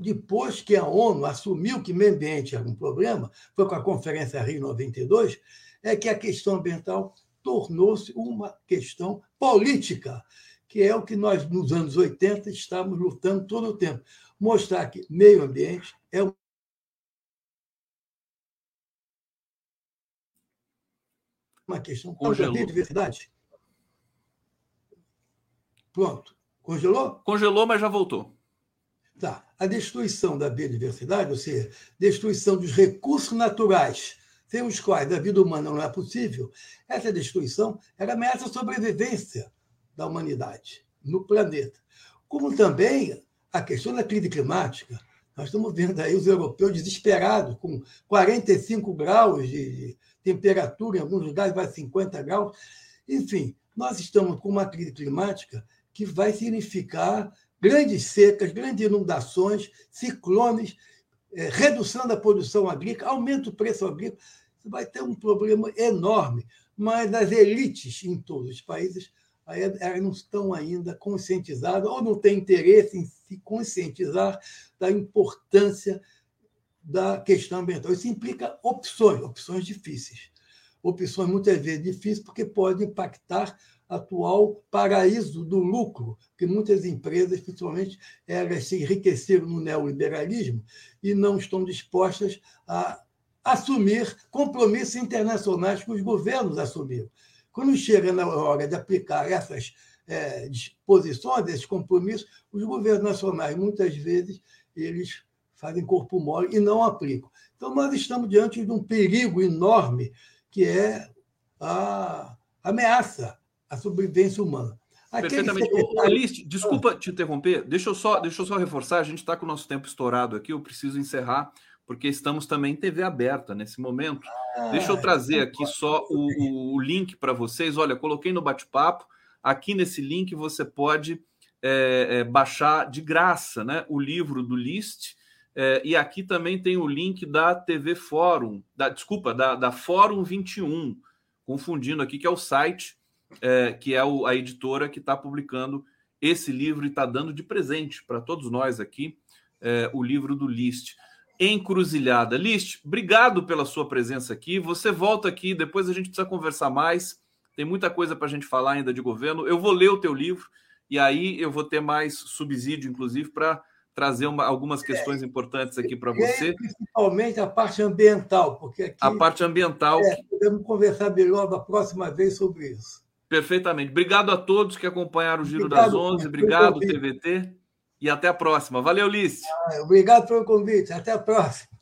Depois que a ONU assumiu que meio ambiente era um problema, foi com a Conferência Rio 92, é que a questão ambiental tornou-se uma questão política que é o que nós, nos anos 80, estávamos lutando todo o tempo. Mostrar que meio ambiente é uma questão Congelou. de biodiversidade. Pronto. Congelou? Congelou, mas já voltou. Tá. A destruição da biodiversidade, ou seja, destruição dos recursos naturais, sem os quais a vida humana não é possível, essa destruição era ameaça à sobrevivência da humanidade no planeta. Como também a questão da crise climática. Nós estamos vendo aí os europeus desesperados, com 45 graus de temperatura, em alguns lugares vai 50 graus. Enfim, nós estamos com uma crise climática que vai significar grandes secas, grandes inundações, ciclones, é, redução da produção agrícola, aumento do preço agrícola. Vai ter um problema enorme. Mas as elites em todos os países elas não estão ainda conscientizadas ou não têm interesse em se conscientizar da importância da questão ambiental. Isso implica opções, opções difíceis. Opções muitas vezes difíceis porque podem impactar atual paraíso do lucro, que muitas empresas, principalmente, elas se enriqueceram no neoliberalismo e não estão dispostas a assumir compromissos internacionais que os governos assumiram. Quando chega na hora de aplicar essas é, disposições, esses compromissos, os governos nacionais, muitas vezes, eles fazem corpo mole e não aplicam. Então, nós estamos diante de um perigo enorme, que é a ameaça à sobrevivência humana. Perfeitamente. Secretário... desculpa te interromper, deixa eu só, deixa eu só reforçar, a gente está com o nosso tempo estourado aqui, eu preciso encerrar, porque estamos também em TV aberta nesse momento. Ah, deixa eu trazer aqui só o, o link para vocês. Olha, coloquei no bate-papo, aqui nesse link você pode é, é, baixar de graça né, o livro do List, é, e aqui também tem o link da TV Fórum, da, desculpa, da, da Fórum 21, confundindo aqui, que é o site, é, que é o, a editora que está publicando esse livro e está dando de presente para todos nós aqui é, o livro do List. Encruzilhada. List, obrigado pela sua presença aqui. Você volta aqui, depois a gente precisa conversar mais. Tem muita coisa para a gente falar ainda de governo. Eu vou ler o teu livro e aí eu vou ter mais subsídio, inclusive, para trazer uma, algumas questões é, importantes aqui para você. principalmente a parte ambiental, porque aqui, a parte ambiental. É, podemos conversar melhor da próxima vez sobre isso. Perfeitamente. Obrigado a todos que acompanharam o Giro obrigado, das Onze. Obrigado, TVT. E até a próxima. Valeu, Lice. Ah, obrigado pelo convite. Até a próxima.